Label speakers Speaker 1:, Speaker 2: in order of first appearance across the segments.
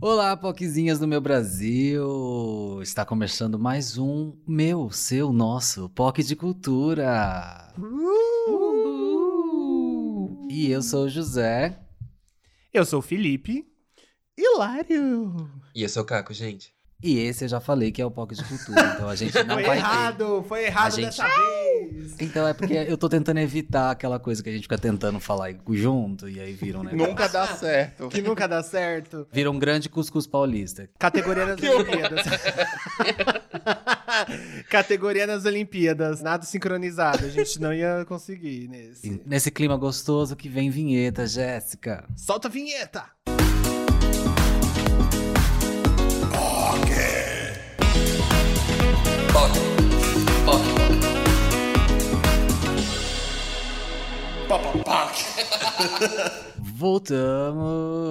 Speaker 1: Olá, poquezinhas do meu Brasil! Está começando mais um meu, seu, nosso POC de Cultura. Uh! E eu sou o José.
Speaker 2: Eu sou o Felipe.
Speaker 3: Hilário!
Speaker 4: E eu sou o Caco, gente.
Speaker 1: E esse eu já falei que é o POC de Cultura, então a gente não
Speaker 2: foi
Speaker 1: vai
Speaker 2: errado,
Speaker 1: ter.
Speaker 2: Foi errado
Speaker 1: gente...
Speaker 2: dessa vez!
Speaker 1: Então é porque eu tô tentando evitar aquela coisa que a gente fica tentando falar junto e aí vira um negócio.
Speaker 3: Nunca dá certo.
Speaker 2: Que nunca dá certo.
Speaker 1: Vira um grande cuscuz paulista.
Speaker 2: Categoria das Olimpíadas. Categoria nas Olimpíadas. Nada sincronizado. A gente não ia conseguir nesse.
Speaker 1: Nesse clima gostoso que vem vinheta, Jéssica.
Speaker 2: Solta a vinheta!
Speaker 1: Voltamos!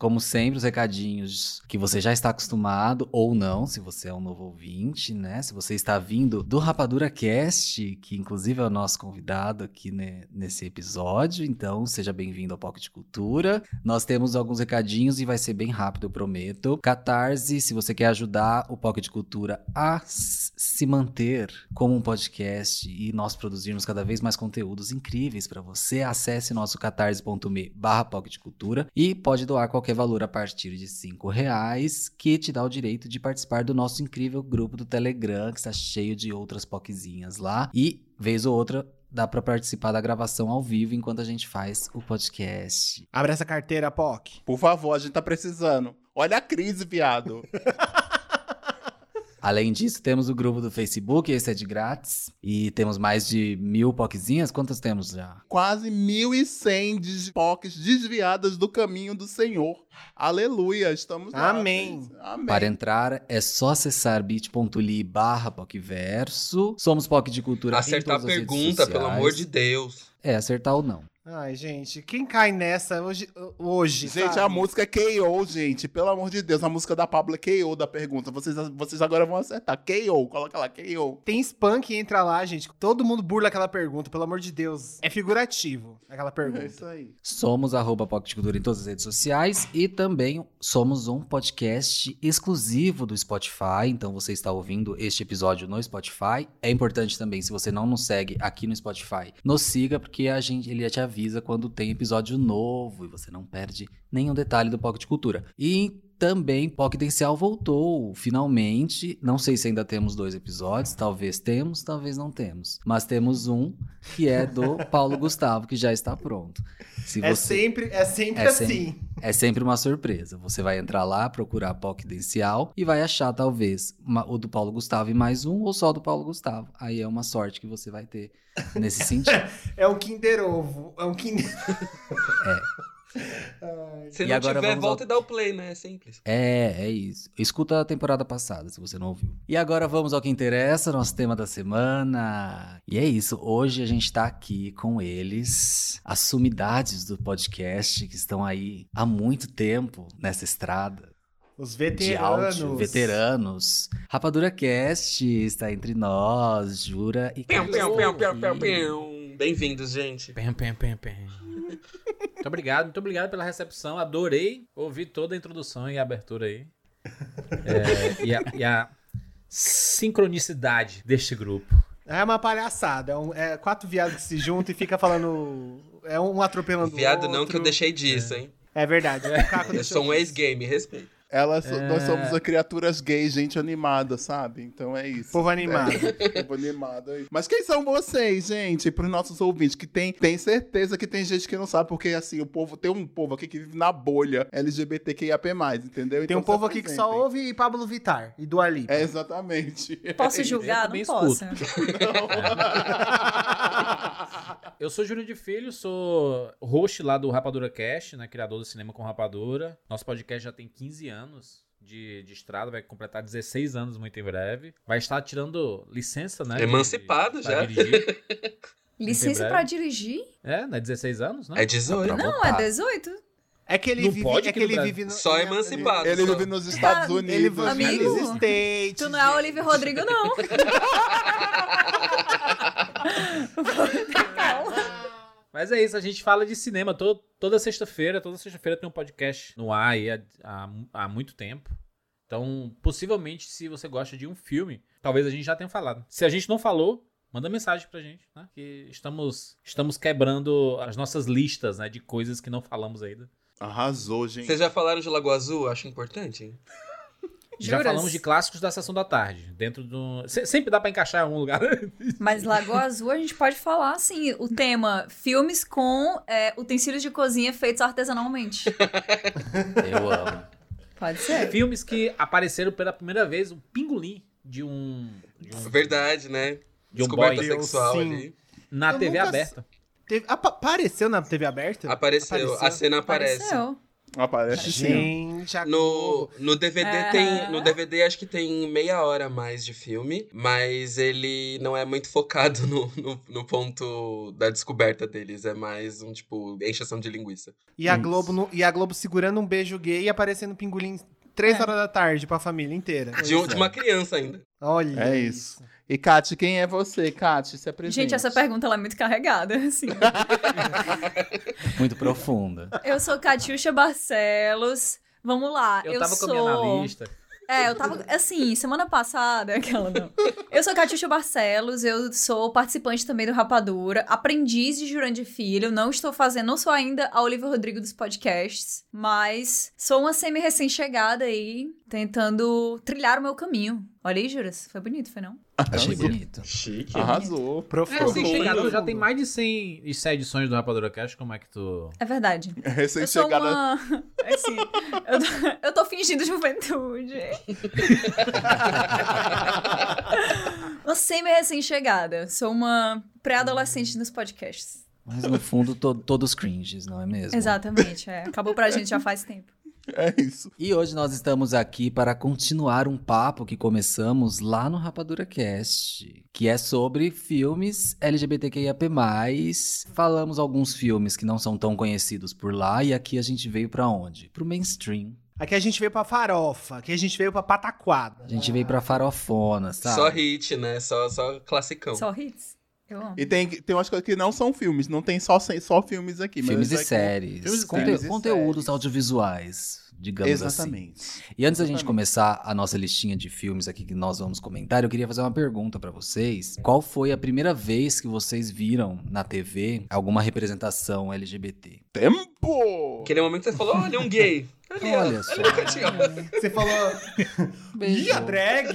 Speaker 1: Como sempre, os recadinhos que você já está acostumado, ou não, se você é um novo ouvinte, né? Se você está vindo do Rapadura Cast, que inclusive é o nosso convidado aqui né, nesse episódio, então seja bem-vindo ao Pocket Cultura. Nós temos alguns recadinhos e vai ser bem rápido, eu prometo. Catarse, se você quer ajudar o Pocket Cultura a se manter como um podcast e nós produzirmos cada vez mais conteúdos incríveis para você, acesse nosso catarse.me barra pocketcultura e pode doar qualquer valor a partir de cinco reais, que te dá o direito de participar do nosso incrível grupo do Telegram, que está cheio de outras poquezinhas lá. E, vez ou outra, dá para participar da gravação ao vivo enquanto a gente faz o podcast.
Speaker 2: Abre essa carteira, POC.
Speaker 3: Por favor, a gente tá precisando. Olha a crise, viado.
Speaker 1: Além disso, temos o grupo do Facebook, esse é de grátis. E temos mais de mil poquezinhas. Quantas temos já?
Speaker 3: Quase 1.100 POCs desviadas do caminho do Senhor. Aleluia, estamos lá.
Speaker 2: Amém.
Speaker 3: Amém.
Speaker 1: Para entrar, é só acessar bit.ly barra PocVerso. Somos POC de Cultura
Speaker 4: Acertar
Speaker 1: em
Speaker 4: a
Speaker 1: todas as redes
Speaker 4: pergunta, pelo amor de Deus.
Speaker 1: É, acertar ou não.
Speaker 2: Ai, gente, quem cai nessa hoje? hoje
Speaker 3: Gente,
Speaker 2: sabe?
Speaker 3: a música é KO, gente. Pelo amor de Deus, a música da Pablo é KO da pergunta. Vocês, vocês agora vão acertar. KO, coloca lá, KO.
Speaker 2: Tem spam que entra lá, gente. Todo mundo burla aquela pergunta, pelo amor de Deus. É figurativo aquela
Speaker 3: É
Speaker 2: pergunta.
Speaker 3: isso aí.
Speaker 1: Somos arroba Pocket Cultura em todas as redes sociais e também somos um podcast exclusivo do Spotify. Então você está ouvindo este episódio no Spotify. É importante também, se você não nos segue aqui no Spotify, nos siga, porque a gente, ele te avisa quando tem episódio novo e você não perde nenhum detalhe do Pocket Cultura. E também Poquidencial voltou, finalmente. Não sei se ainda temos dois episódios, talvez temos, talvez não temos. Mas temos um que é do Paulo Gustavo, que já está pronto. Se
Speaker 2: É
Speaker 1: você...
Speaker 2: sempre, é sempre
Speaker 1: É
Speaker 2: assim.
Speaker 1: sempre- É sempre uma surpresa. Você vai entrar lá, procurar Poquidencial e vai achar, talvez, uma- o do Paulo Gustavo e mais um, ou só do Paulo Gustavo. Aí é uma sorte que você vai ter nesse sentido.
Speaker 2: É um Kinder Ovo. É um Kinder.
Speaker 4: Se
Speaker 1: E
Speaker 4: não
Speaker 1: agora
Speaker 4: tiver, volta
Speaker 1: ao-
Speaker 4: e dá o play, né? É simples.
Speaker 1: É, é isso. Escuta a temporada passada, se você não ouviu. E agora vamos ao que interessa, nosso tema da semana. E é isso, hoje a gente tá aqui com eles, as sumidades do podcast, que estão aí há muito tempo nessa estrada.
Speaker 2: Os
Speaker 1: De
Speaker 2: veteranos.
Speaker 1: áudio, veteranos. Rapadura Cast está entre nós, Jura e
Speaker 4: pião. Bem-vindos, gente.
Speaker 5: Pem, pem, pem, pem. Muito obrigado, muito obrigado pela recepção. Adorei ouvir toda a introdução e a abertura aí. É, e, a, e a sincronicidade deste grupo.
Speaker 2: É uma palhaçada. É, um- é quatro viados que se juntam e fica falando. É um atropelando o
Speaker 4: Viado não,
Speaker 2: outro.
Speaker 4: que eu deixei disso, hein?
Speaker 2: É verdade. O Caco
Speaker 4: Eu sou um ex-game, respeito.
Speaker 3: Elas,
Speaker 5: É.
Speaker 3: Nós somos a criaturas gays, gente animada, sabe? Então é isso.
Speaker 2: Povo animado.
Speaker 3: É, povo animado aí. Mas quem são vocês, gente? Para os nossos ouvintes, que tem, tem certeza que tem gente que não sabe, porque assim, o povo tem um povo aqui que vive na bolha LGBTQIAP+, entendeu?
Speaker 2: Tem um
Speaker 3: Então,
Speaker 2: povo aqui que só ouve Pablo Vittar e Dua Lipa.
Speaker 3: É, exatamente.
Speaker 6: Posso julgar? Não posso.
Speaker 5: Eu sou Júnior de Filho, sou host lá do Rapadura Cast, né? Criador do Cinema com Rapadura. Nosso podcast já tem 15 anos de, de estrada, vai completar 16 anos muito em breve. Vai estar tirando licença, né? de-
Speaker 4: Emancipado
Speaker 5: pra
Speaker 4: já.
Speaker 5: dirigir.
Speaker 6: Licença pra dirigir?
Speaker 5: É, não é 16 anos, né?
Speaker 4: É 18.
Speaker 1: Pra
Speaker 6: Não,
Speaker 1: votar.
Speaker 6: é 18.
Speaker 2: É que ele
Speaker 5: Não
Speaker 2: vive,
Speaker 5: pode
Speaker 2: é que ele
Speaker 5: Brasil.
Speaker 2: vive no,
Speaker 4: Só
Speaker 2: ele-
Speaker 4: emancipado.
Speaker 3: Ele
Speaker 4: só.
Speaker 3: vive nos Estados Unidos.
Speaker 2: Ele vive
Speaker 6: Amigo,
Speaker 2: nos States.
Speaker 6: Tu não é Olivia Rodrigo, não.
Speaker 5: Mas é isso, a gente fala de cinema to- toda sexta-feira. Toda sexta-feira tem um podcast no ar aí há, há, há muito tempo. Então, possivelmente, se você gosta de um filme, talvez a gente já tenha falado. Se a gente não falou, manda mensagem pra gente, né? Que estamos, estamos quebrando as nossas listas, né? De coisas que não falamos ainda.
Speaker 3: Arrasou, gente.
Speaker 4: Vocês já falaram de Lagoa Azul? Acho importante. hein?
Speaker 5: Já
Speaker 6: Juras?
Speaker 5: falamos de clássicos da sessão da tarde. Dentro do. Se- Sempre dá pra encaixar em algum lugar.
Speaker 6: Mas Lagoa Azul a gente pode falar, assim, o tema filmes com é, utensílios de cozinha feitos artesanalmente.
Speaker 1: Eu amo.
Speaker 6: Pode ser.
Speaker 5: Filmes que apareceram pela primeira vez, um pingolim de um. De um
Speaker 4: Verdade, né?
Speaker 5: de um
Speaker 4: Descoberta
Speaker 5: boy
Speaker 4: sexual
Speaker 2: sim.
Speaker 4: ali.
Speaker 5: na
Speaker 2: Eu
Speaker 5: TV
Speaker 2: nunca
Speaker 5: aberta.
Speaker 2: Teve- apa- apareceu na TV aberta?
Speaker 4: Apareceu. A cena aparece.
Speaker 6: Apareceu.
Speaker 3: Aparece sim.
Speaker 2: Gente,
Speaker 4: No, no DVD
Speaker 6: É.
Speaker 4: tem. No DVD acho que tem meia hora a mais de filme, mas ele não é muito focado no, no, no ponto da descoberta deles. É mais um tipo encheção de linguiça.
Speaker 2: E a,
Speaker 3: Isso.
Speaker 2: Globo no- e a Globo segurando um beijo gay e aparecendo pingolim três
Speaker 6: É.
Speaker 2: horas da tarde pra família inteira.
Speaker 4: De, de
Speaker 3: é.
Speaker 4: uma criança ainda.
Speaker 2: Olha
Speaker 3: É isso. E, Kati, quem é você? Kati, se apresente.
Speaker 6: Gente, essa pergunta ela é muito carregada, assim.
Speaker 1: Muito profunda.
Speaker 6: Eu sou Catiuxa Barcelos. Vamos lá.
Speaker 5: Eu,
Speaker 6: Eu,
Speaker 5: tava
Speaker 6: sou...
Speaker 5: com a minha na lista.
Speaker 6: É, eu tava. Assim, semana passada, aquela não. Eu sou Catiuxa Barcelos, eu sou participante também do Rapadura, aprendiz de Jurandir Filho. Não estou fazendo, não sou ainda a Olivia Rodrigo dos podcasts, mas sou uma semi-recém-chegada aí, tentando trilhar o meu caminho. Olha aí, Juras, foi bonito, foi não?
Speaker 1: Achei bonito.
Speaker 4: Chique.
Speaker 3: Arrasou.
Speaker 5: É,
Speaker 2: Profundo.
Speaker 5: assim, chegado, já tem mais de 100, de 100 edições do Rapadura Cash, como é que tu...
Speaker 6: É verdade. Eu sou
Speaker 3: Recém-chegada.
Speaker 6: uma. Assim, eu, tô, eu tô fingindo juventude. uma semi-recém-chegada. Sou uma pré-adolescente nos podcasts.
Speaker 1: Mas no fundo, to- todos cringes, não é mesmo?
Speaker 6: Exatamente, é. Acabou pra gente já faz tempo.
Speaker 3: É isso.
Speaker 1: E hoje nós estamos aqui para continuar um papo que começamos lá no Rapadura Cast, que é sobre filmes LGBTQIAP+. Falamos alguns filmes que não são tão conhecidos por lá e aqui a gente veio pra onde? Pro mainstream.
Speaker 2: Aqui a gente veio pra farofa, aqui a gente veio pra pataquada.
Speaker 1: A gente veio pra farofona, sabe?
Speaker 4: Só hit, né? Só, só classicão.
Speaker 6: Só hits. Eu amo.
Speaker 3: E tem, tem umas coisas que não são filmes, não tem só, só filmes aqui. mas
Speaker 1: Filmes e
Speaker 3: aqui-
Speaker 1: séries.
Speaker 3: Filmes e
Speaker 1: Conte-
Speaker 3: séries e
Speaker 1: conteúdos
Speaker 3: séries.
Speaker 1: audiovisuais, digamos assim.
Speaker 3: Exatamente.
Speaker 1: E antes da gente
Speaker 3: Exatamente.
Speaker 1: começar a nossa listinha de filmes aqui que nós vamos comentar, eu queria fazer uma pergunta pra vocês. Qual foi a primeira vez que vocês viram na TV alguma representação LGBT?
Speaker 3: Tempo!
Speaker 4: Aquele momento que você falou, olha um gay. Ali.
Speaker 1: Olha só.
Speaker 2: Você falou.
Speaker 1: Beijo.
Speaker 2: Ih, a drag!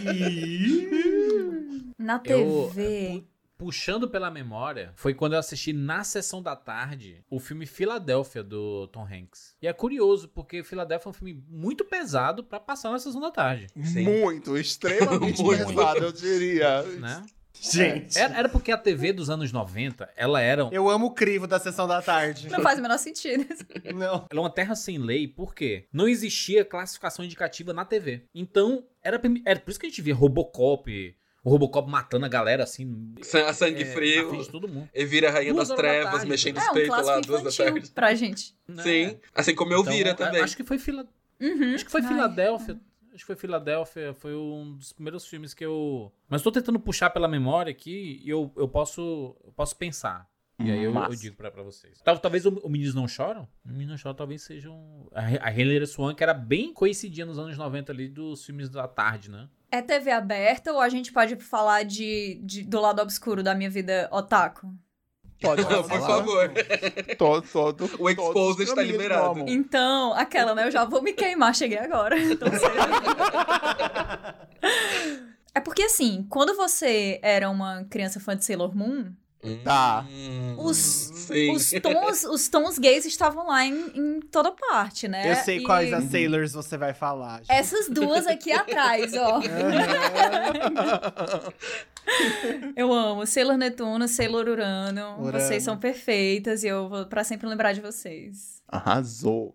Speaker 6: Na
Speaker 5: Eu-
Speaker 6: TV.
Speaker 5: pu- Puxando pela memória, foi quando eu assisti na sessão da tarde o filme Filadélfia do Tom Hanks. E é curioso, porque Filadélfia é um filme muito pesado pra passar na sessão da tarde,
Speaker 4: Sim.
Speaker 3: Muito, extremamente
Speaker 4: Muito.
Speaker 3: pesado, eu diria.
Speaker 5: né?
Speaker 2: Gente.
Speaker 5: Era, era porque a TV dos anos 90, ela era,
Speaker 2: Eu amo o crivo da sessão da tarde.
Speaker 6: Não faz o menor sentido.
Speaker 2: Não.
Speaker 5: ela é uma terra sem lei, por quê? Não existia classificação indicativa na TV. Então, era, era por isso que a gente via Robocop, o Robocop matando a galera assim,
Speaker 4: A sangue
Speaker 5: é,
Speaker 4: frio.
Speaker 5: de todo mundo.
Speaker 4: Evira a rainha
Speaker 5: Duas
Speaker 4: das
Speaker 5: da
Speaker 4: trevas,
Speaker 5: tarde.
Speaker 4: mexendo os
Speaker 6: É um
Speaker 4: peitos lá,
Speaker 6: clássico
Speaker 4: duas da tarde.
Speaker 6: pra gente.
Speaker 4: Sim. Assim como eu
Speaker 5: Então,
Speaker 4: vira
Speaker 5: a-
Speaker 4: também.
Speaker 5: Acho que foi Fila...
Speaker 6: Uhum.
Speaker 5: Acho que foi
Speaker 6: Ai.
Speaker 5: Filadélfia. Acho que foi Filadélfia. Foi um dos primeiros filmes que eu. Mas tô tentando puxar pela memória aqui e eu, eu posso. Eu posso pensar. E aí eu, eu digo pra, pra vocês. Tal- Talvez o, o Meninos Não Choram. O Meninos Não Choram talvez seja um. A, a Hilary Swan, que era bem coincidinha nos anos 90 ali dos filmes da tarde, né?
Speaker 6: É TV aberta ou a gente pode falar de, de- do lado obscuro da minha vida otaku?
Speaker 3: Pode
Speaker 4: Por favor.
Speaker 3: Todo, todo,
Speaker 4: O Exposed
Speaker 3: os
Speaker 4: está liberado.
Speaker 6: Então, aquela, né? Eu já vou me queimar, cheguei agora. Então, é porque assim, quando você era uma criança fã de Sailor Moon,
Speaker 3: Tá.
Speaker 4: Hum,
Speaker 6: os,
Speaker 4: sim.
Speaker 6: os, tons, os tons gays estavam lá em, em toda parte, né?
Speaker 2: Eu sei
Speaker 6: E
Speaker 2: quais as Sailors você vai falar. gente.
Speaker 6: Essas duas aqui atrás, ó. Eu amo Sailor Netuno, Sailor Urano.
Speaker 2: Urano.
Speaker 6: Vocês são perfeitas e eu vou pra sempre lembrar de vocês.
Speaker 3: Arrasou.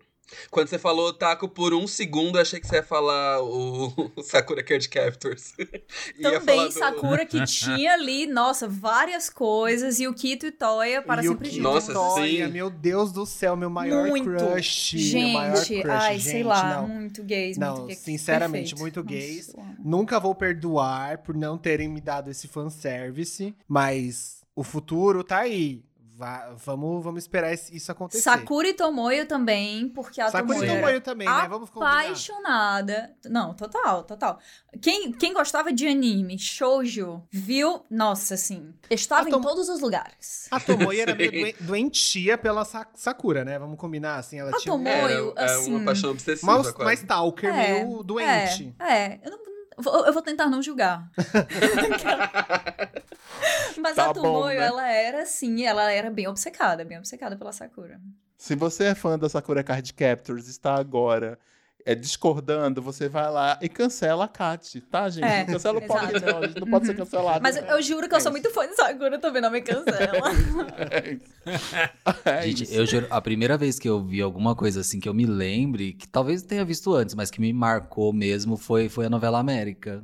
Speaker 4: Quando você falou otaku por um segundo, eu achei que você ia falar o, Sakura Card Captors.
Speaker 6: Também
Speaker 4: do-
Speaker 6: Sakura que tinha ali, nossa, várias coisas. E o Kito e Toya para
Speaker 2: E o
Speaker 6: sempre juntos.
Speaker 4: Nossa,
Speaker 2: Toya,
Speaker 4: sim.
Speaker 2: meu Deus do céu, meu maior
Speaker 6: Muito.
Speaker 2: crush. meu maior
Speaker 6: Gente,
Speaker 2: crush,
Speaker 6: ai,
Speaker 2: gente,
Speaker 6: sei lá,
Speaker 2: não.
Speaker 6: muito gays,
Speaker 2: Não,
Speaker 6: muito gays.
Speaker 2: sinceramente,
Speaker 6: Perfeito.
Speaker 2: muito
Speaker 6: Nossa,
Speaker 2: gays.
Speaker 6: amo.
Speaker 2: Nunca vou perdoar por não terem me dado esse fanservice, mas o futuro tá aí. Va- vamos, vamos esperar isso acontecer.
Speaker 6: Sakura e Tomoyo também, porque a
Speaker 2: Sakura e
Speaker 6: Tomoyo era
Speaker 2: Tomoyo também, né? Vamos combinar.
Speaker 6: apaixonada. Não, total, total. Quem, quem gostava de anime, shoujo, viu? Nossa, assim, estava em todos os lugares.
Speaker 2: A Tomoyo era meio doen- doentia pela Sa- Sakura, né? Vamos combinar, assim, ela
Speaker 6: A
Speaker 2: tinha... um-
Speaker 6: Tomoyo,
Speaker 4: É, é
Speaker 6: assim,
Speaker 4: uma paixão obsessiva,
Speaker 2: Uma, uma
Speaker 4: quase.
Speaker 2: stalker
Speaker 6: É,
Speaker 2: meio doente.
Speaker 6: É, é. Eu, não- eu vou tentar não julgar. Mas
Speaker 3: Tá
Speaker 6: a Tomoyo,
Speaker 3: né?
Speaker 6: ela era assim, ela era bem obcecada, bem obcecada pela Sakura.
Speaker 3: Se você é fã da Sakura Card Captors, está agora é, discordando, você vai lá e cancela a Kat, tá, gente?
Speaker 6: É,
Speaker 3: cancela o pobre dela, a gente não pode ser cancelado.
Speaker 6: Mas eu, eu juro que eu sou muito fã de Sakura também, não me cancela.
Speaker 3: É isso. É
Speaker 1: Gente, eu juro, a primeira vez que eu vi alguma coisa assim que eu me lembre, que talvez tenha visto antes, mas que me marcou mesmo, foi, foi a novela América.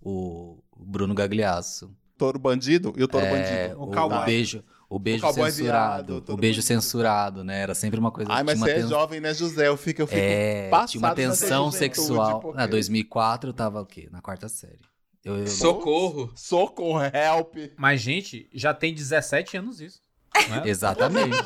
Speaker 1: O Bruno Gagliasso.
Speaker 3: Touro bandido e o touro
Speaker 1: É,
Speaker 3: bandido.
Speaker 2: O
Speaker 1: o, beijo, o beijo
Speaker 3: cowboy
Speaker 1: censurado.
Speaker 3: viado,
Speaker 1: o beijo censurado, né? Era sempre uma coisa
Speaker 3: Ai, mas você
Speaker 1: uma
Speaker 3: é
Speaker 1: ten-
Speaker 3: jovem, né, José? Eu fico, eu fico
Speaker 1: É,
Speaker 3: passado
Speaker 1: tinha uma tensão sexual.
Speaker 3: porque-
Speaker 1: Na 2004 eu tava o quê? Na quarta série. Eu, eu-
Speaker 4: Socorro.
Speaker 3: Socorro, help.
Speaker 5: Mas, gente, já tem 17 anos isso. é?
Speaker 1: Exatamente.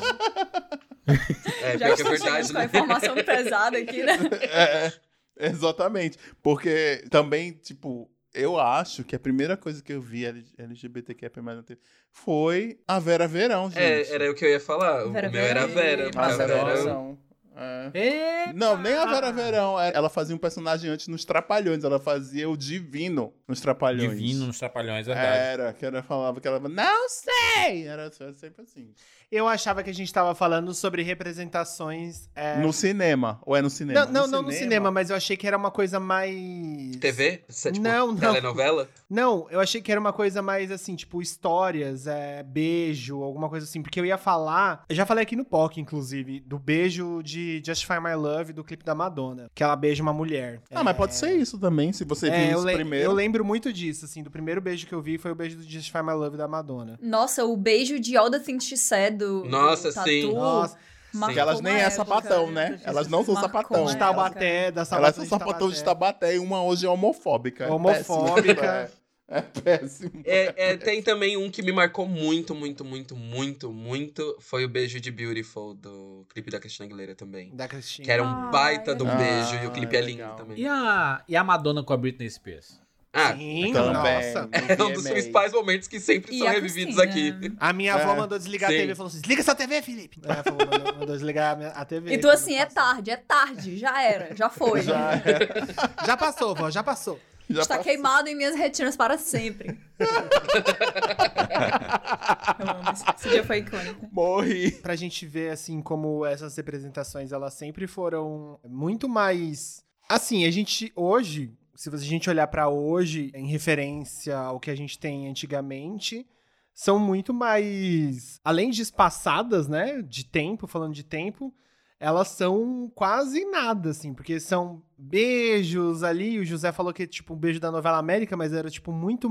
Speaker 4: É,
Speaker 6: Já
Speaker 4: que é
Speaker 6: estamos
Speaker 4: verdade,
Speaker 6: com a
Speaker 4: né?
Speaker 6: informação pesada aqui, né?
Speaker 3: É, é, exatamente. Porque também, tipo, eu acho que a primeira coisa que eu vi L- LGBTQ mais na TV foi a Vera Verão, gente.
Speaker 4: É, era o que eu ia falar. O
Speaker 6: Vera
Speaker 4: meu era a Vera.
Speaker 3: A Vera Verão. É. Não, nem a Vera Verão. é- Ela fazia um personagem antes nos Trapalhões. Ela fazia o Divino nos Trapalhões.
Speaker 5: Divino nos Trapalhões, é verdade.
Speaker 3: Era, que ela falava que ela não sei. Era sempre assim.
Speaker 2: Eu achava que a gente tava falando sobre representações. é,
Speaker 3: No cinema. Ou é no cinema?
Speaker 2: Não, não, não no cinema, mas eu achei que era uma coisa mais.
Speaker 4: TV? Cê, Tipo,
Speaker 2: Não, não.
Speaker 4: telenovela?
Speaker 2: Não, eu achei que era uma coisa mais assim, tipo, histórias, é, beijo, alguma coisa assim. Porque eu ia falar. Eu já falei aqui no POC, inclusive, do beijo de Justify My Love do clipe da Madonna. Que ela beija uma mulher.
Speaker 3: Ah, mas pode ser isso também, se você
Speaker 2: É,
Speaker 3: viu isso
Speaker 2: le-
Speaker 3: primeiro.
Speaker 2: eu lembro muito disso, assim, do primeiro beijo que eu vi foi o beijo do Justify My Love da Madonna.
Speaker 6: Nossa, o beijo de All the Things She Said do,
Speaker 4: Nossa,
Speaker 6: do Tatu,
Speaker 4: sim.
Speaker 2: Nossa,
Speaker 3: Porque elas nem é
Speaker 6: época.
Speaker 3: sapatão, né? Elas não são
Speaker 6: Marcou
Speaker 3: sapatão.
Speaker 2: de
Speaker 6: época.
Speaker 2: Taubaté, da
Speaker 3: Elas
Speaker 2: Salvatore
Speaker 3: são
Speaker 2: de
Speaker 3: sapatão de. Tabaté e uma hoje é homofóbica. É
Speaker 2: Homofóbica.
Speaker 3: péssimo. É, é péssimo.
Speaker 4: É, é, tem também um que me marcou muito, muito, muito, muito, muito. Foi o beijo de Beautiful do clipe da Cristina Aguilera também.
Speaker 2: Da Cristina.
Speaker 4: Que era um
Speaker 6: Ai,
Speaker 4: baita de um
Speaker 3: Ah,
Speaker 4: beijo e o clipe é lindo
Speaker 3: legal.
Speaker 4: também.
Speaker 5: E a, e a Madonna com a Britney Spears?
Speaker 4: Ah,
Speaker 2: Sim,
Speaker 3: Também.
Speaker 2: nossa.
Speaker 4: é um dos principais momentos que sempre
Speaker 6: E
Speaker 4: são
Speaker 6: a
Speaker 4: revividos aqui.
Speaker 2: A minha avó
Speaker 3: É,
Speaker 2: mandou desligar a
Speaker 4: sim.
Speaker 2: TV e falou assim: desliga essa TV, Felipe. Ela falou, mandou, mandou desligar a, minha- a TV.
Speaker 6: E tu assim, é tarde, é tarde, já era, já foi.
Speaker 3: Já, é,
Speaker 2: Já passou, vó, já passou.
Speaker 3: já
Speaker 6: Está
Speaker 3: passou.
Speaker 6: queimado em minhas retinas para sempre. Esse dia foi icônico.
Speaker 3: Morri.
Speaker 2: Pra gente ver, assim, como essas representações, elas sempre foram muito mais... Assim, a gente, hoje, se a gente olhar pra hoje, em referência ao que a gente tem antigamente, são muito mais... Além de espaçadas, né, de tempo, falando de tempo, elas são quase nada, assim, porque são beijos ali, o José falou que é tipo um beijo da novela América, mas era tipo muito...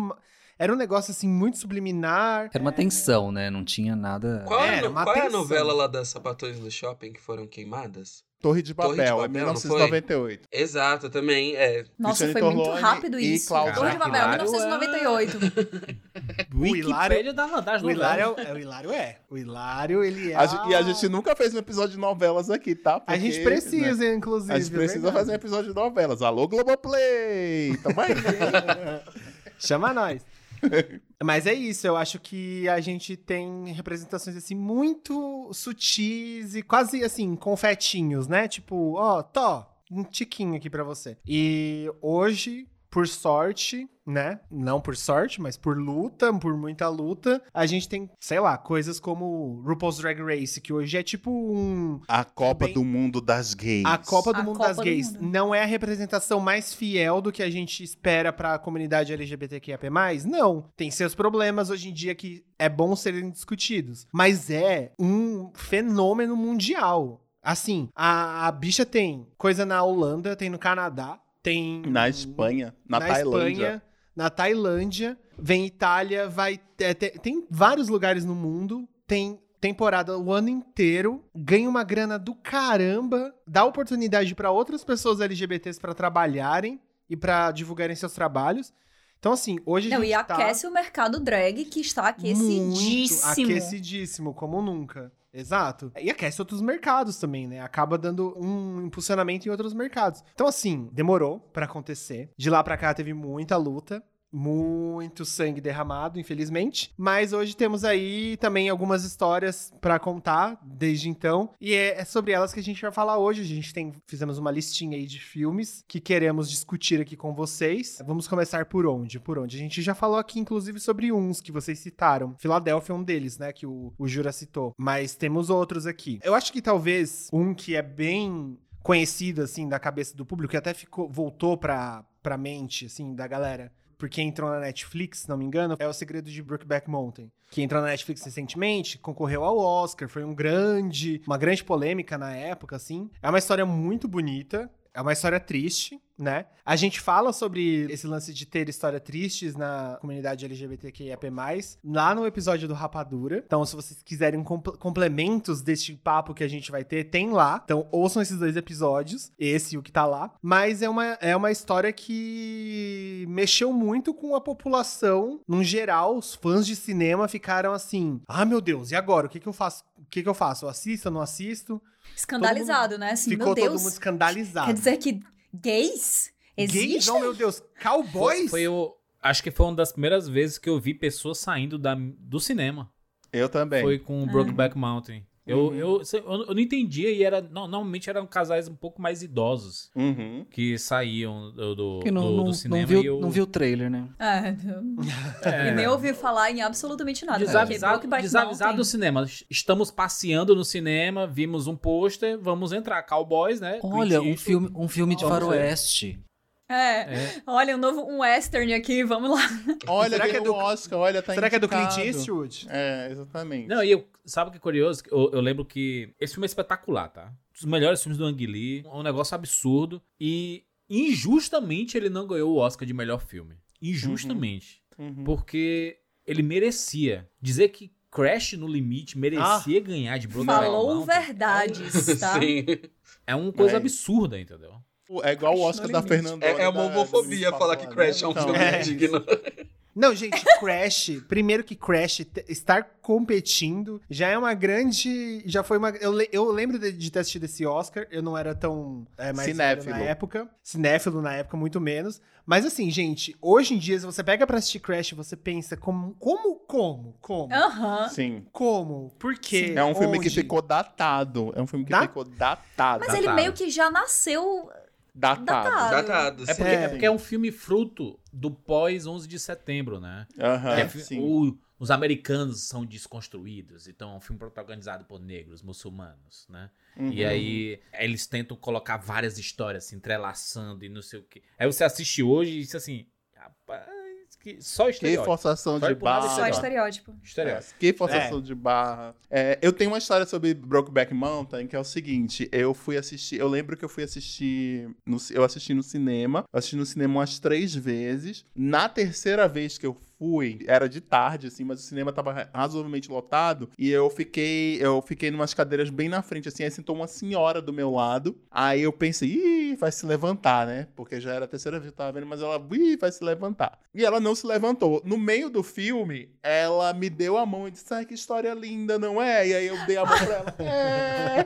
Speaker 2: Era um negócio, assim, muito subliminar,
Speaker 1: Era uma tensão, né? Não tinha nada.
Speaker 4: Qual, é,
Speaker 2: Era
Speaker 4: a no-
Speaker 2: uma
Speaker 4: qual é a novela lá das sapatões do shopping que foram queimadas?
Speaker 3: Torre de
Speaker 4: Torre de
Speaker 3: Babel, é
Speaker 4: Babel, não foi?
Speaker 3: 1998.
Speaker 4: Exato, também. É.
Speaker 6: Nossa,
Speaker 3: Cristiane
Speaker 6: foi muito
Speaker 3: Torlone
Speaker 6: rápido
Speaker 3: e
Speaker 6: isso. Torre de Babel,
Speaker 5: Hilário
Speaker 6: 1998.
Speaker 2: O Hilário-
Speaker 5: Wikipédia da, das
Speaker 2: O Hilário,
Speaker 5: novelas.
Speaker 2: é, é, o Hilário é. O Hilário, ele é.
Speaker 3: A gente- e a gente nunca fez um episódio de novelas aqui, tá?
Speaker 2: A
Speaker 3: Porque,
Speaker 2: gente
Speaker 3: né,
Speaker 2: precisa, inclusive.
Speaker 3: a gente
Speaker 2: é
Speaker 3: precisa
Speaker 2: verdade.
Speaker 3: fazer um episódio de novelas. Alô, Globoplay! Tamo aí.
Speaker 2: Chama nós. Mas é isso, eu acho que a gente tem representações assim muito sutis e quase assim, confetinhos, né? Tipo, ó, tó, um tiquinho aqui pra você. E hoje, por sorte, né? Não por sorte, mas por luta, por muita luta, a gente tem, sei lá, coisas como RuPaul's Drag Race, que hoje é tipo um
Speaker 3: A Copa
Speaker 2: Bem-
Speaker 3: do Mundo das Gays.
Speaker 2: A Copa do
Speaker 6: A
Speaker 2: Mundo
Speaker 6: Copa
Speaker 2: das
Speaker 6: do
Speaker 2: Gays
Speaker 6: Mundo.
Speaker 2: não é a representação mais fiel do que a gente espera pra comunidade LGBTQIA+. Não. Tem seus problemas hoje em dia que é bom serem discutidos. Mas é um fenômeno mundial. Assim, a, a bicha tem coisa na Holanda, tem no Canadá, tem...
Speaker 3: Na Espanha, na, Tailândia.
Speaker 2: Espanha, na Tailândia, vem Itália, vai é, te- tem vários lugares no mundo, tem temporada o ano inteiro, ganha uma grana do caramba, dá oportunidade pra outras pessoas LGBTs pra trabalharem e pra divulgarem seus trabalhos. Então, assim, hoje a
Speaker 6: Não,
Speaker 2: gente
Speaker 6: e
Speaker 2: tá
Speaker 6: aquece o mercado drag que está aquecidíssimo.
Speaker 2: Muito aquecidíssimo, como nunca. Exato. E aquece outros mercados também, né? Acaba dando um impulsionamento em outros mercados. Então, assim, demorou pra acontecer. De lá pra cá teve muita luta. Muito sangue derramado, infelizmente. Mas hoje temos aí também algumas histórias pra contar desde então. E é, é sobre elas que a gente vai falar hoje. A gente tem, fizemos uma listinha aí de filmes que queremos discutir aqui com vocês. Vamos começar por onde? Por onde? A gente já falou aqui, inclusive, sobre uns que vocês citaram. Filadélfia é um deles, né? Que o, o Jura citou. Mas temos outros aqui. Eu acho que talvez um que é bem conhecido, assim, da cabeça do público, que até ficou, voltou pra, pra mente, assim, da galera porque entrou na Netflix, se não me engano, é O Segredo de Brookback Mountain, que entrou na Netflix recentemente, concorreu ao Oscar, foi um grande, uma grande polêmica na época, assim. É uma história muito bonita, é uma história triste, né? A gente fala sobre esse lance de ter histórias tristes na comunidade LGBTQIAP+, lá no episódio do Rapadura. Então, se vocês quiserem compl- complementos deste papo que a gente vai ter, tem lá. Então, ouçam esses dois episódios, esse e o que tá lá. Mas é uma, é uma história que mexeu muito com a população. No geral, os fãs de cinema ficaram assim, ah, meu Deus, e agora? O que que eu faço? O que que eu faço? Eu assisto, eu não assisto?
Speaker 6: Escandalizado, né? Assim,
Speaker 2: Ficou
Speaker 6: meu
Speaker 2: todo
Speaker 6: Deus.
Speaker 2: mundo escandalizado.
Speaker 6: Quer dizer que gays
Speaker 2: Gays?
Speaker 6: existem?
Speaker 2: Oh, meu Deus,
Speaker 5: Foi,
Speaker 2: cowboys?
Speaker 5: foi o, acho que foi uma das primeiras vezes que eu vi pessoas saindo da, do cinema.
Speaker 3: Eu também.
Speaker 5: Foi com o Brokeback Mountain. Eu, eu, eu, eu não entendia e era. não, normalmente eram casais um pouco mais idosos
Speaker 3: Uhum.
Speaker 5: que saíam do, do,
Speaker 1: não,
Speaker 5: do-
Speaker 1: não,
Speaker 5: do cinema
Speaker 1: não, viu,
Speaker 5: e eu.
Speaker 1: não viu o trailer, né?
Speaker 6: É, não-
Speaker 5: É.
Speaker 6: E nem ouvi falar em absolutamente nada.
Speaker 5: Desavisado,
Speaker 6: Brokeback
Speaker 5: desavisado do cinema. Estamos passeando no cinema, vimos um pôster, vamos entrar. Cowboys, né?
Speaker 1: Olha,
Speaker 5: Clint
Speaker 1: um filme, um filme de faroeste.
Speaker 6: É.
Speaker 5: É.
Speaker 6: Olha, um novo um western aqui, vamos lá.
Speaker 3: Olha,
Speaker 2: Será que é do-
Speaker 3: o Oscar, olha, tá
Speaker 2: Será que é do
Speaker 3: indicado.
Speaker 2: Clint Eastwood?
Speaker 3: É, exatamente.
Speaker 5: Não, e eu, sabe o que é curioso? Eu, eu lembro que esse filme é espetacular, tá? Um dos melhores filmes do Ang Lee, um negócio absurdo. E injustamente ele não ganhou o Oscar de melhor filme. Injustamente.
Speaker 3: Uhum.
Speaker 5: Porque ele merecia. Dizer que Crash no Limite merecia ganhar de Brokeback
Speaker 6: Falou
Speaker 5: Mountain
Speaker 6: verdades, tá?
Speaker 4: Sim.
Speaker 5: é uma coisa
Speaker 3: É.
Speaker 5: absurda, entendeu?
Speaker 3: É igual o
Speaker 2: Crash
Speaker 3: Oscar
Speaker 2: no
Speaker 3: da. Fernanda.
Speaker 4: É, é uma homofobia falar que Crash é um
Speaker 3: Então,
Speaker 4: filme
Speaker 2: é.
Speaker 4: digno.
Speaker 2: Não, gente, Crash, primeiro que Crash estar competindo já é uma grande. Já foi uma. Eu, le- eu lembro de, de ter assistido esse Oscar, eu não era tão é, mais
Speaker 3: Cinéfilo.
Speaker 2: na época. Cinéfilo na época, muito menos. Mas assim, gente, hoje em dia, se você pega pra assistir Crash, você pensa como. Como? Como? Como?
Speaker 6: Aham.
Speaker 3: Sim.
Speaker 2: Como? Por quê?
Speaker 3: É um filme que
Speaker 2: Onde?
Speaker 3: ficou datado. É um filme que
Speaker 2: Da-
Speaker 3: ficou datado.
Speaker 6: Mas ele
Speaker 5: Datado.
Speaker 6: meio que já nasceu.
Speaker 3: Datado.
Speaker 6: datado.
Speaker 4: Datado,
Speaker 5: É porque
Speaker 2: É.
Speaker 5: é, porque é um filme fruto do pós 11 de setembro, né?
Speaker 3: Aham,
Speaker 5: É, fi-
Speaker 3: sim.
Speaker 5: o- os americanos são desconstruídos, então é um filme protagonizado por negros, muçulmanos, né?
Speaker 3: Uhum.
Speaker 5: E aí eles tentam colocar várias histórias se entrelaçando e não sei o quê. Aí você assiste hoje e diz assim, rapaz, que só
Speaker 3: Que
Speaker 5: estereótipo.
Speaker 3: forçação
Speaker 5: Só
Speaker 3: de barra.
Speaker 6: Só estereótipo.
Speaker 5: estereótipo.
Speaker 3: É, que forçação de barra. É, eu tenho uma história sobre Brokeback Mountain que é o seguinte: eu fui assistir. Eu lembro que eu fui assistir. No, eu assisti no cinema. Eu assisti no cinema umas três vezes. Na terceira vez que eu fui, era de tarde, assim, mas o cinema tava ra- razoavelmente lotado. E eu fiquei. Eu fiquei numas cadeiras bem na frente, assim. Aí sentou uma senhora do meu lado. Aí eu pensei, ih, vai se levantar, né? Porque já era a terceira vez que eu tava vendo, mas ela, ih, vai se levantar. E ela não se levantou. No meio do filme, ela me deu a mão e disse, ai, que história linda, não é? E aí eu dei a mão pra ela. É.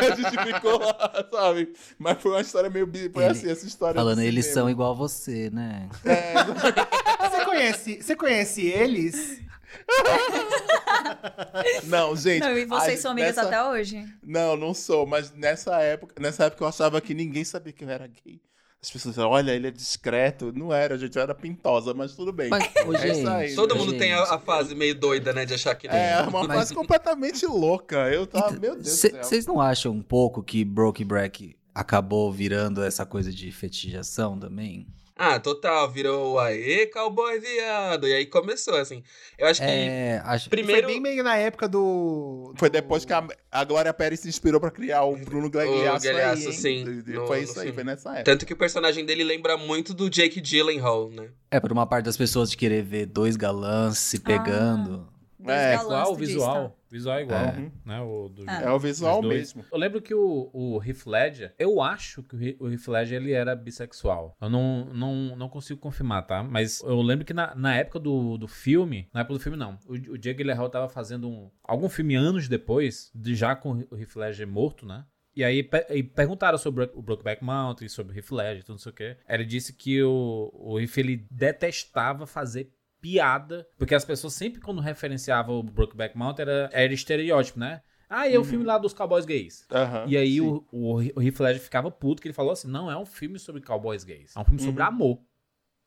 Speaker 3: Aí a gente ficou lá, sabe? Mas foi uma história meio. Foi
Speaker 1: Ele-
Speaker 3: assim, essa história.
Speaker 1: Falando,
Speaker 3: do
Speaker 1: eles
Speaker 3: cinema.
Speaker 1: são igual você, né?
Speaker 3: É,
Speaker 2: conhece, você conhece eles?
Speaker 3: não, gente.
Speaker 6: Não, e vocês
Speaker 3: a-
Speaker 6: são amigas
Speaker 3: nessa-
Speaker 6: até hoje?
Speaker 3: Não, não sou, mas nessa época, nessa época eu achava que ninguém sabia que eu era gay. As pessoas diziam, olha, ele é discreto. Não era, gente, eu era pintosa, mas tudo bem.
Speaker 1: Mas, ô,
Speaker 3: É isso aí.
Speaker 1: gente,
Speaker 4: Todo mundo tem a,
Speaker 1: gente,
Speaker 4: a fase meio doida, né? De achar que
Speaker 3: É, uma
Speaker 1: Mas-
Speaker 3: fase completamente louca. Eu tava, meu Deus do céu.
Speaker 1: Vocês não acham um pouco que Broke Break acabou virando essa coisa de fetichização também?
Speaker 4: Ah, total, virou aê, cowboy viado. E aí começou, assim. Eu acho que
Speaker 1: É, acho...
Speaker 4: primeiro.
Speaker 2: Foi bem meio na época do.
Speaker 3: Foi depois que a, a Glória Pérez se inspirou pra criar o Bruno Gagliasso
Speaker 4: Gagliasso,
Speaker 3: aí,
Speaker 4: sim, no-
Speaker 3: foi isso aí, foi nessa época.
Speaker 4: Tanto que o personagem dele lembra muito do Jake Gyllenhaal, né?
Speaker 1: É, por uma parte das pessoas de querer ver dois galãs se pegando.
Speaker 6: Dois
Speaker 3: É,
Speaker 6: galãs,
Speaker 5: Qual o visual? Visual é igual,
Speaker 1: É.
Speaker 5: né? O do
Speaker 6: Ah.
Speaker 3: É o visual mesmo.
Speaker 5: Eu lembro que o, o Heath Ledger, eu acho que o, He- o Heath Ledger ele era bissexual. Eu não, não, não consigo confirmar, tá? Mas eu lembro que na, na época do, do filme, na época do filme não, o, o Jake Gyllenhaal tava fazendo um, algum filme anos depois, de, já com o Heath Ledger morto, né? E aí e perguntaram sobre o Brokeback Mountain, sobre o Heath Ledger, tudo não sei o quê. Ele disse que o, o Heath, ele detestava fazer piada, porque as pessoas sempre quando referenciavam o Brokeback Mountain era, era estereótipo, né? Ah, e é o filme lá dos cowboys gays.
Speaker 3: Aham,
Speaker 5: E aí
Speaker 3: sim.
Speaker 5: o, o, o Heath Ledger ficava puto, que ele falou assim, não, é um filme sobre cowboys gays. É um filme sobre
Speaker 3: Uhum.
Speaker 5: amor.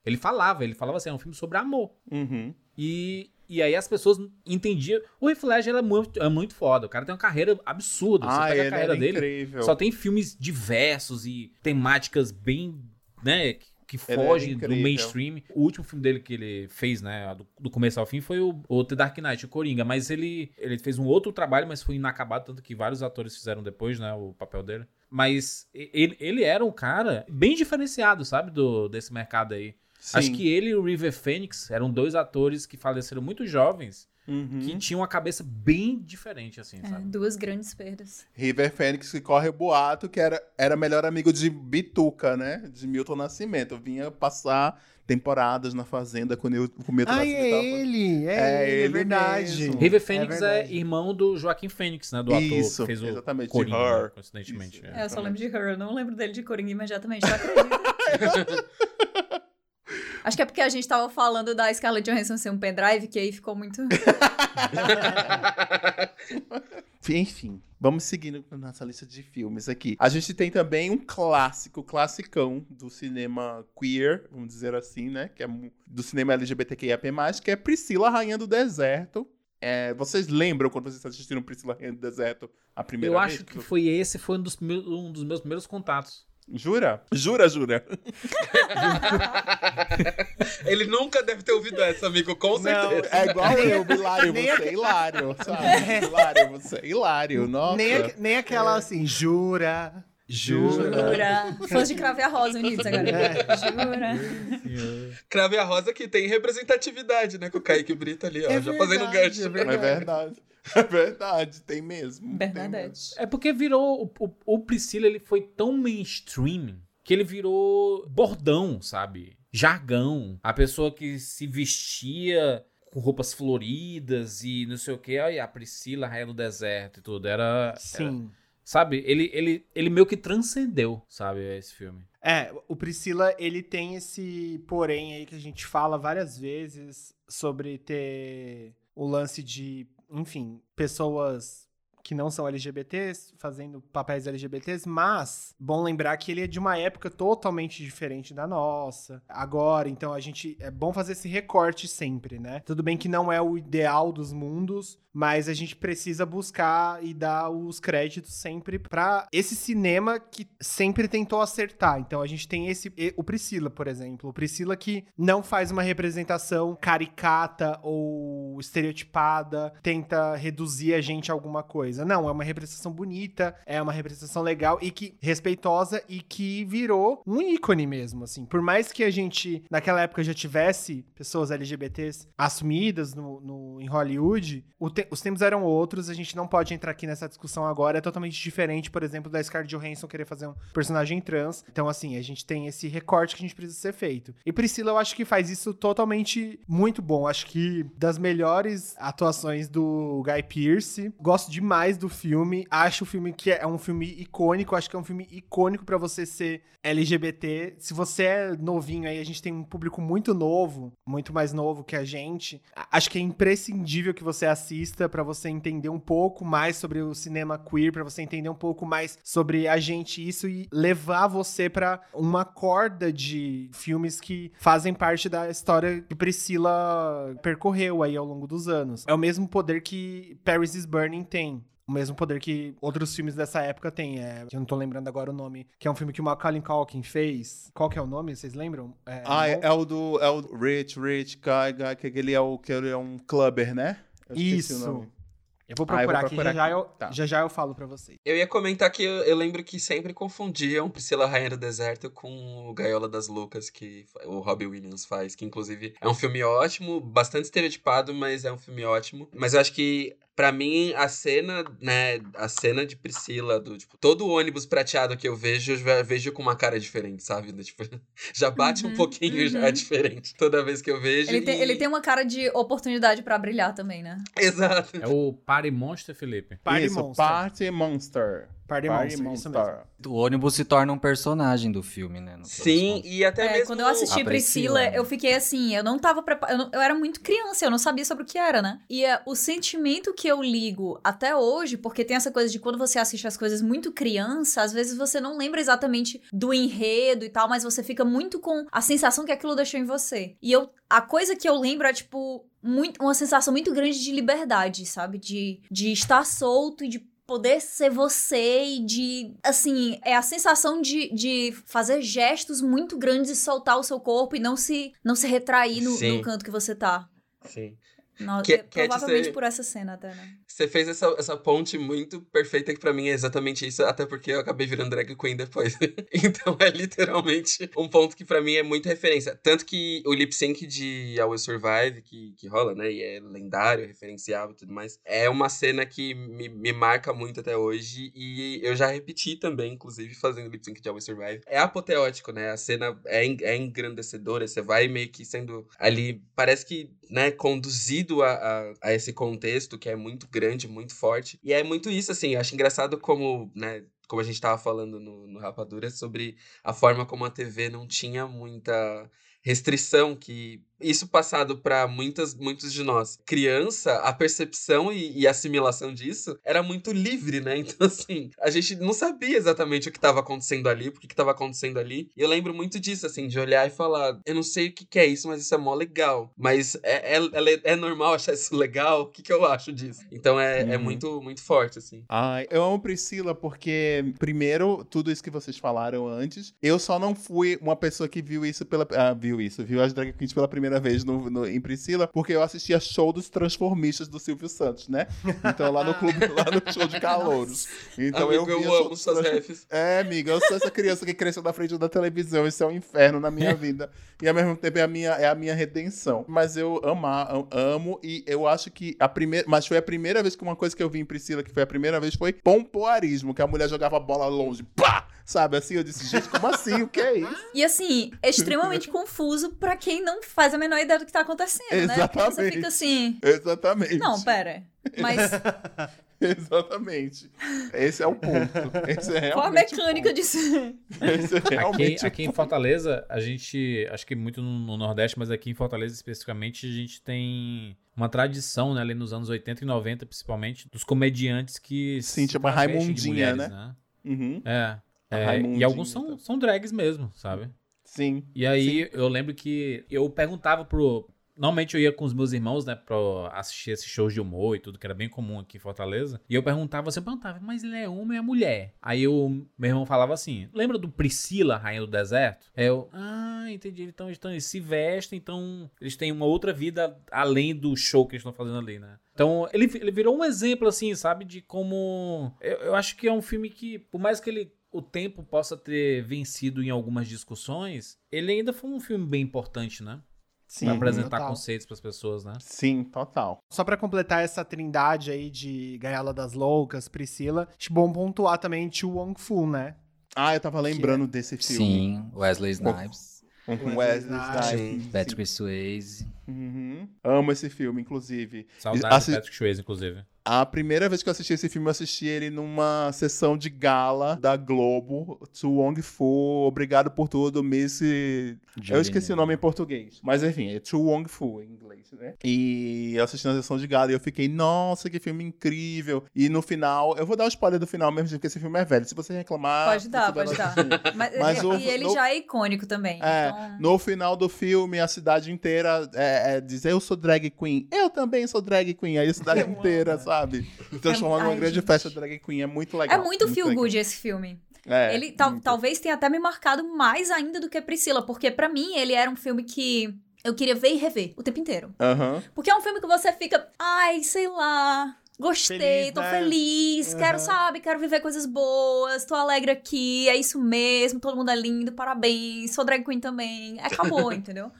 Speaker 5: Ele falava, ele falava assim, é um filme sobre amor.
Speaker 3: Uhum.
Speaker 5: E, e aí as pessoas entendiam. O Heath Ledger é, muito, é muito foda. O cara tem uma carreira absurda. Você
Speaker 3: Ah,
Speaker 5: pega
Speaker 3: ele
Speaker 5: a carreira dele,
Speaker 3: incrível.
Speaker 5: só tem filmes diversos e temáticas bem, né, que,
Speaker 3: Ele era
Speaker 5: fogem do mainstream. O último filme dele que ele fez, né, do, do começo ao fim, foi o, o The Dark Knight, o Coringa. Mas ele, ele fez um outro trabalho, mas foi inacabado, tanto que vários atores fizeram depois, né, o papel dele. Mas ele, ele era um cara bem diferenciado, sabe, do, desse mercado aí. Acho
Speaker 3: Sim.
Speaker 5: que ele e o River Phoenix eram dois atores que faleceram muito jovens,
Speaker 3: Uhum.
Speaker 5: que tinham uma cabeça bem diferente, assim,
Speaker 6: É,
Speaker 5: sabe?
Speaker 6: duas grandes perdas.
Speaker 3: River Phoenix que corre o boato que era, era melhor amigo de Bituca, né? De Milton Nascimento. Vinha passar temporadas na fazenda com o com o Milton
Speaker 2: Ai,
Speaker 3: Nascimento.
Speaker 2: é ele, é,
Speaker 3: É
Speaker 2: ele, é
Speaker 3: ele
Speaker 2: verdade.
Speaker 3: mesmo.
Speaker 5: River Phoenix é,
Speaker 2: verdade.
Speaker 5: irmão do Joaquim Phoenix, né? Do ator
Speaker 3: Isso,
Speaker 5: que fez o
Speaker 3: exatamente, de
Speaker 5: Coringa,
Speaker 3: Her.
Speaker 5: né, coincidentemente.
Speaker 3: Isso.
Speaker 5: é.
Speaker 6: É, eu só lembro de Her, eu não lembro dele de Coringa imediatamente, não acredito. Acho que é porque a gente tava falando da Scarlett Johansson ser um pendrive, que aí ficou muito...
Speaker 3: Enfim, vamos seguindo com nossa lista de filmes aqui. A gente tem também um clássico, classicão do cinema queer, vamos dizer assim, né? Que é do cinema LGBTQIAP+, que é Priscila, Rainha do Deserto. É, vocês lembram quando vocês assistiram Priscila, Rainha do Deserto a primeira
Speaker 5: Eu
Speaker 3: vez?
Speaker 5: acho que foi esse, foi um dos, meus, um dos meus primeiros contatos.
Speaker 3: Jura? Jura, jura?
Speaker 4: Ele nunca deve ter ouvido essa, amigo, com certeza.
Speaker 3: É igual eu, Hilário,
Speaker 2: nem
Speaker 3: você é hilário, sabe? Hilário, você é hilário, nossa.
Speaker 2: Nem, a- nem aquela assim, jura, jura.
Speaker 6: Jura. Fãs de Crave a Rosa unidos agora. Jura.
Speaker 4: Crave a Rosa que tem representatividade, né? Com o Kaique Brito ali, ó.
Speaker 2: É
Speaker 4: já fazendo
Speaker 2: verdade,
Speaker 4: gancho.
Speaker 2: é
Speaker 3: É verdade. É verdade, tem mesmo. tem mesmo.
Speaker 6: Verdade.
Speaker 5: É porque virou. O, o, o Priscila ele foi tão mainstream que ele virou bordão, sabe? Jargão. A pessoa que se vestia com roupas floridas e não sei o que. Olha, a Priscila, a Rainha do Deserto e tudo. Era. era-
Speaker 2: Sim.
Speaker 5: sabe? Ele, ele, ele meio que transcendeu, sabe? Esse filme.
Speaker 2: É, o Priscila, ele tem esse porém aí que a gente fala várias vezes sobre ter o lance de, enfim, pessoas que não são LGBTs fazendo papéis LGBTs, mas bom lembrar que ele é de uma época totalmente diferente da nossa. Agora, então a gente é bom fazer esse recorte sempre, né? Tudo bem que não é o ideal dos mundos, mas a gente precisa buscar e dar os créditos sempre pra esse cinema que sempre tentou acertar. Então a gente tem esse o Priscila, por exemplo, o Priscila que não faz uma representação caricata ou estereotipada, tenta reduzir a gente a alguma coisa. Não, é uma representação bonita, é uma representação legal e que respeitosa e que virou um ícone mesmo, assim. Por mais que a gente naquela época já tivesse pessoas LGBTs assumidas no, no- em Hollywood, te- os tempos eram outros, a gente não pode entrar aqui nessa discussão agora, é totalmente diferente, por exemplo, da Scarlett Johansson querer fazer um personagem trans. Então, assim, a gente tem esse recorte que a gente precisa ser feito. E Priscila, eu acho que faz isso totalmente muito bom. Acho que das melhores atuações do Guy Pearce. Gosto demais do filme. Acho o filme que é um filme icônico. Acho que é um filme icônico pra você ser LGBT. Se você é novinho aí, a gente tem um público muito novo, muito mais novo que a gente. Acho que é imprescindível que você assista pra você entender um pouco mais sobre o cinema queer, pra você entender um pouco mais sobre a gente isso e levar você pra uma corda de filmes que fazem parte da história que Priscila percorreu aí ao longo dos anos. É o mesmo poder que Paris is Burning tem. O mesmo poder que outros filmes dessa época têm. É, eu não tô lembrando agora o nome. Que é um filme que o Macaulay Culkin fez. Qual que é o nome? Vocês lembram? É,
Speaker 3: Ah, é, é o do é o Rich, Rich Guy, Guy, que ele é, o, que ele é um clubber, né? Eu
Speaker 2: Isso.
Speaker 3: nome.
Speaker 2: Eu vou
Speaker 3: Ah, eu vou
Speaker 2: procurar,
Speaker 3: procurar
Speaker 2: aqui. Já já,
Speaker 3: aqui.
Speaker 2: eu,
Speaker 3: Tá.
Speaker 2: já já eu falo pra vocês.
Speaker 4: Eu ia comentar que eu, eu lembro que sempre confundiam Priscila Rainha do Deserto com o Gaiola das Loucas, que o Robbie Williams faz, que inclusive é um filme ótimo, bastante estereotipado, mas é um filme ótimo. Mas eu acho que pra mim, a cena, né, a cena de Priscila, do, tipo, todo o ônibus prateado que eu vejo, eu já vejo com uma cara diferente, sabe? Tipo, já bate um
Speaker 6: Uhum,
Speaker 4: pouquinho já
Speaker 6: uhum.
Speaker 4: diferente toda vez que eu vejo.
Speaker 6: Ele tem,
Speaker 4: e-
Speaker 6: ele tem uma cara de oportunidade pra brilhar também, né?
Speaker 4: Exato.
Speaker 5: É o Party Monster, Felipe.
Speaker 2: Party
Speaker 3: isso,
Speaker 2: Monster.
Speaker 3: Party Monster.
Speaker 2: Party Monster, isso mesmo.
Speaker 1: O ônibus se torna um personagem do filme, né?
Speaker 4: Sim, e até
Speaker 6: É,
Speaker 4: mesmo...
Speaker 6: quando eu assisti
Speaker 1: A
Speaker 6: Priscila,
Speaker 1: Priscila.
Speaker 6: eu fiquei assim, eu não tava preparada. Eu, eu era muito criança, eu não sabia sobre o que era, né? E é, o sentimento que eu ligo até hoje, porque tem essa coisa de quando você assiste as coisas muito criança, às vezes você não lembra exatamente do enredo e tal, mas você fica muito com a sensação que aquilo deixou em você. E eu. A coisa que eu lembro é, tipo, muito, uma sensação muito grande de liberdade, sabe? De, de estar solto e de poder ser você e de. Assim, é a sensação de, de fazer gestos muito grandes e soltar o seu corpo e não se, não se retrair no, no canto que você tá.
Speaker 4: Sim.
Speaker 6: No-
Speaker 4: Que-
Speaker 6: é,
Speaker 4: quer
Speaker 6: provavelmente
Speaker 4: dizer-
Speaker 6: por essa cena até, né?
Speaker 4: Você fez essa, essa ponte muito perfeita que pra mim é exatamente isso, até porque eu acabei virando drag queen depois. então é literalmente um ponto que pra mim é muita referência. Tanto que o lip sync de I Will Survive, que, que rola, né? E é lendário, referencial e tudo mais, é uma cena que me, me marca muito até hoje. E eu já repeti também, inclusive, fazendo lip sync de I Will Survive. É apoteótico, né? A cena é, é engrandecedora, você vai meio que sendo ali, parece que, né, conduzido a, a, a esse contexto que é muito grande, muito forte. E é muito isso, assim, acho engraçado como, né, como a gente tava falando no, no Rapadura, sobre a forma como a TV não tinha muita restrição que isso passado para muitas muitos de nós criança a percepção e, e assimilação disso era muito livre né? Então assim a gente não sabia exatamente o que estava acontecendo ali por que estava acontecendo ali. E eu lembro muito disso assim de olhar e falar eu não sei o que, que é isso mas isso é mó legal. Mas é, é, é, é normal achar isso legal? O que, que eu acho disso? Então é, é
Speaker 3: Uhum.
Speaker 4: muito muito forte assim.
Speaker 3: Ai, eu amo Priscila porque, primeiro, tudo isso que vocês falaram antes, eu só não fui uma pessoa que viu isso pela. Ah, viu isso, viu as drag queens pela primeira vez no, no- em Priscila, porque eu assistia show dos transformistas do Silvio Santos, né? Então lá no clube, lá no show de calouros. Então
Speaker 4: Amigo,
Speaker 3: eu
Speaker 4: eu, amo suas
Speaker 3: trans-
Speaker 4: refs
Speaker 3: É, amiga, eu sou essa criança que cresceu na frente da televisão, isso é um inferno na minha vida. E ao mesmo tempo é a minha, é a minha redenção. Mas eu amar, am- amo, e eu acho que a primeira. Mas foi a primeira vez que uma coisa que eu vi em Priscila, que foi a primeira vez, foi pompoarismo, que a mulher jogava a bola longe. Pá! Sabe assim? Eu disse, gente, como assim? O que é isso?
Speaker 6: E assim, é extremamente confuso pra quem não faz a menor ideia do que tá acontecendo, né? Porque você
Speaker 3: Exatamente.
Speaker 6: fica assim.
Speaker 3: Exatamente.
Speaker 6: Não, pera. Mas
Speaker 3: Exatamente. Esse é o ponto. Esse é
Speaker 6: qual a mecânica disso?
Speaker 3: Esse é
Speaker 5: Aqui,
Speaker 3: realmente o
Speaker 5: aqui em Fortaleza, a gente, acho que muito no, no Nordeste, mas aqui em Fortaleza especificamente, a gente tem uma tradição, né, ali nos anos 80 e 90, principalmente, dos comediantes que
Speaker 3: Sim,
Speaker 5: se
Speaker 3: tipo a Raimundinha,
Speaker 5: mulheres,
Speaker 3: né? Uhum.
Speaker 5: É. É, e alguns são,
Speaker 3: tá.
Speaker 5: são drags mesmo, sabe?
Speaker 3: Sim.
Speaker 5: E aí eu lembro que eu perguntava pro. Normalmente eu ia com os meus irmãos, né, pra assistir esses shows de humor e tudo, que era bem comum aqui em Fortaleza. E eu perguntava, você perguntava, mas ele é homem ou é mulher? Aí eu, meu irmão falava assim: lembra do Priscila, Rainha do Deserto? Aí eu, ah, entendi. Então, então eles se vestem, então eles têm uma outra vida além do show que eles estão fazendo ali, né? Então, ele, ele virou um exemplo, assim, sabe, de como. Eu, eu acho que é um filme que, por mais que ele o tempo possa ter vencido em algumas discussões, ele ainda foi um filme bem importante, né?
Speaker 2: Sim,
Speaker 5: Pra apresentar
Speaker 2: total.
Speaker 5: conceitos pras pessoas, né?
Speaker 3: Sim, total.
Speaker 2: Só pra completar essa trindade aí de Gaiola das Loucas, Priscila, acho bom pontuar também Chu Wong Fu, né?
Speaker 3: Ah, eu tava lembrando desse filme.
Speaker 1: Sim, Wesley Snipes,
Speaker 2: Wesley
Speaker 3: Wesley
Speaker 2: Snipes.
Speaker 3: Snipes.
Speaker 1: Patrick Swayze.
Speaker 3: Uhum. Amo esse filme, inclusive.
Speaker 5: Saudade
Speaker 3: Assi-
Speaker 5: do Patrick Swayze, inclusive.
Speaker 3: A primeira vez que eu assisti esse filme, eu assisti ele numa sessão de gala da Globo. Tsu Wong Fu, obrigado por tudo, Miss. Eu esqueci o nome em português. Mas enfim, é Tsu Wong Fu em inglês, né? E eu assisti na sessão de gala e eu fiquei, nossa, que filme incrível. E no final, eu vou dar o spoiler do final mesmo, porque esse filme é velho. Se você reclamar.
Speaker 6: Pode dar, pode dar. Mas,
Speaker 3: Mas o-
Speaker 6: e ele
Speaker 3: no-
Speaker 6: já é icônico também.
Speaker 3: É,
Speaker 6: então-
Speaker 3: no final do filme, a cidade inteira é, é, diz: Eu sou drag queen. Eu também sou drag queen. Aí a cidade
Speaker 2: Eu
Speaker 3: inteira,
Speaker 2: amo.
Speaker 3: sabe? Transformando numa
Speaker 6: ai,
Speaker 3: grande
Speaker 6: gente.
Speaker 3: festa drag queen. É muito
Speaker 6: É
Speaker 3: legal.
Speaker 6: muito feel
Speaker 3: legal.
Speaker 6: good esse filme.
Speaker 3: É,
Speaker 6: ele tal-
Speaker 3: muito.
Speaker 6: talvez tenha até me marcado mais ainda do que Priscila, porque pra mim ele era um filme que eu queria ver e rever o tempo inteiro.
Speaker 3: Aham.
Speaker 6: Porque é um filme que você fica, ai, sei lá. Gostei,
Speaker 2: Feliz,
Speaker 6: tô
Speaker 2: né?
Speaker 6: feliz, quero,
Speaker 2: Aham.
Speaker 6: sabe, quero viver coisas boas, tô alegre aqui, é isso mesmo, todo mundo é lindo, parabéns, sou drag queen também. Acabou, entendeu?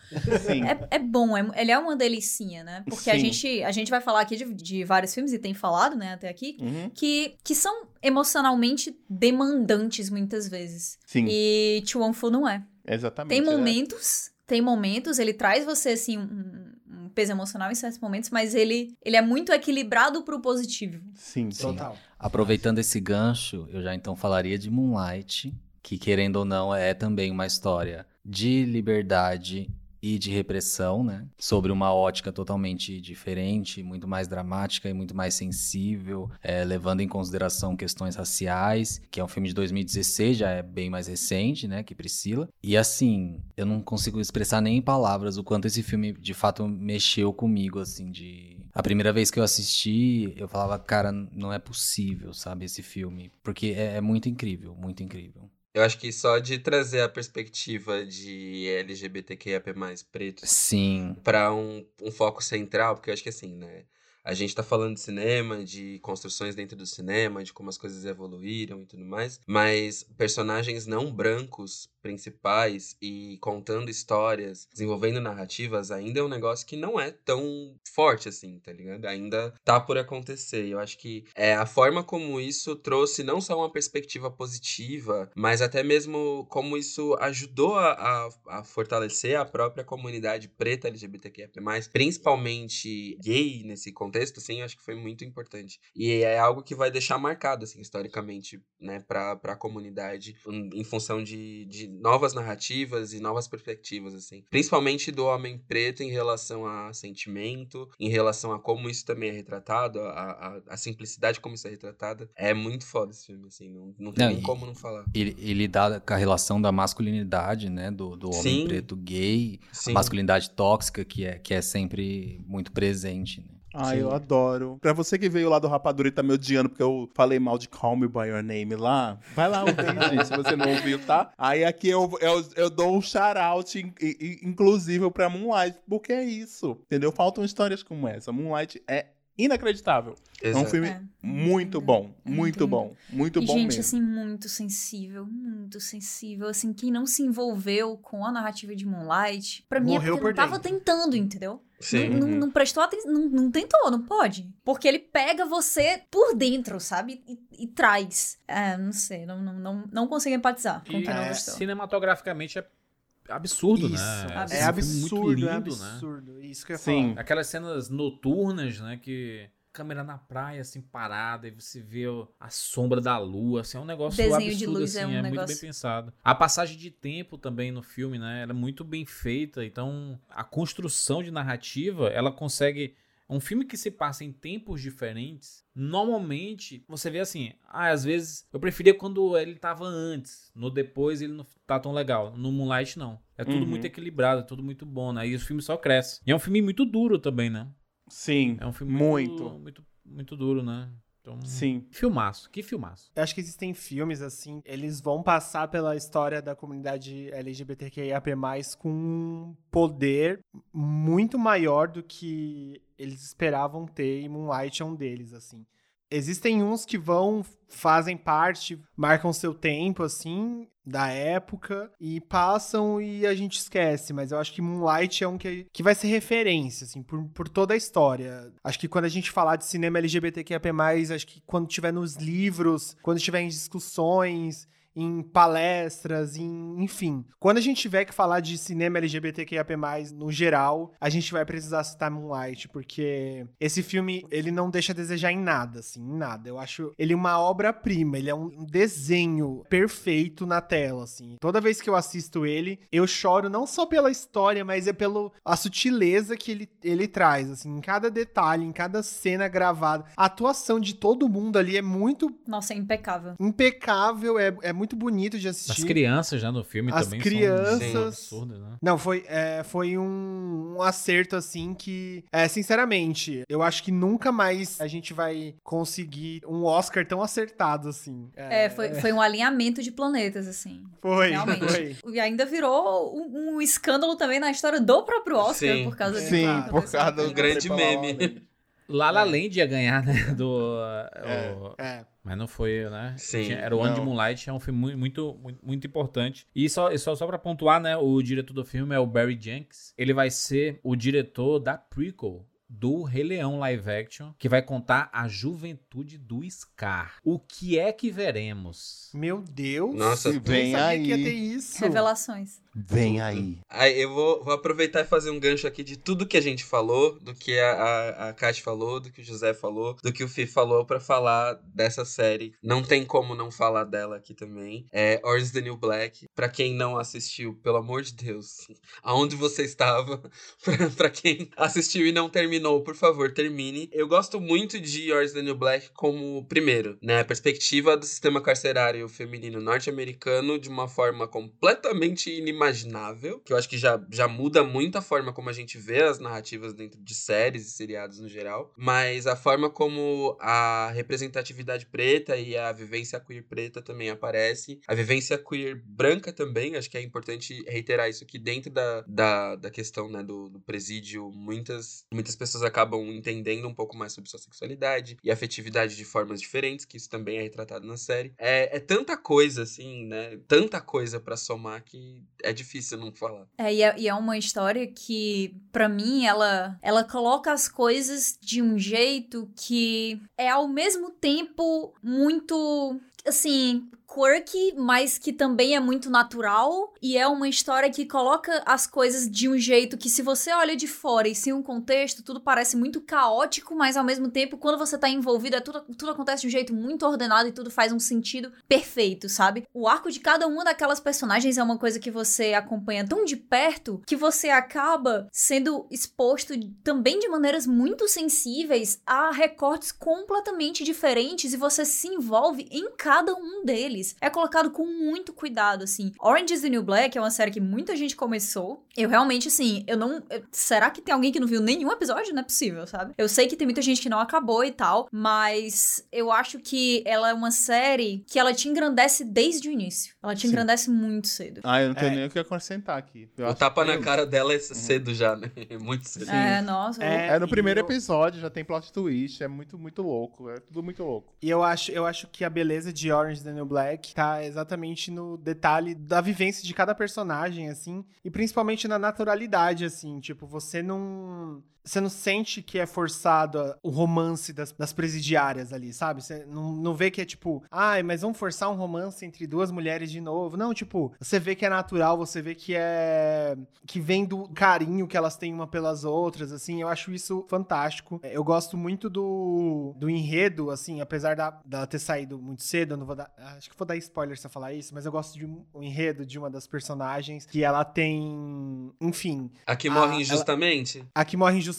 Speaker 3: Sim.
Speaker 6: É, é bom, é- ele é uma delicinha, né? Porque a gente, a gente vai falar aqui de, de vários filmes, e tem falado, né, até aqui,
Speaker 3: Uhum.
Speaker 6: que, que são emocionalmente demandantes muitas vezes.
Speaker 3: Sim,
Speaker 6: E Chuan Fu não é.
Speaker 3: exatamente.
Speaker 6: Tem
Speaker 3: né?
Speaker 6: momentos, tem momentos, ele traz você, assim, um, um peso emocional em certos momentos, mas ele, ele é muito equilibrado pro positivo.
Speaker 3: Sim, sim.
Speaker 2: Total.
Speaker 1: Aproveitando esse gancho, eu já então falaria de Moonlight, que querendo ou não é também uma história de liberdade e de repressão, né? Sobre uma ótica totalmente diferente, muito mais dramática e muito mais sensível, é, levando em consideração questões raciais, que é um filme de 2016, já é bem mais recente, né? Que Priscila. E assim, eu não consigo expressar nem em palavras o quanto esse filme de fato mexeu comigo, assim, de. A primeira vez que eu assisti, eu falava, cara, não é possível, sabe, esse filme. Porque é, é muito incrível, muito incrível.
Speaker 4: Eu acho que só de trazer a perspectiva de LGBTQIAP+, pretos
Speaker 1: Sim.
Speaker 4: para um, um foco central, porque eu acho que assim, né? A gente tá falando de cinema, de construções dentro do cinema, de como as coisas evoluíram e tudo mais, mas personagens não brancos principais e contando histórias, desenvolvendo narrativas, ainda é um negócio que não é tão forte assim, tá ligado? Ainda tá por acontecer. Eu acho que é a forma como isso trouxe não só uma perspectiva positiva, mas até mesmo como isso ajudou a, a, a fortalecer a própria comunidade preta LGBTQIA+, principalmente gay nesse contexto, assim, eu acho que foi muito importante. E é algo que vai deixar marcado, assim, historicamente, né, pra, pra comunidade, em, função de, de novas narrativas e novas perspectivas, assim. Principalmente do homem preto em relação a sentimento, em relação a como isso também é retratado, a, a, a simplicidade como isso é retratado. É muito foda esse filme, assim, não, não tem
Speaker 1: Não,
Speaker 4: nem
Speaker 1: e-
Speaker 4: como não falar.
Speaker 1: Ele, ele dá com a relação da masculinidade, né? Do, do homem
Speaker 4: Sim.
Speaker 1: preto gay,
Speaker 4: Sim.
Speaker 1: a masculinidade tóxica, que é, que é sempre muito presente, né?
Speaker 3: Ai,
Speaker 4: Sim.
Speaker 3: eu adoro. Pra você que veio lá do Rapadura e tá me odiando porque eu falei mal de Call Me By Your Name lá, vai lá ouvir, gente, se você não ouviu, tá? Aí aqui eu, eu, eu dou um shout-out, in- in- inclusive, pra Moonlight, porque é isso, entendeu? Faltam histórias como essa. Moonlight é inacreditável. É um
Speaker 4: Exato.
Speaker 3: filme
Speaker 6: É.
Speaker 3: muito bom, muito bom, muito
Speaker 6: e,
Speaker 3: bom
Speaker 6: gente,
Speaker 3: mesmo.
Speaker 6: assim, muito sensível, muito sensível. Assim, quem não se envolveu com a narrativa de Moonlight, pra mim
Speaker 2: Morreu
Speaker 6: é porque
Speaker 2: por
Speaker 6: não tava
Speaker 2: dentro.
Speaker 6: tentando, entendeu?
Speaker 4: Sim.
Speaker 6: Não, não-
Speaker 3: Uhum.
Speaker 6: não prestou atenção, não, não tentou, não pode. Porque ele pega você por dentro, sabe? E, e traz. É, não sei, não, não, não, não consigo empatizar com
Speaker 5: E
Speaker 6: quem não
Speaker 2: é,
Speaker 6: gostou.
Speaker 5: cinematograficamente é absurdo,
Speaker 2: Isso,
Speaker 5: né?
Speaker 6: absurdo.
Speaker 2: É
Speaker 5: um filme
Speaker 2: absurdo,
Speaker 5: muito
Speaker 2: é
Speaker 5: lindo, né?
Speaker 2: absurdo. Isso que eu ia
Speaker 3: Sim.
Speaker 2: falar.
Speaker 5: Aquelas cenas noturnas, né? Que câmera na praia, assim, parada, e você vê a sombra da lua, assim, é um negócio
Speaker 6: Desenho de
Speaker 5: absurdo,
Speaker 6: luz
Speaker 5: assim,
Speaker 6: é um
Speaker 5: muito bem
Speaker 6: negócio-
Speaker 5: pensado. A passagem de tempo também no filme, né? Ela é muito bem feita, então a construção de narrativa, ela consegue... Um filme que se passa em tempos diferentes, normalmente você vê assim, ah, às vezes eu preferia quando ele tava antes, no depois ele não tá tão legal. No Moonlight não. É tudo
Speaker 3: Uhum.
Speaker 5: muito equilibrado, é tudo muito bom, né? E o filme só cresce. E é um filme muito duro também, né?
Speaker 3: Sim,
Speaker 5: É um filme
Speaker 3: muito.
Speaker 5: muito, muito, muito duro, né? Então,
Speaker 3: Sim.
Speaker 5: Filmaço, que filmaço.
Speaker 2: Eu acho que existem filmes, assim, eles vão passar pela história da comunidade LGBTQIAP+, com um poder muito maior do que eles esperavam ter, e Moonlight é um deles, assim. Existem uns que vão, fazem parte, marcam seu tempo, assim, da época, e passam e a gente esquece, mas eu acho que Moonlight é um que, que vai ser referência, assim, por, por toda a história. Acho que quando a gente falar de cinema LGBTQIAP+, acho que quando tiver nos livros, quando tiver em discussões, em palestras, em, enfim. Quando a gente tiver que falar de cinema LGBTQIAP+, no geral, a gente vai precisar citar Moonlight, porque esse filme, ele não deixa a desejar em nada, assim, em nada. Eu acho ele uma obra-prima, ele é um desenho perfeito na tela, assim. Toda vez que eu assisto ele, eu choro não só pela história, mas é pela a sutileza que ele, ele traz, assim, em cada detalhe, em cada cena gravada. A atuação de todo mundo ali é muito
Speaker 6: Nossa, é impecável.
Speaker 2: impecável, é, é muito bonito de
Speaker 5: As
Speaker 2: assistir.
Speaker 5: crianças já no filme
Speaker 2: As
Speaker 5: também
Speaker 2: crianças-
Speaker 5: são absurdas, né?
Speaker 2: Não, foi, é, foi um, um acerto, assim, que, é, sinceramente, eu acho que nunca mais a gente vai conseguir um Oscar tão acertado, assim.
Speaker 6: É, foi, foi um alinhamento de planetas, assim.
Speaker 2: Foi,
Speaker 6: Realmente.
Speaker 2: foi.
Speaker 6: E ainda virou um, um escândalo também na história do próprio Oscar,
Speaker 4: Sim.
Speaker 6: por causa
Speaker 2: Sim,
Speaker 6: disso.
Speaker 3: por causa
Speaker 4: Um
Speaker 3: do-
Speaker 4: grande meme.
Speaker 3: Ordem.
Speaker 5: La La
Speaker 2: É.
Speaker 5: Land ia ganhar, né? Do,
Speaker 3: É.
Speaker 5: o-
Speaker 2: É.
Speaker 5: Mas não foi, né?
Speaker 4: Sim,
Speaker 5: Tinha- era o
Speaker 3: não.
Speaker 5: Moonlight, é um filme mu- muito, muito, muito importante. E só, só, só pra pontuar, né? O diretor do filme é o Barry Jenkins. Ele vai ser o diretor da prequel do Rei Leão live action, que vai contar a juventude do Scar. O que é que veremos?
Speaker 2: Meu Deus.
Speaker 4: Nossa,
Speaker 3: vem aí.
Speaker 2: que ia ter isso.
Speaker 6: Revelações.
Speaker 3: Vem aí.
Speaker 4: Aí eu vou, vou aproveitar e fazer um gancho aqui de tudo que a gente falou, do que a, a, a Kat falou, do que o José falou, do que o Fih falou, pra falar dessa série. Não tem como não falar dela aqui também. É Orange is the New Black. Pra quem não assistiu, pelo amor de Deus, aonde você estava? pra, pra quem assistiu e não terminou, por favor, termine. Eu gosto muito de Orange is the New Black como, primeiro, né, a perspectiva do sistema carcerário feminino norte-americano de uma forma completamente inimaginável, que eu acho que já, já muda muito a forma como a gente vê as narrativas dentro de séries e seriados no geral, mas a forma como a representatividade preta e a vivência queer preta também aparece, a vivência queer branca também, acho que é importante reiterar isso que dentro da, da, da questão né, do, do presídio, muitas, muitas pessoas acabam entendendo um pouco mais sobre sua sexualidade e afetividade de formas diferentes, que isso também é retratado na série. É, é tanta coisa, assim, né? Tanta coisa pra somar que difícil não falar.
Speaker 6: É, e é, e é uma história que, pra mim, ela, ela coloca as coisas de um jeito que é ao mesmo tempo muito, assim, quirky, mas que também é muito natural. E é uma história que coloca as coisas de um jeito que, se você olha de fora e sem um contexto, tudo parece muito caótico, mas ao mesmo tempo, quando você tá envolvido, é tudo, tudo acontece de um jeito muito ordenado e tudo faz um sentido perfeito, sabe? O arco de cada uma daquelas personagens é uma coisa que você acompanha tão de perto que você acaba sendo exposto também de maneiras muito sensíveis a recortes completamente diferentes e você se envolve em cada um deles. É colocado com muito cuidado, assim. Orange is the New Black é uma série que muita gente começou. Eu realmente, assim, eu não. eu- será que tem alguém que não viu nenhum episódio? Não é possível, sabe? Eu sei que tem muita gente que não acabou e tal, mas eu acho que ela é uma série que ela te engrandece desde o início. Ela te
Speaker 3: Sim.
Speaker 6: engrandece muito cedo.
Speaker 3: Ah, eu não tenho
Speaker 2: É.
Speaker 3: nem o que acrescentar aqui. Eu
Speaker 4: o tapa
Speaker 3: que-
Speaker 4: na cara dela é cedo já, né? É muito cedo.
Speaker 6: É, nossa.
Speaker 2: É,
Speaker 3: É no primeiro
Speaker 2: eu-
Speaker 3: episódio, já tem plot twist, é muito, muito louco. É tudo muito louco.
Speaker 2: E eu acho, eu acho que a beleza de Orange is the New Black tá exatamente no detalhe da vivência de cada personagem, assim, e principalmente na naturalidade, assim, tipo, você não. Você não sente que é forçado a- o romance das, das presidiárias ali, sabe? Você não, não vê que é tipo, ai, mas vamos forçar um romance entre duas mulheres de novo. Não, tipo, você vê que é natural, você vê que é. que vem do carinho que elas têm uma pelas outras, assim. Eu acho isso fantástico. Eu gosto muito do, do enredo, assim, apesar da, dela ter saído muito cedo, eu não vou dar. Acho que vou dar spoiler se eu falar isso, mas eu gosto de um, enredo de uma das personagens que ela tem. Enfim,
Speaker 4: Aqui
Speaker 2: Ah,
Speaker 4: morre
Speaker 2: ela-
Speaker 4: injustamente?
Speaker 2: a que morre injustamente,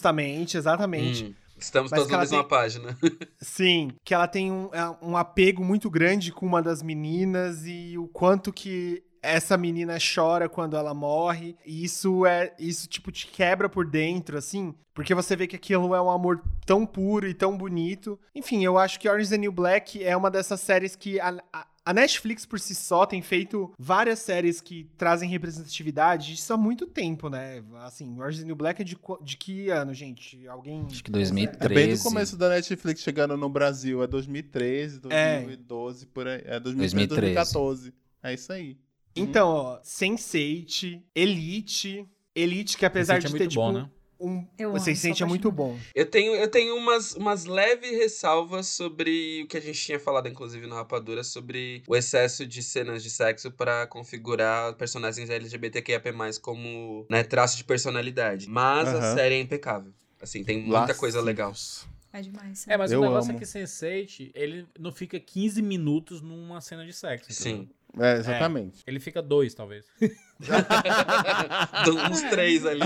Speaker 2: exatamente.
Speaker 4: Hum, estamos
Speaker 2: Mas
Speaker 4: todos na mesma
Speaker 2: tem-
Speaker 4: página.
Speaker 2: Sim, que ela tem um, é, um apego muito grande com uma das meninas e o quanto que essa menina chora quando ela morre. E isso é. Isso, tipo, te quebra por dentro, assim. Porque você vê que aquilo é um amor tão puro e tão bonito. Enfim, eu acho que Orange is the New Black é uma dessas séries que. A, a- a Netflix por si só tem feito várias séries que trazem representatividade isso há muito tempo, né? Assim, Orange is New Black é de, de que ano, gente? Alguém.
Speaker 1: Acho que
Speaker 3: É
Speaker 1: 2013.
Speaker 3: bem no começo da Netflix chegando no Brasil. É 2013,
Speaker 2: É.
Speaker 3: 2012, por aí. É 2013,
Speaker 1: 2013.
Speaker 3: 2014. É isso aí.
Speaker 2: Então, ó, Sense8, Elite. Elite, que apesar
Speaker 5: Sense8
Speaker 2: de
Speaker 5: é
Speaker 2: ter,
Speaker 5: muito
Speaker 2: tipo,
Speaker 5: bom, né?
Speaker 2: Um...
Speaker 6: Eu
Speaker 2: o
Speaker 6: amo,
Speaker 2: Sense8
Speaker 6: sou
Speaker 2: é muito bom.
Speaker 4: Eu tenho, eu tenho umas, umas leves ressalvas sobre o que a gente tinha falado, inclusive, no Rapadura, sobre o excesso de cenas de sexo pra configurar personagens LGBTQIAP+, como né, traço de personalidade. Mas a
Speaker 3: Aham.
Speaker 4: série é impecável. Assim, tem muita coisa legal.
Speaker 6: É demais.
Speaker 5: É, mas
Speaker 3: Eu
Speaker 5: o negócio
Speaker 3: amo.
Speaker 5: é que Sense8, ele não fica 15 minutos numa cena de sexo.
Speaker 4: Sim.
Speaker 3: É, exatamente.
Speaker 5: Ele fica dois, talvez.
Speaker 4: Uns três ali.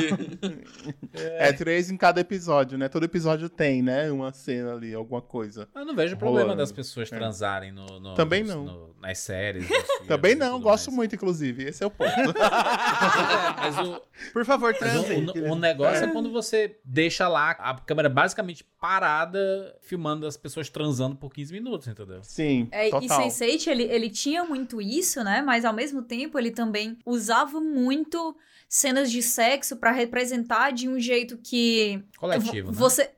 Speaker 3: É. três em cada episódio, né? Todo episódio tem, né? Uma cena ali, alguma coisa.
Speaker 5: Eu não vejo problema
Speaker 3: Rolando.
Speaker 5: das pessoas
Speaker 3: É.
Speaker 5: transarem no, no-
Speaker 3: Também
Speaker 5: nos-
Speaker 3: não.
Speaker 5: no- nas séries. filmes
Speaker 3: Também
Speaker 5: e
Speaker 3: não, gosto
Speaker 5: mais.
Speaker 3: muito, inclusive. Esse é o ponto.
Speaker 5: É, mas o,
Speaker 2: Por favor,
Speaker 5: mas o-
Speaker 2: transem.
Speaker 5: o- o negócio é. quando você deixa lá a câmera basicamente parada, filmando as pessoas transando por 15 minutos, entendeu?
Speaker 3: Sim,
Speaker 6: É, e
Speaker 3: total.
Speaker 6: Sense8, ele, ele tinha muito isso, né? Mas ao mesmo tempo ele também usava muito cenas de sexo pra representar de um jeito que
Speaker 5: Coletivo, né?
Speaker 6: você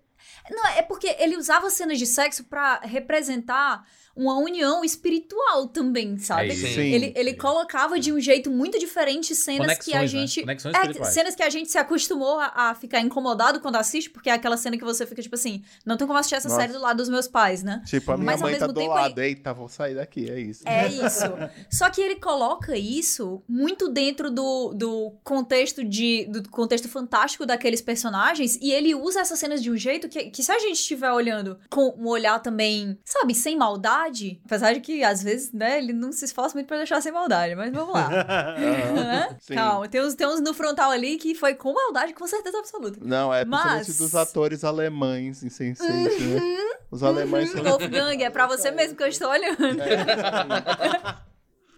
Speaker 6: Não, é porque ele usava cenas de sexo pra representar uma união espiritual também, sabe?
Speaker 5: É.
Speaker 6: Ele, ele colocava de um jeito muito diferente cenas que a
Speaker 5: Conexões, né?
Speaker 6: gente.
Speaker 5: Conexões
Speaker 6: É, cenas que a gente se acostumou a, a ficar incomodado quando assiste, porque é aquela cena que você fica tipo assim, não tem como assistir essa
Speaker 3: Nossa.
Speaker 6: série do lado dos meus pais, né?
Speaker 3: Tipo, a minha
Speaker 6: Mas, ao
Speaker 3: mãe tá do lado. Eita, vou sair daqui, é isso.
Speaker 6: É isso. Só que ele coloca isso muito dentro do, do contexto de do contexto fantástico daqueles personagens e ele usa essas cenas de um jeito que, que se a gente estiver olhando com um olhar também, sabe, sem maldade, apesar de que às vezes, né, ele não se esforça muito pra deixar sem maldade, mas vamos lá. né? Calma, tem uns, tem uns no frontal ali que foi com maldade, com certeza absoluta.
Speaker 3: Não, é
Speaker 6: Mas-
Speaker 3: dos atores alemães em Sense8, né? Os alemães são...
Speaker 6: Wolfgang, é pra você mesmo que eu estou olhando.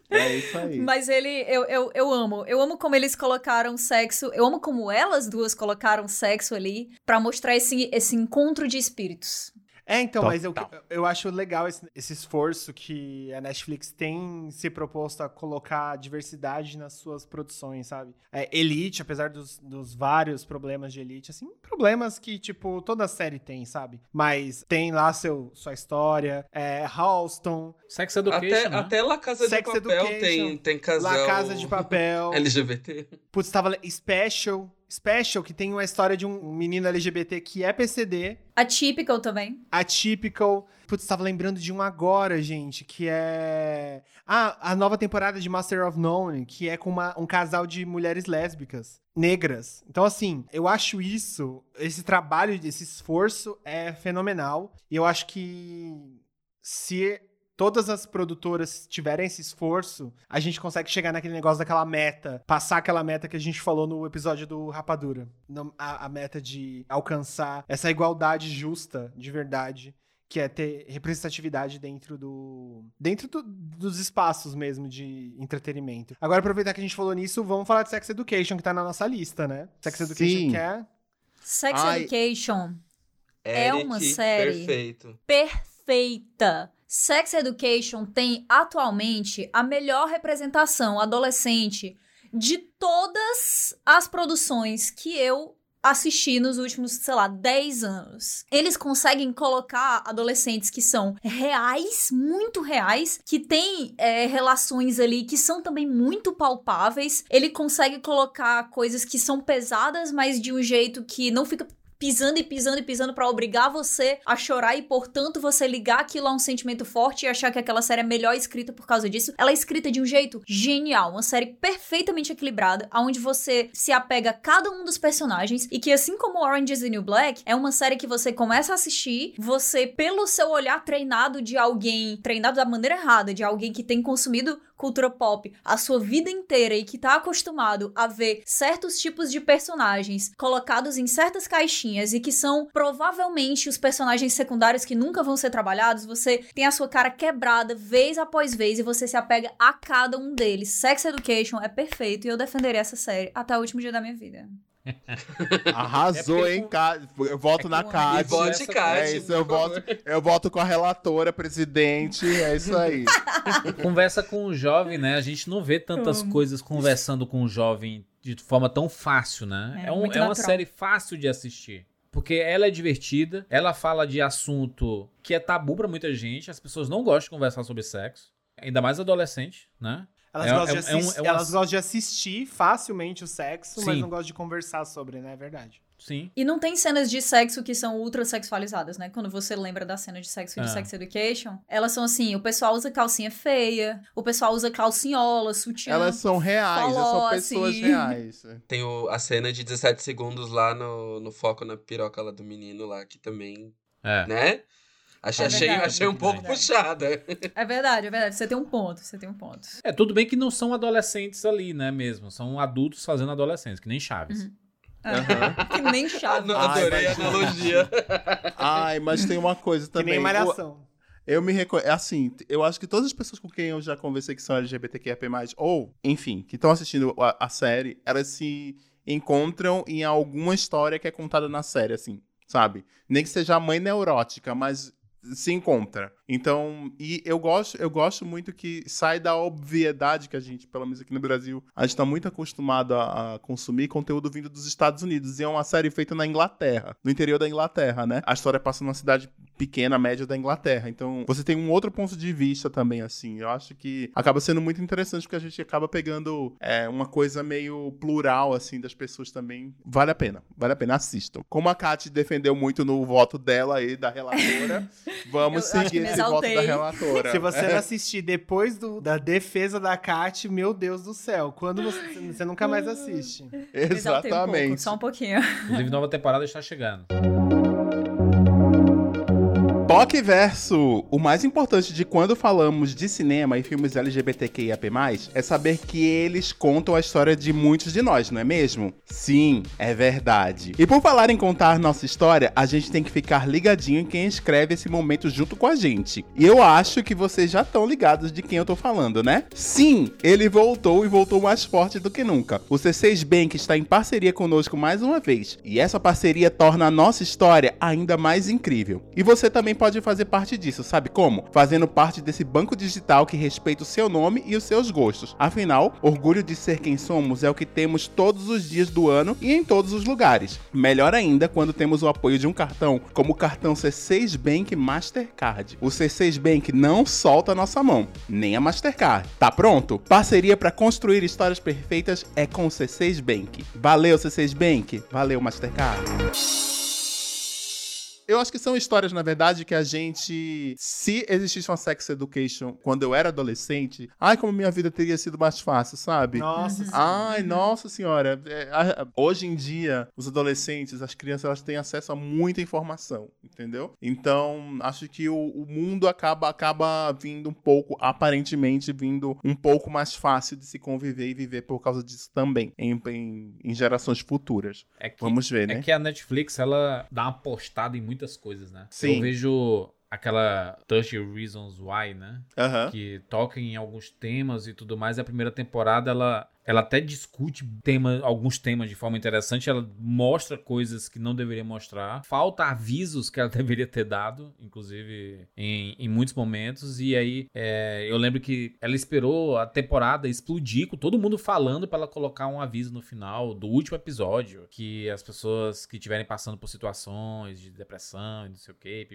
Speaker 3: É isso aí.
Speaker 6: Mas ele, eu, eu, eu amo. Eu amo como eles colocaram sexo. Eu amo como elas duas colocaram sexo ali pra mostrar esse, esse encontro de espíritos.
Speaker 2: É, então, mas eu,
Speaker 3: Total.
Speaker 2: eu acho legal esse, esse esforço que a Netflix tem se proposto a colocar diversidade nas suas produções, sabe? É, Elite, apesar dos, dos vários problemas de Elite, assim, problemas que, tipo, toda série tem, sabe? Mas tem lá seu, sua história, é, Halston,
Speaker 5: Sex Education,
Speaker 4: Até,
Speaker 5: né?
Speaker 4: até La Casa de
Speaker 2: Sex
Speaker 4: Papel
Speaker 2: Education,
Speaker 4: tem, tem casal
Speaker 2: La Casa de Papel,
Speaker 4: LGBT.
Speaker 2: putz, tava Special, Special, que tem uma história de um menino LGBT que é PCD,
Speaker 6: Atypical também.
Speaker 2: Atypical. Putz, tava lembrando de um agora, gente, que é. Ah, a nova temporada de Master of None, que é com uma- um casal de mulheres lésbicas, negras. Então, assim, eu acho isso, esse trabalho, esse esforço é fenomenal. E eu acho que se todas as produtoras tiverem esse esforço, a gente consegue chegar naquele negócio daquela meta, passar aquela meta que a gente falou no episódio do Rapadura. A, a meta de alcançar essa igualdade justa, de verdade, que é ter representatividade dentro do dentro do- dos espaços mesmo de entretenimento. Agora aproveitar que a gente falou nisso, vamos falar de Sex Education que tá na nossa lista, né? Sex Education
Speaker 3: Sim.
Speaker 2: que é
Speaker 6: Sex
Speaker 3: Ai.
Speaker 6: Education. É uma
Speaker 4: Eric,
Speaker 6: série.
Speaker 4: Perfeito.
Speaker 6: perfeita. Sex Education tem atualmente a melhor representação adolescente de todas as produções que eu assisti nos últimos, sei lá, 10 anos. Eles conseguem colocar adolescentes que são reais, muito reais, que têm é, relações ali que são também muito palpáveis. Ele consegue colocar coisas que são pesadas, mas de um jeito que não fica pisando e pisando e pisando pra obrigar você a chorar e, portanto, você ligar aquilo a um sentimento forte e achar que aquela série é melhor escrita por causa disso. Ela é escrita de um jeito genial, uma série perfeitamente equilibrada, onde você se apega a cada um dos personagens e que, assim como Orange is the New Black, é uma série que você começa a assistir, você, pelo seu olhar treinado de alguém, treinado da maneira errada, de alguém que tem consumido cultura pop a sua vida inteira e que tá acostumado a ver certos tipos de personagens colocados em certas caixinhas e que são provavelmente os personagens secundários que nunca vão ser trabalhados, você tem a sua cara quebrada vez após vez e você se apega a cada um deles. Sex Education é perfeito e eu defenderei essa série até o último dia da minha vida.
Speaker 3: Arrasou,
Speaker 5: É
Speaker 3: hein,
Speaker 5: com-
Speaker 3: Ca- Eu voto
Speaker 5: é
Speaker 3: na.
Speaker 4: E vote Cade,
Speaker 3: É isso, eu
Speaker 4: por favor.
Speaker 3: voto, eu voto com a relatora, presidente, é isso aí.
Speaker 5: Conversa com o jovem, né? A gente não vê tantas
Speaker 6: Como?
Speaker 5: coisas conversando com o jovem de forma tão fácil, né?
Speaker 6: É,
Speaker 5: É, um- é uma série fácil de assistir. Porque ela é divertida, ela fala de assunto que é tabu pra muita gente, as pessoas não gostam de conversar sobre sexo, ainda mais adolescente, né?
Speaker 2: Elas,
Speaker 5: É-
Speaker 2: gostam,
Speaker 5: é-
Speaker 2: de
Speaker 5: é um- é um
Speaker 2: elas gostam de assistir facilmente o sexo, mas
Speaker 5: Sim.
Speaker 2: não gostam de conversar sobre, né? É verdade.
Speaker 5: Sim.
Speaker 6: E não tem cenas de sexo que são ultra sexualizadas, né? Quando você lembra da cena de sexo de
Speaker 5: Ah.
Speaker 6: Sex Education, elas são assim, o pessoal usa calcinha feia, o pessoal usa calcinhola, sutiã.
Speaker 3: Elas são reais,
Speaker 6: Falou
Speaker 3: são pessoas
Speaker 6: assim.
Speaker 3: reais.
Speaker 4: Tem o- a cena de 17 segundos lá no, no foco na piroca lá do menino lá, que também,
Speaker 5: É.
Speaker 4: né? Achei,
Speaker 6: É
Speaker 4: achei,
Speaker 6: verdade,
Speaker 4: achei um pouco
Speaker 6: verdade.
Speaker 4: puxada.
Speaker 6: É verdade, é verdade. Você tem um ponto, você tem um ponto.
Speaker 5: É, tudo bem que não são adolescentes ali, né, mesmo. São adultos fazendo adolescentes, que nem Chaves.
Speaker 6: Uhum.
Speaker 4: Aham.
Speaker 6: Que nem chave.
Speaker 4: não,
Speaker 3: Ai,
Speaker 4: adorei a analogia.
Speaker 3: Ai, mas tem uma coisa
Speaker 2: Que
Speaker 3: também.
Speaker 2: nem
Speaker 3: o-
Speaker 2: malhação.
Speaker 3: Eu me reconheço. Assim, eu acho que todas as pessoas com quem eu já conversei que são LGBTQIA, ou, enfim, que estão assistindo a, a série, elas se encontram em alguma história que é contada na série, assim, sabe? Nem que seja a mãe neurótica, mas se encontra. Então, e eu gosto, eu gosto muito que sai da obviedade que a gente, pelo menos aqui no Brasil, a gente tá muito acostumado a, a consumir conteúdo vindo dos Estados Unidos. E é uma série feita na Inglaterra, no interior da Inglaterra, né? A história passa numa cidade pequena, média da Inglaterra. Então, você tem um outro ponto de vista também, assim. Eu acho que acaba sendo muito interessante porque a gente acaba pegando é, uma coisa meio plural, assim, das pessoas também. Vale a pena, vale a pena, assistam. Como a Kat defendeu muito no voto dela aí, da relatora, vamos
Speaker 6: Eu
Speaker 3: seguir esse voto da
Speaker 6: exaltei.
Speaker 3: relatora.
Speaker 2: Se você não assistir depois do- da defesa da Kat, meu Deus do céu. Quando você, você nunca mais assiste.
Speaker 6: Exaltei um pouco,
Speaker 3: Exatamente.
Speaker 6: só um pouquinho.
Speaker 5: Inclusive, nova temporada está chegando.
Speaker 3: POC Verso! O mais importante de quando falamos de cinema e filmes LGBTQIAP+, é saber que eles contam a história de muitos de nós, não é mesmo? Sim, é verdade. E por falar em contar nossa história, a gente tem que ficar ligadinho em quem escreve esse momento junto com a gente. E eu acho que vocês já estão ligados de quem eu tô falando, né? Sim, ele voltou e voltou mais forte do que nunca. O C6 Bank está em parceria conosco mais uma vez. E essa parceria torna a nossa história ainda mais incrível. E você também pode fazer parte disso, sabe como? Fazendo parte desse banco digital que respeita o seu nome e os seus gostos. Afinal, orgulho de ser quem somos é o que temos todos os dias do ano e em todos os lugares. Melhor ainda quando temos o apoio de um cartão, como o cartão C6 Bank Mastercard. O C6 Bank não solta a nossa mão, nem a Mastercard. Tá pronto? Parceria para construir histórias perfeitas é com o C6 Bank. Valeu C6 Bank, valeu Mastercard. Eu acho que são histórias, na verdade, que a gente. Se existisse uma sex education quando eu era adolescente, ai, como minha vida teria sido mais fácil, sabe?
Speaker 2: Nossa, sim.
Speaker 3: Ai, nossa senhora. É, a- a- hoje em dia, os adolescentes, as crianças, elas têm acesso a muita informação, entendeu? Então, acho que o, o mundo acaba, acaba vindo um pouco, aparentemente, vindo um pouco mais fácil de se conviver e viver por causa disso também, em, em, em gerações futuras.
Speaker 5: É que,
Speaker 3: Vamos ver,
Speaker 5: é
Speaker 3: né?
Speaker 5: que a Netflix, ela dá uma postada em muitas coisas, né?
Speaker 3: Sim.
Speaker 5: Eu vejo aquela 30 Reasons Why, né?
Speaker 3: Aham.
Speaker 5: que toca em alguns temas e tudo mais. A primeira temporada ela, ela até discute tema, alguns temas de forma interessante. Ela mostra coisas que não deveria mostrar. Falta avisos que ela deveria ter dado, inclusive em, em muitos momentos. E aí é, eu lembro que ela esperou a temporada explodir com todo mundo falando para ela colocar um aviso no final do último episódio que as pessoas que estiverem passando por situações de depressão e não sei o que.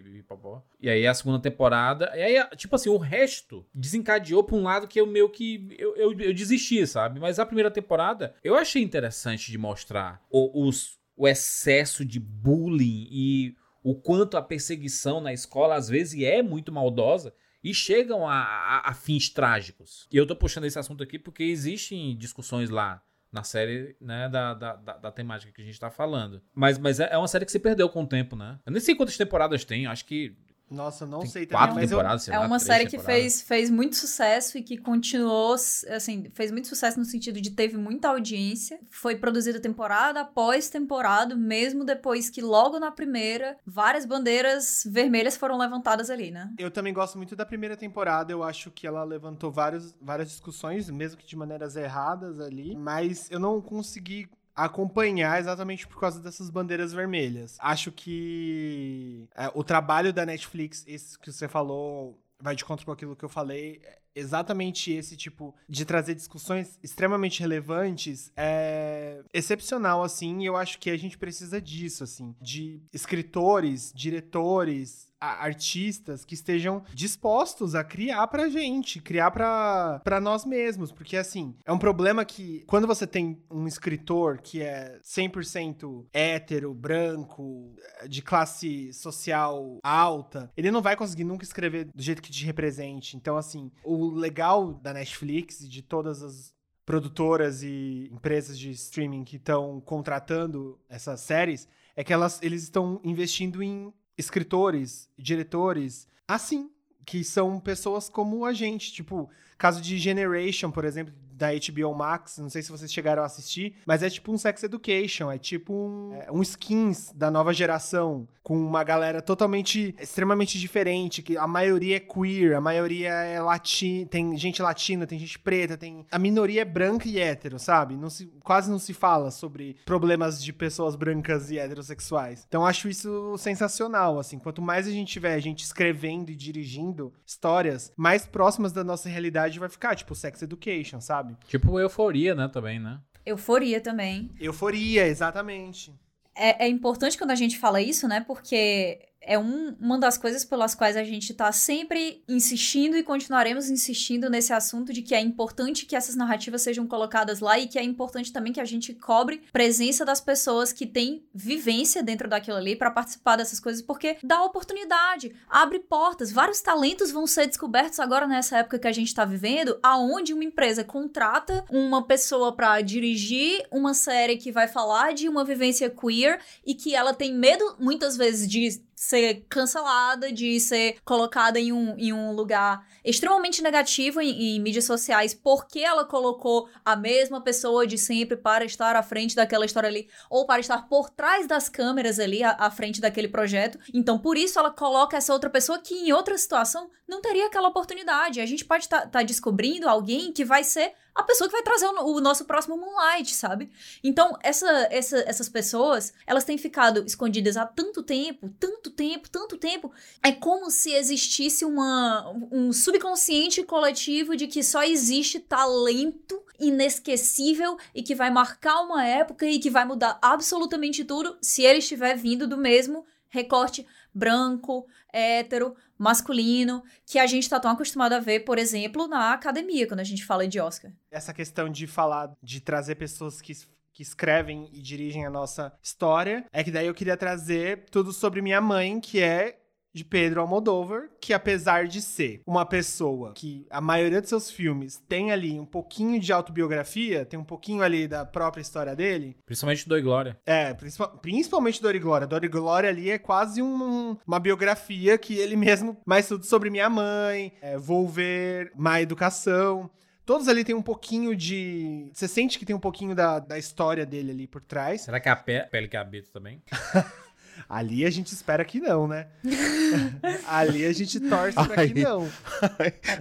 Speaker 5: E aí a segunda temporada, e aí, tipo assim, o resto desencadeou pra um lado que eu meio que eu, eu, eu desisti, sabe? Mas a primeira temporada eu achei interessante de mostrar o, os, o excesso de bullying e o quanto a perseguição na escola às vezes é muito maldosa e chegam a, a- a fins trágicos. E eu tô puxando esse assunto aqui porque existem discussões lá na série, né, da, da, da, da temática que a gente tá falando. Mas, mas é é uma série que se perdeu com o tempo, né? Eu nem sei quantas temporadas tem, acho que
Speaker 2: Nossa, eu não
Speaker 5: tem
Speaker 2: sei também,
Speaker 5: quatro
Speaker 2: mas eu,
Speaker 5: temporadas, sei
Speaker 6: É uma série que fez, fez muito sucesso e que continuou, assim, fez muito sucesso no sentido de teve muita audiência. Foi produzida temporada após temporada, mesmo depois que logo na primeira, várias bandeiras vermelhas foram levantadas ali, né?
Speaker 2: Eu também gosto muito da primeira temporada. Eu acho que ela levantou vários, várias discussões, mesmo que de maneiras erradas ali. Mas eu não consegui acompanhar exatamente por causa dessas bandeiras vermelhas. Acho que é, o trabalho da Netflix, esse que você falou, vai de contra com aquilo que eu falei. é Exatamente esse tipo de trazer discussões extremamente relevantes é excepcional, assim, eu acho que a gente precisa disso, assim, de escritores, diretores, artistas que estejam dispostos a criar pra gente, criar pra, pra nós mesmos, porque assim, é um problema que quando você tem um escritor que é 100% hétero, branco, de classe social alta, ele não vai conseguir nunca escrever do jeito que te represente. Então assim, o legal da Netflix e de todas as produtoras e empresas de streaming que estão contratando essas séries é que elas, eles estão investindo em escritores, diretores, assim, que são pessoas como a gente. Tipo, caso de Generation, por exemplo, da HBO Max, não sei se vocês chegaram a assistir, mas é tipo um Sex Education, é tipo um, é, um skins da nova geração, com uma galera totalmente, extremamente diferente, que a maioria é queer, a maioria é latina, tem gente latina, tem gente preta, tem... A minoria é branca e hétero, sabe? Não se, quase não se fala sobre problemas de pessoas brancas e heterossexuais. Então acho isso sensacional, assim. Quanto mais a gente tiver a gente escrevendo e dirigindo histórias mais próximas da nossa realidade vai ficar, tipo Sex Education, sabe?
Speaker 5: Tipo euforia, né, também, né?
Speaker 6: Euforia também.
Speaker 2: Euforia, exatamente.
Speaker 6: É, é importante quando a gente fala isso, né? Porque é um, uma das coisas pelas quais a gente está sempre insistindo e continuaremos insistindo nesse assunto de que é importante que essas narrativas sejam colocadas lá e que é importante também que a gente cobre presença das pessoas que têm vivência dentro daquilo ali para participar dessas coisas, porque dá oportunidade, abre portas, vários talentos vão ser descobertos agora nessa época que a gente está vivendo, aonde uma empresa contrata uma pessoa para dirigir uma série que vai falar de uma vivência queer e que ela tem medo muitas vezes de ser cancelada, de ser colocada em um, em um lugar extremamente negativo em, em, mídias sociais, porque ela colocou a mesma pessoa de sempre para estar à frente daquela história ali, ou para estar por trás das câmeras ali, à, à frente daquele projeto. Então, por isso, ela coloca essa outra pessoa que em outra situação não teria aquela oportunidade. A gente pode estar tá, tá descobrindo alguém que vai ser a pessoa que vai trazer o, o nosso próximo Moonlight, sabe? Então, essa, essa, essas pessoas, elas têm ficado escondidas há tanto tempo, tanto tempo, tanto tempo. É como se existisse uma, um subconsciente coletivo de que só existe talento inesquecível e que vai marcar uma época e que vai mudar absolutamente tudo se ele estiver vindo do mesmo recorte branco, hétero, masculino, que a gente tá tão acostumado a ver, por exemplo, na academia, quando a gente fala de Oscar.
Speaker 2: Essa questão de falar, de trazer pessoas que que escrevem e dirigem a nossa história, é que daí eu queria trazer tudo sobre minha mãe, que é de Pedro Almodóvar, que apesar de ser uma pessoa que a maioria de seus filmes tem ali um pouquinho de autobiografia, tem um pouquinho ali da própria história dele.
Speaker 5: Principalmente Dor e Glória.
Speaker 2: É, principalmente Dor e Glória. Dor e Glória ali é quase um, uma biografia que ele mesmo, mais tudo sobre minha mãe, é, vou ver má educação. Todos ali tem um pouquinho de. Você sente que tem um pouquinho da, da história dele ali por trás.
Speaker 5: Será que é a pele que habita também?
Speaker 2: Ali a gente espera que não, né? Ali a gente torce pra
Speaker 3: Aí-
Speaker 2: que não.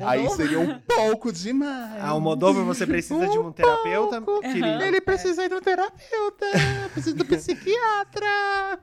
Speaker 3: Aí seria um pouco demais.
Speaker 2: A Almodóvar, você precisa de um terapeuta, querido.
Speaker 3: Ele precisa ir do terapeuta, precisa do psiquiatra.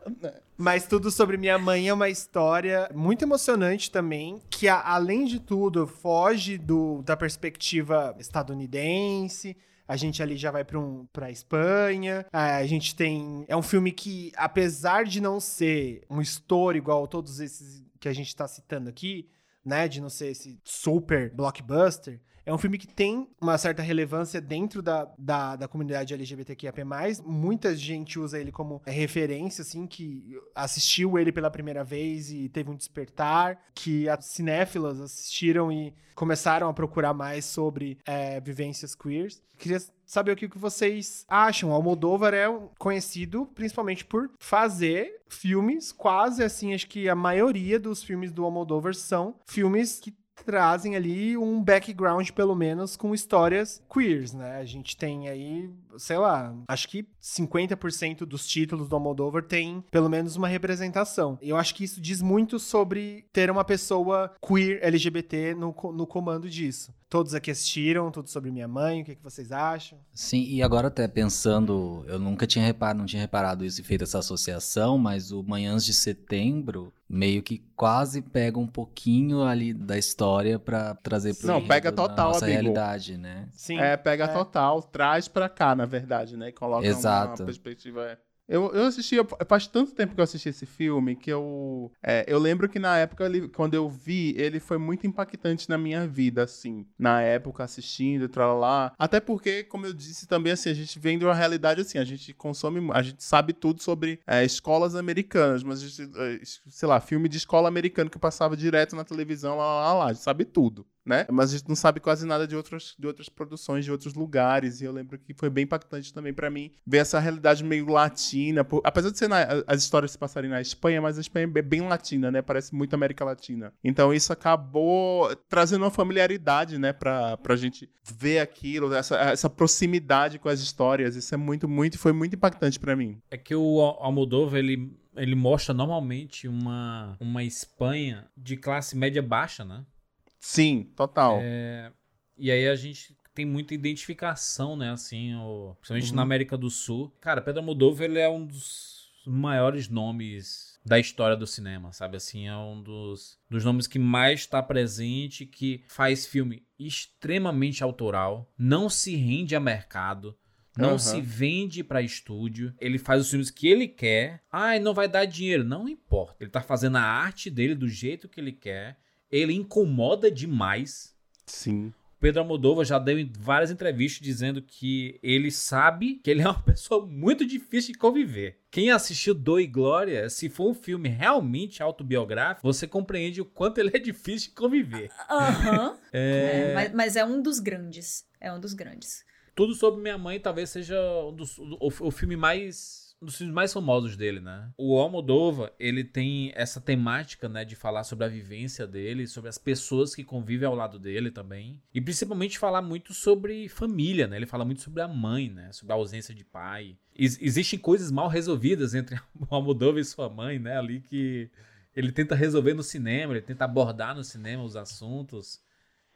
Speaker 2: Mas tudo sobre minha mãe é uma história muito emocionante também, que além de tudo foge do, da perspectiva estadunidense. A gente ali já vai para um, pra Espanha. Ah, A gente tem. É um filme que, apesar de não ser um estouro igual a todos esses que a gente tá citando aqui, né? De não ser esse super blockbuster. É um filme que tem uma certa relevância dentro da, da, da comunidade LGBTQIAP+. Muita gente usa ele como referência, assim, que assistiu ele pela primeira vez e teve um despertar, que as cinéfilas assistiram e começaram a procurar mais sobre é, vivências queers. Queria saber o que vocês acham. O Almodóvar é conhecido principalmente por fazer filmes, quase assim, acho que a maioria dos filmes do Almodóvar são filmes que trazem ali um background, pelo menos, com histórias queers, né? A gente tem aí, sei lá, acho que 50% dos títulos do Almodóvar tem pelo menos uma representação. Eu acho que isso diz muito sobre ter uma pessoa queer LGBT no, no comando disso. Todos aqui assistiram, tudo sobre minha mãe, o que, que vocês acham?
Speaker 1: Sim, e agora até pensando, eu nunca tinha reparado, não tinha reparado isso e feito essa associação, mas o Manhãs de Setembro meio que quase pega um pouquinho ali da história pra trazer pro
Speaker 3: Não, pega
Speaker 1: da
Speaker 3: total,
Speaker 1: nossa
Speaker 3: amigo.
Speaker 1: realidade, né?
Speaker 2: Sim.
Speaker 3: É, pega
Speaker 2: É.
Speaker 3: total, traz pra cá, na verdade, né? E coloca
Speaker 1: Exato.
Speaker 3: uma perspectiva. Eu, eu assisti, faz tanto tempo que eu assisti esse filme que eu. é, eu lembro que na época, ele- quando eu vi, ele foi muito impactante na minha vida, assim. Na época, assistindo, lá. Até porque, como eu disse também, assim, a gente vem de uma realidade assim, a gente consome, a gente sabe tudo sobre é, escolas americanas, mas a gente, é, sei lá, filme de escola americana que passava direto na televisão, lá, lá, lá, a gente sabe tudo. Né? Mas a gente não sabe quase nada de outras, de outras produções, de outros lugares. E eu lembro que foi bem impactante também para mim ver essa realidade meio latina. Por, apesar de ser na, as histórias se passarem na Espanha, mas a Espanha é bem latina, né? Parece muito América Latina. Então isso acabou trazendo uma familiaridade, né? Pra, pra gente ver aquilo, essa, essa proximidade com as histórias. Isso é muito, muito, foi muito impactante para mim.
Speaker 5: É que o Almodóvar, ele ele mostra normalmente uma, uma Espanha de classe média baixa, né?
Speaker 3: Sim, total.
Speaker 5: É, e aí a gente tem muita identificação, né? Assim, o, principalmente uhum. na América do Sul. Cara, Pedro Almodóvar, ele é um dos maiores nomes da história do cinema, sabe? Assim, é um dos, dos nomes que mais está presente, que faz filme extremamente autoral, não se rende a mercado, não uhum. se vende para estúdio. Ele faz os filmes que ele quer. Ai, não vai dar dinheiro. Não importa. Ele tá fazendo a arte dele do jeito que ele quer. Ele incomoda demais.
Speaker 3: Sim.
Speaker 5: Pedro Almodóvar já deu várias entrevistas dizendo que ele sabe que ele é uma pessoa muito difícil de conviver. Quem assistiu Dor e Glória, se for um filme realmente autobiográfico, você compreende o quanto ele é difícil de conviver.
Speaker 6: Aham. Uhum. é... é, mas, mas é um dos grandes. É um dos grandes.
Speaker 5: Tudo sobre minha mãe talvez seja um dos, o, o filme mais dos filmes mais famosos dele, né? O Almodóvar, ele tem essa temática, né, de falar sobre a vivência dele, sobre as pessoas que convivem ao lado dele também, e principalmente falar muito sobre família, né? Ele fala muito sobre a mãe, né, sobre a ausência de pai. Ex existem coisas mal resolvidas entre o Almodóvar e sua mãe, né, ali que ele tenta resolver no cinema, ele tenta abordar no cinema os assuntos.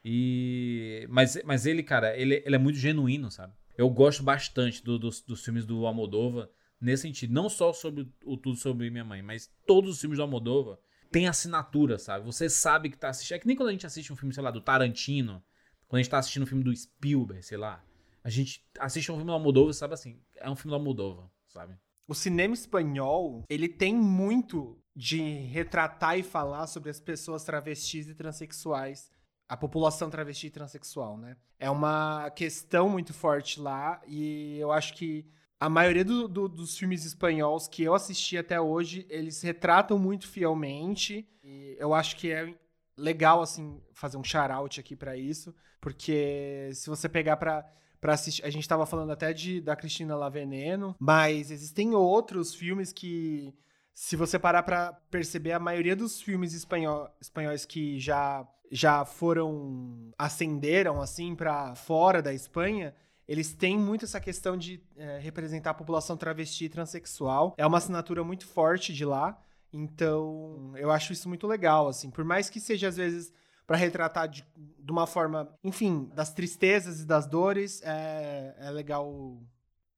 Speaker 5: E mas, mas ele, cara, ele, ele é muito genuíno, sabe? Eu gosto bastante do, dos, dos filmes do Almodóvar nesse sentido. Não só sobre o Tudo Sobre Minha Mãe, mas todos os filmes do Almodóvar têm assinatura, sabe? Você sabe que tá assistindo. É que nem quando a gente assiste um filme, sei lá, do Tarantino, quando a gente tá assistindo um filme do Spielberg, sei lá. A gente assiste um filme do Almodóvar e sabe assim, é um filme do Almodóvar, sabe?
Speaker 2: O cinema espanhol, ele tem muito de retratar e falar sobre as pessoas travestis e transexuais a população travesti e transexual, né? É uma questão muito forte lá e eu acho que a maioria do, do, dos filmes espanhóis que eu assisti até hoje, eles retratam muito fielmente e eu acho que é legal, assim, fazer um shout-out aqui para isso, porque se você pegar para para assistir. A gente estava falando até de da Cristina Laveneno, mas existem outros filmes que, se você parar para perceber, a maioria dos filmes espanhol, espanhóis que já já foram ascenderam assim para fora da Espanha, eles têm muito essa questão de é, representar a população travesti e transexual. É uma assinatura muito forte de lá. Então, eu acho isso muito legal, assim. Por mais que seja, às vezes, para retratar de, de, uma forma, enfim, das tristezas e das dores, é, é legal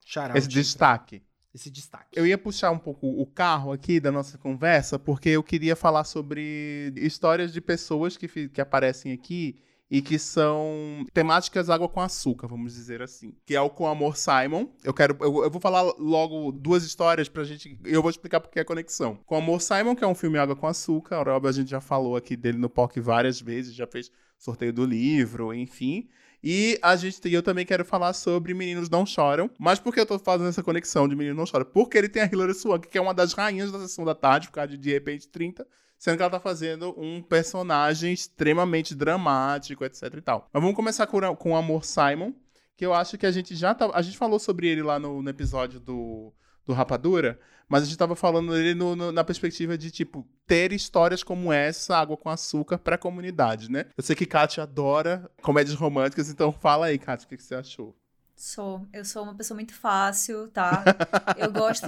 Speaker 2: charar.
Speaker 3: Esse destaque
Speaker 2: esse destaque.
Speaker 3: Eu ia puxar um pouco o carro aqui da nossa conversa, porque eu queria falar sobre histórias de pessoas que, que aparecem aqui e que são temáticas água com açúcar, vamos dizer assim. Que é o Com Amor Simon. Eu quero. Eu, eu vou falar logo duas histórias pra gente. Eu vou explicar porque é a conexão. Com Amor Simon, que é um filme água com açúcar. A gente já falou aqui dele no POC várias vezes, já fez sorteio do livro, enfim. E a gente eu também quero falar sobre Meninos Não Choram. Mas por que eu tô fazendo essa conexão de Meninos Não Choram? Porque ele tem a Hilary Swank, que é uma das rainhas da sessão da tarde, por causa de De Repente 30 sendo que ela tá fazendo um personagem extremamente dramático, etc e tal. Mas vamos começar com, com o Amor Simon, que eu acho que a gente já tá, a gente falou sobre ele lá no, no episódio do do Rapadura, mas a gente tava falando dele no, no, na perspectiva de, tipo, ter histórias como essa, Água com Açúcar, pra comunidade, né? Eu sei que Kátia adora comédias românticas, então fala aí, Kátia, o que, que você achou?
Speaker 6: Sou. Eu sou uma pessoa muito fácil, tá? eu gosto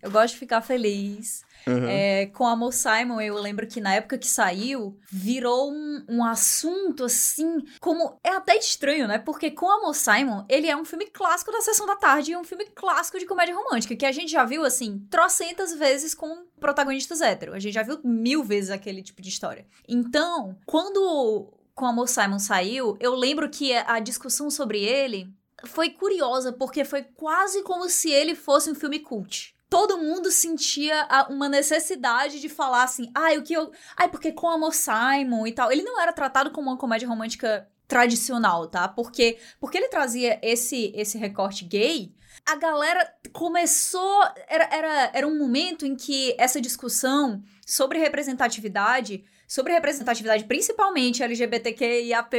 Speaker 6: eu gosto de ficar feliz. Uhum. É, com Amor Simon, eu lembro que na época que saiu, virou um, um assunto assim, como. É até estranho, né? Porque com Amor Simon, ele é um filme clássico da sessão da tarde e um filme clássico de comédia romântica, que a gente já viu, assim, trocentas vezes com protagonistas héteros. A gente já viu mil vezes aquele tipo de história. Então, quando com Amor Simon saiu, eu lembro que a discussão sobre ele foi curiosa, porque foi quase como se ele fosse um filme cult. Todo mundo sentia uma necessidade de falar assim, ai, ah, o que eu. Ai, porque com Amor Simon e tal. Ele não era tratado como uma comédia romântica tradicional, tá? Porque, porque ele trazia esse, esse recorte gay, a galera começou. Era, era, era um momento em que essa discussão sobre representatividade sobre representatividade, principalmente LGBTQIAP+,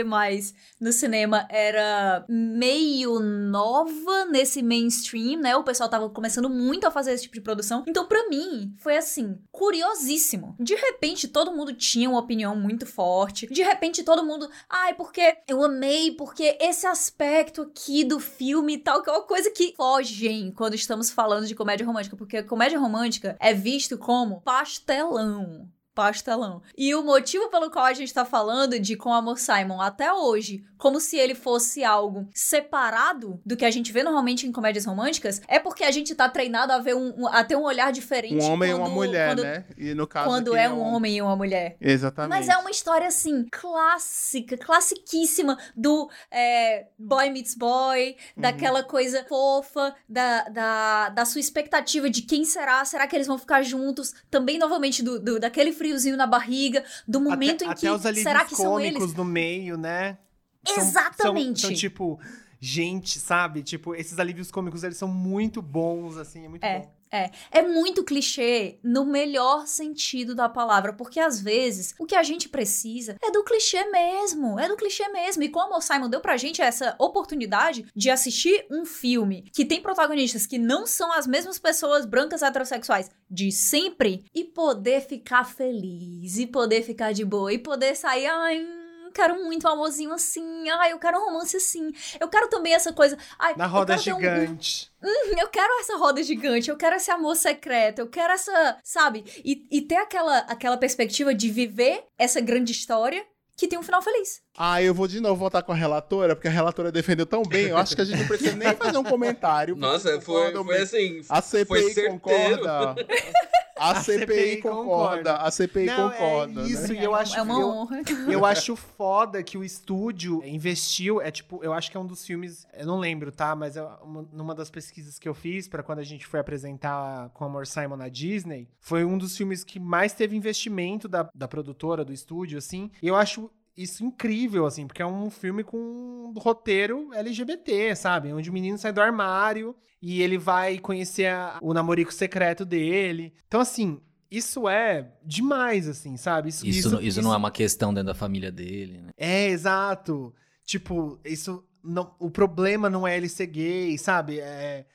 Speaker 6: no cinema, era meio nova nesse mainstream, né? O pessoal tava começando muito a fazer esse tipo de produção. Então, pra mim, foi assim, curiosíssimo. De repente, todo mundo tinha uma opinião muito forte. De repente, todo mundo, ai, porque eu amei, porque esse aspecto aqui do filme e tal, que é uma coisa que fogem quando estamos falando de comédia romântica, porque comédia romântica é visto como pastelão pastelão. E o motivo pelo qual a gente tá falando de Com Amor Simon até hoje, como se ele fosse algo separado do que a gente vê normalmente em comédias românticas, é porque a gente tá treinado a ver um, a ter um olhar diferente.
Speaker 3: Um homem
Speaker 6: quando,
Speaker 3: e uma mulher,
Speaker 6: quando,
Speaker 3: né? E no caso
Speaker 6: Quando é um homem e uma mulher.
Speaker 3: Exatamente.
Speaker 6: Mas é uma história, assim, clássica, classiquíssima do é, boy meets boy,
Speaker 3: Uhum.
Speaker 6: daquela coisa fofa, da, da, da sua expectativa de quem será, será que eles vão ficar juntos? Também, novamente, do, do daquele friozinho na barriga, do momento
Speaker 2: até,
Speaker 6: em que,
Speaker 2: até os
Speaker 6: será que são eles?
Speaker 2: no meio, né? São-
Speaker 6: Exatamente.
Speaker 2: São, são, tipo, gente, sabe? Tipo, esses alívios cômicos, eles são muito bons, assim, é muito
Speaker 6: É.
Speaker 2: bom.
Speaker 6: É, é muito clichê no melhor sentido da palavra, porque às vezes o que a gente precisa é do clichê mesmo, é do clichê mesmo. E como o Simon deu pra gente essa oportunidade de assistir um filme que tem protagonistas que não são as mesmas pessoas brancas heterossexuais de sempre e poder ficar feliz, e poder ficar de boa, e poder sair, ai. Quero muito um amorzinho assim. Ai, eu quero um romance assim. Eu quero também essa coisa. Ai,
Speaker 2: Na roda
Speaker 6: ter um-
Speaker 2: gigante.
Speaker 6: eu quero essa roda gigante, eu quero esse amor secreto, eu quero essa, sabe? E, e ter aquela, aquela perspectiva de viver essa grande história que tem um final feliz.
Speaker 3: Ah, eu vou de novo voltar com a relatora, porque a relatora defendeu tão bem. Eu acho que a gente não precisa nem fazer um comentário.
Speaker 4: Nossa, foi, foi assim.
Speaker 3: A
Speaker 4: foi
Speaker 3: CPI
Speaker 4: certeiro.
Speaker 3: concorda. A,
Speaker 2: A
Speaker 3: CPI,
Speaker 2: CPI
Speaker 3: concorda.
Speaker 2: concorda.
Speaker 3: A CPI
Speaker 2: Não,
Speaker 3: concorda.
Speaker 2: é isso,
Speaker 3: né?
Speaker 2: e eu acho
Speaker 6: é uma
Speaker 2: eu-
Speaker 6: honra.
Speaker 2: Eu acho foda que o estúdio investiu. É tipo, eu acho que é um dos filmes. Eu não lembro, tá? Mas é uma, numa das pesquisas que eu fiz pra quando a gente foi apresentar com Amor Simon na Disney, foi um dos filmes que mais teve investimento da, da produtora, do estúdio, assim. E eu acho isso incrível, assim, porque é um filme com um roteiro LGBT, sabe? Onde o menino sai do armário e ele vai conhecer a- o namorico secreto dele. Então, assim. Isso é demais, assim, sabe?
Speaker 1: Isso, isso,
Speaker 2: isso
Speaker 1: não é uma questão dentro da família dele, né?
Speaker 2: é, exato. Tipo, isso. Não, o problema não é ele ser gay, sabe? É,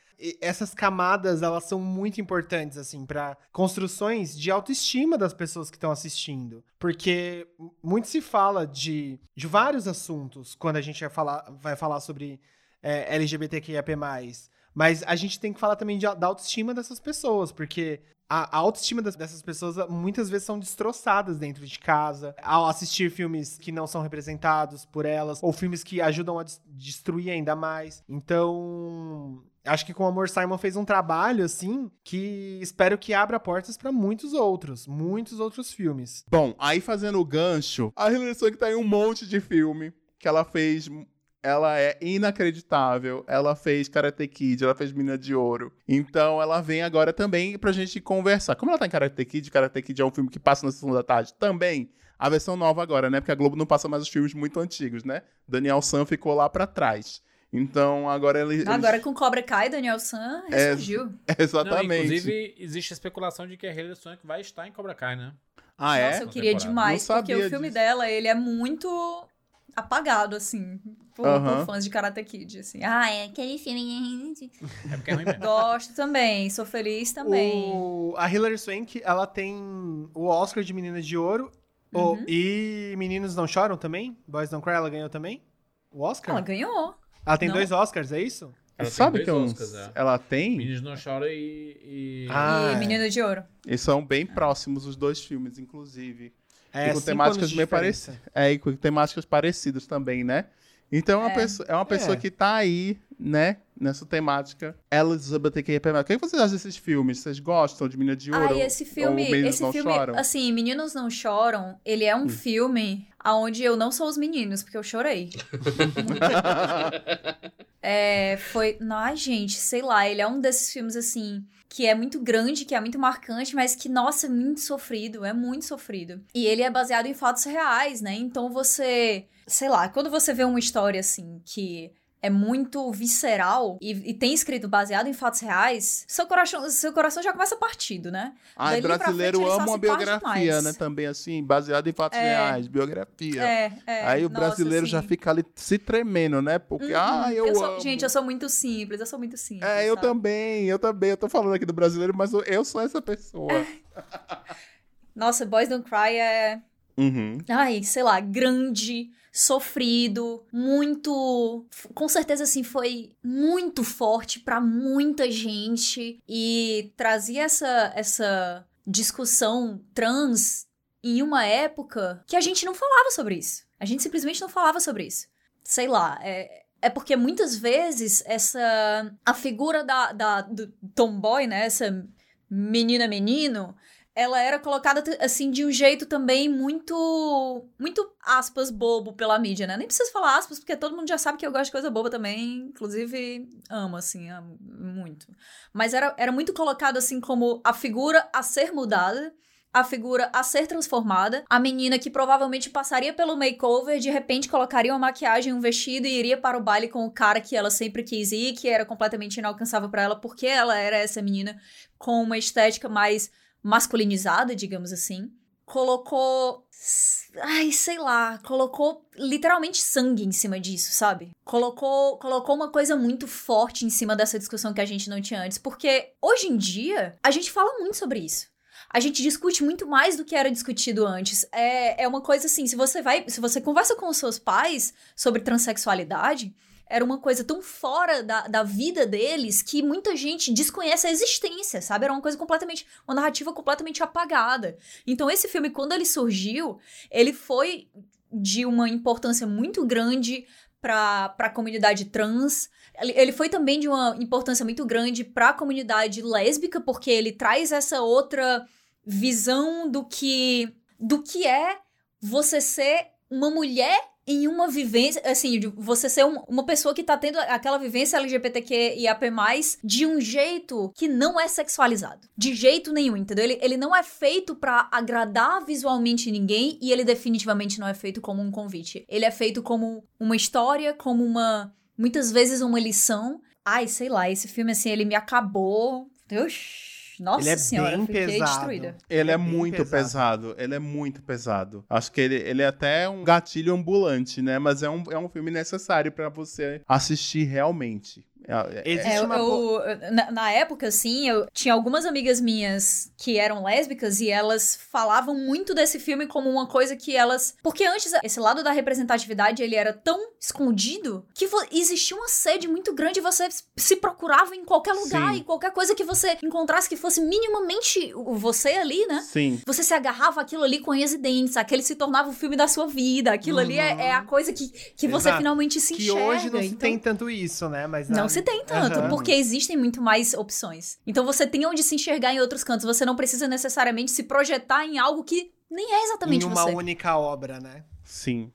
Speaker 2: essas camadas, elas são muito importantes, assim, para construções de autoestima das pessoas que estão assistindo. Porque muito se fala de, de vários assuntos quando a gente vai falar, vai falar sobre é, LGBTQIAP+. Mas a gente tem que falar também de, da autoestima dessas pessoas, porque a, a autoestima das- dessas pessoas muitas vezes são destroçadas dentro de casa, ao assistir filmes que não são representados por elas, ou filmes que ajudam a des- destruir ainda mais. Então, acho que com o Amor Simon fez um trabalho assim que espero que abra portas pra muitos outros, muitos outros filmes.
Speaker 3: Bom, aí fazendo o gancho, a Hilary Swank tá em um monte de filme que ela fez. Ela é inacreditável. Ela fez Karate Kid, ela fez Mina de Ouro. Então ela vem agora também pra gente conversar. Como ela tá em Karate Kid, Karate Kid é um filme que passa na sessão da tarde também. A versão nova agora, né? Porque a Globo não passa mais os filmes muito antigos, né? Daniel San ficou lá pra trás. Então agora ele.
Speaker 6: Agora com Cobra Kai, Daniel San
Speaker 3: É,
Speaker 6: ressurgiu.
Speaker 5: Não,
Speaker 3: Exatamente.
Speaker 5: inclusive, existe a especulação de que a Hilary Swank vai estar em Cobra Kai, né?
Speaker 3: ah, é?
Speaker 6: Nossa, eu queria demais,
Speaker 3: Não
Speaker 6: porque o filme
Speaker 3: disso.
Speaker 6: dela, ele é muito apagado, assim, por,
Speaker 3: Aham.
Speaker 6: por fãs de Karate Kid, assim. Ah, é aquele filme...
Speaker 5: É porque é ruim mesmo.
Speaker 6: Gosto também, sou feliz também.
Speaker 2: O- a Hilary Swank, ela tem o Oscar de Meninas de Ouro. o-
Speaker 6: Uhum.
Speaker 2: e Meninos Não Choram também? Boys Don't Cry, ela ganhou também? O Oscar?
Speaker 6: Ela ganhou.
Speaker 2: Ela tem
Speaker 6: Não?
Speaker 2: dois Oscars, é isso?
Speaker 5: Ela tem
Speaker 3: Sabe que é um-
Speaker 5: Oscars, é.
Speaker 3: ela tem?
Speaker 5: Meninos não choram e. e...
Speaker 2: Ah,
Speaker 6: e
Speaker 2: é.
Speaker 6: Menino de Ouro.
Speaker 3: Eles são bem próximos, os dois filmes, inclusive.
Speaker 2: É,
Speaker 3: e com temáticas meio parecidas. É, e com temáticas parecidas também, né? Então é uma
Speaker 6: É.
Speaker 3: pessoa, é uma pessoa
Speaker 2: É.
Speaker 3: que tá aí, né? Nessa temática. LGBTQIA+. O que vocês acham desses filmes? Vocês gostam de Mina de Ouro?
Speaker 6: Ai, esse filme,
Speaker 3: Ou Meninos
Speaker 6: esse
Speaker 3: Não
Speaker 6: filme,
Speaker 3: Choram? Hum.
Speaker 6: assim, Meninos Não Choram, ele é um filme aonde eu não sou os meninos, porque eu chorei. É, foi. Ai, gente, sei lá, ele é um desses filmes assim. Que é muito grande, que é muito marcante, mas que, nossa, é muito sofrido, é muito sofrido. E ele é baseado em fatos reais, né? Então você. Sei lá, quando você vê uma história assim, que é muito visceral e, e tem escrito baseado em fatos reais, seu coração, seu coração já começa partido, né?
Speaker 3: Ai,
Speaker 6: Dali
Speaker 3: brasileiro
Speaker 6: frente,
Speaker 3: ama uma biografia, né? Também assim, baseado em fatos
Speaker 6: É.
Speaker 3: reais, biografia.
Speaker 6: É, é.
Speaker 3: Aí o
Speaker 6: nossa,
Speaker 3: brasileiro já
Speaker 6: assim.
Speaker 3: fica ali se tremendo, né? Porque,
Speaker 6: Uhum.
Speaker 3: ah, eu,
Speaker 6: sou-
Speaker 3: amo.
Speaker 6: Gente, eu sou muito simples, eu sou muito simples.
Speaker 3: É, eu
Speaker 6: sabe?
Speaker 3: também, eu também. Eu tô falando aqui do brasileiro, mas eu- eu sou essa pessoa.
Speaker 6: Nossa, Boys Don't Cry é.
Speaker 3: Uhum.
Speaker 6: Ai, sei lá, grande, sofrido, muito. Com certeza, assim, foi muito forte pra muita gente e trazia essa, essa discussão trans em uma época que a gente não falava sobre isso. A gente simplesmente não falava sobre isso. Sei lá, é. É porque muitas vezes essa. A figura da, da, do tomboy, né? Essa menina menino, ela era colocada assim de um jeito também muito muito aspas bobo pela mídia, né? Nem preciso falar aspas porque todo mundo já sabe que eu gosto de coisa boba também, inclusive amo assim, amo muito. Mas era, era muito colocado assim como a figura a ser mudada, a figura a ser transformada, a menina que provavelmente passaria pelo makeover, de repente colocaria uma maquiagem, um vestido e iria para o baile com o cara que ela sempre quis ir, que era completamente inalcançável para ela, porque ela era essa menina com uma estética mais masculinizada, digamos assim. Colocou. Ai, sei lá. Colocou literalmente sangue em cima disso, sabe? Colocou, colocou uma coisa muito forte em cima dessa discussão que a gente não tinha antes. Porque hoje em dia, a gente fala muito sobre isso. A gente discute muito mais do que era discutido antes. É, é uma coisa assim, se você vai. Se você conversa com os seus pais sobre transexualidade, era uma coisa tão fora da, da vida deles que muita gente desconhece a existência, sabe? Era uma coisa completamente. Uma narrativa completamente apagada. Então, esse filme, quando ele surgiu, ele foi de uma importância muito grande para a comunidade trans. Ele, foi também de uma importância muito grande para a comunidade lésbica, porque ele traz essa outra visão do que do que é você ser uma mulher em uma vivência, assim, de você ser um- uma pessoa que tá tendo aquela vivência LGBTQ e AP+, de um jeito que não é sexualizado. De jeito nenhum, entendeu? Ele, ele não é feito pra agradar visualmente ninguém e ele definitivamente não é feito como um convite. Ele é feito como uma história, como uma... Muitas vezes uma lição. Ai, sei lá, esse filme, assim, ele me acabou... Deus... Nossa
Speaker 2: Ele é
Speaker 6: senhora,
Speaker 2: bem
Speaker 6: fiquei
Speaker 2: pesado.
Speaker 6: destruída.
Speaker 3: Ele é,
Speaker 2: bem
Speaker 3: muito pesado. Ele é muito pesado. Acho que ele, ele é até um gatilho ambulante, né? Mas é um, é um filme necessário pra você assistir realmente. É- é-
Speaker 2: Existe
Speaker 6: É,
Speaker 2: uma
Speaker 6: eu- na, na época, assim, eu tinha algumas amigas minhas que eram lésbicas e elas falavam muito desse filme como uma coisa que elas. Porque antes, esse lado da representatividade ele era tão escondido que existia uma sede muito grande e você se procurava em qualquer lugar
Speaker 3: Sim.
Speaker 6: e qualquer coisa que você encontrasse que fosse minimamente o- você ali, né?
Speaker 3: Sim.
Speaker 6: Você se agarrava aquilo ali com unhas e dentes, aquele se tornava o filme da sua vida, aquilo ali é, é a coisa que, que você finalmente se
Speaker 2: que
Speaker 6: enxerga.
Speaker 2: hoje não se
Speaker 6: então-
Speaker 2: tem tanto isso, né? Mas
Speaker 6: não
Speaker 2: na-
Speaker 6: se tem tanto,
Speaker 2: Aham.
Speaker 6: porque existem muito mais opções. Então você tem onde se enxergar em outros cantos. Você não precisa necessariamente se projetar em algo que nem é exatamente
Speaker 2: em uma
Speaker 6: você.
Speaker 2: única obra, né?
Speaker 3: Sim.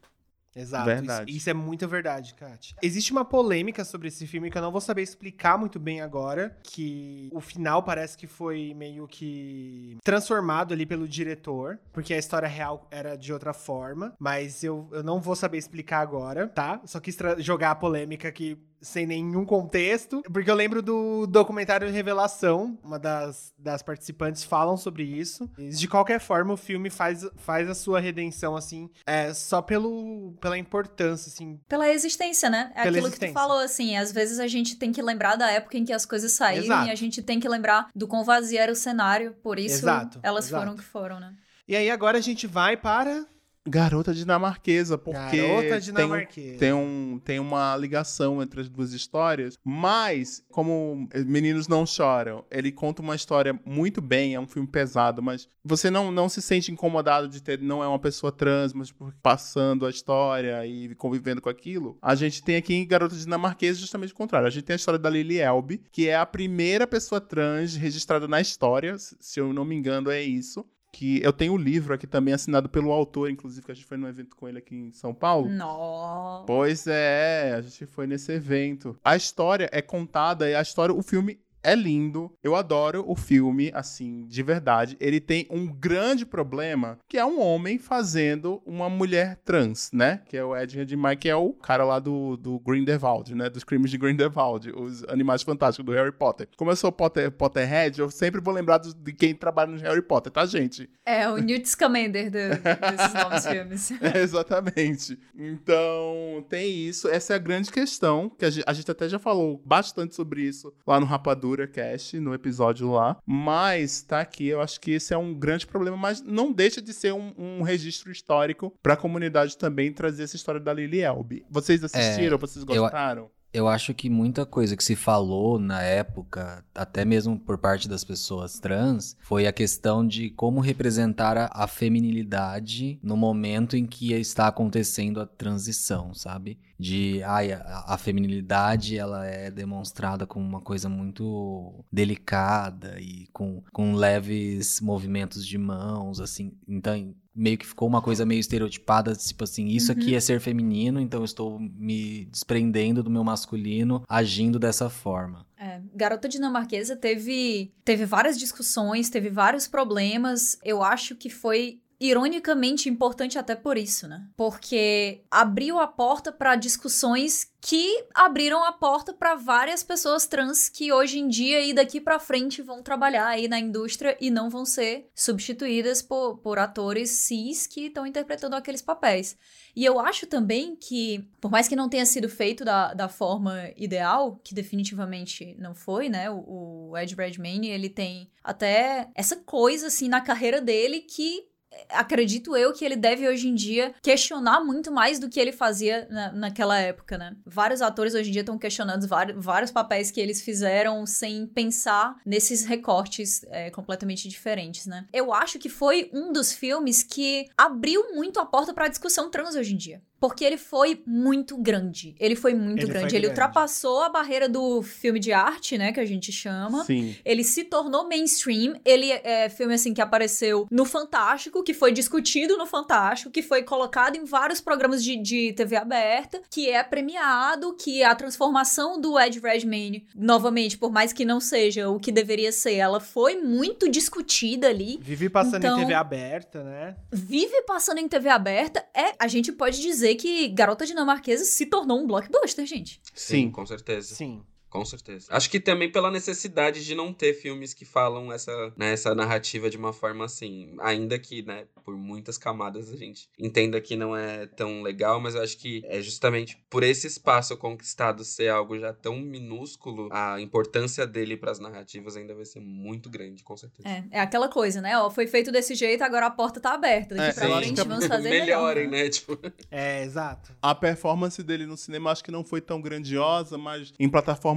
Speaker 2: Exato.
Speaker 3: Verdade.
Speaker 2: Isso, isso é muito verdade, Kat. Existe uma polêmica sobre esse filme que eu não vou saber explicar muito bem agora, que o final parece que foi meio que transformado ali pelo diretor, porque a história real era de outra forma, mas eu, eu não vou saber explicar agora, tá? Só quis jogar a polêmica aqui sem nenhum contexto, porque eu lembro do documentário Revelação, uma das, das participantes falam sobre isso. De qualquer forma, o filme faz, faz a sua redenção, assim, é, só pelo, pela importância, assim.
Speaker 6: Pela existência, né? É aquilo que
Speaker 2: existência.
Speaker 6: tu falou, assim. Às vezes a gente tem que lembrar da época em que as coisas saíram
Speaker 2: Exato.
Speaker 6: e a gente tem que lembrar do quão vazio era o cenário. Por isso
Speaker 2: Exato,
Speaker 6: elas
Speaker 2: exato.
Speaker 6: foram o que foram, né?
Speaker 2: E aí agora a gente vai para
Speaker 3: Garota dinamarquesa, porque
Speaker 2: Garota
Speaker 3: tem
Speaker 2: Dinamarquesa.
Speaker 3: Tem, um, tem uma ligação entre as duas histórias, mas como Meninos Não Choram, ele conta uma história muito bem, é um filme pesado, mas você não, não se sente incomodado de ter, não é uma pessoa trans, mas por- passando a história e convivendo com aquilo. A gente tem aqui em Garota Dinamarquesa justamente o contrário. A gente tem a história da Lily Elbe, que é a primeira pessoa trans registrada na história, se eu não me engano é isso que eu tenho o livro aqui também assinado pelo autor, inclusive que a gente foi num evento com ele aqui em São Paulo.
Speaker 6: Nossa.
Speaker 3: Pois é, a gente foi nesse evento. A história é contada e a história, o filme é lindo. Eu adoro o filme, assim, de verdade. Ele tem um grande problema, que é um homem fazendo uma mulher trans, né? Que é o Ed Redmayne, que é o cara lá do, do Grindelwald, né? Dos crimes de Grindelwald, os animais fantásticos do Harry Potter. Como eu sou Potter, Potterhead, eu sempre vou lembrar de quem trabalha no Harry Potter, tá, gente?
Speaker 6: É, o Newt Scamander do- desses novos filmes.
Speaker 3: É, exatamente. Então, tem isso. Essa é a grande questão, que a gente, a gente até já falou bastante sobre isso lá no Rapadura Cast, no episódio lá. Mas tá aqui, eu acho que esse é um grande problema, mas não deixa de ser um, um registro histórico pra comunidade também trazer essa história da Lily Elbe. Vocês assistiram? Vocês
Speaker 1: eu-
Speaker 3: gostaram?
Speaker 1: Eu acho que muita coisa que se falou na época, até mesmo por parte das pessoas trans, foi a questão de como representar a, a feminilidade no momento em que está acontecendo a transição, sabe? De, ai, a, a feminilidade ela é demonstrada como uma coisa muito delicada e com, com leves movimentos de mãos, assim. Então, meio que ficou uma coisa meio estereotipada, tipo assim, isso aqui é ser feminino, então eu estou me desprendendo do meu masculino agindo dessa forma.
Speaker 6: É, Garota Dinamarquesa teve, teve várias discussões, teve vários problemas. Eu acho que foi ironicamente importante até por isso, né? Porque abriu a porta para discussões que abriram a porta para várias pessoas trans que hoje em dia e daqui para frente vão trabalhar aí na indústria e não vão ser substituídas por, por atores cis que estão interpretando aqueles papéis. E eu acho também que, por mais que não tenha sido feito da, da forma ideal, que definitivamente não foi, né? O, o Ed Redmayne, ele tem até essa coisa, assim, na carreira dele que acredito eu que ele deve hoje em dia questionar muito mais do que ele fazia na, naquela época, né? Vários atores hoje em dia estão questionando vários, papéis que eles fizeram sem pensar nesses recortes é, completamente diferentes, né? Eu acho que foi um dos filmes que abriu muito a porta para a discussão trans hoje em dia. Porque ele foi muito grande. Ele foi muito
Speaker 2: Ele foi
Speaker 6: grande. Ele
Speaker 2: grande.
Speaker 6: ultrapassou a barreira do filme de arte, né? Que a gente chama.
Speaker 3: Sim.
Speaker 6: Ele se tornou mainstream. Ele é filme assim que apareceu no Fantástico, que foi discutido no Fantástico, que foi colocado em vários programas de, de TV aberta, que é premiado, que a transformação do Ed Redmayne, novamente, por mais que não seja o que deveria ser, ela foi muito discutida ali.
Speaker 2: Vive passando
Speaker 6: Então-
Speaker 2: em TV aberta, né?
Speaker 6: Vive passando em TV aberta. É, a gente pode dizer que Garota Dinamarquesa se tornou um blockbuster, gente.
Speaker 4: Sim,
Speaker 3: Sim.
Speaker 4: com certeza.
Speaker 2: Sim.
Speaker 4: Com certeza. Acho que também pela necessidade de não ter filmes que falam essa, né, essa narrativa de uma forma assim. Ainda que, né, por muitas camadas a gente entenda que não é tão legal, mas eu acho que é justamente por esse espaço conquistado ser algo já tão minúsculo, a importância dele pras narrativas ainda vai ser muito grande, com certeza.
Speaker 6: É, é aquela coisa, né? Ó, foi feito desse jeito, agora a porta tá aberta. Daqui
Speaker 3: É,
Speaker 6: pra frente
Speaker 3: que
Speaker 6: vamos fazer melhor.
Speaker 4: Melhorem, né? Tipo,
Speaker 2: É, exato.
Speaker 3: A performance dele no cinema acho que não foi tão grandiosa, mas em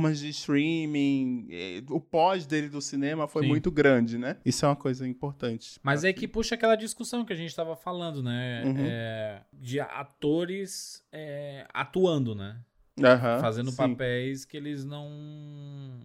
Speaker 3: plataformas de streaming, eh, o pós dele do cinema foi
Speaker 5: Sim.
Speaker 3: muito grande, né? Isso é uma coisa importante.
Speaker 5: Mas é que puxa aquela discussão que a gente tava falando, né?
Speaker 3: Uhum.
Speaker 5: É, de atores é, atuando, né?
Speaker 3: Aham,
Speaker 5: Fazendo
Speaker 3: sim.
Speaker 5: papéis que eles não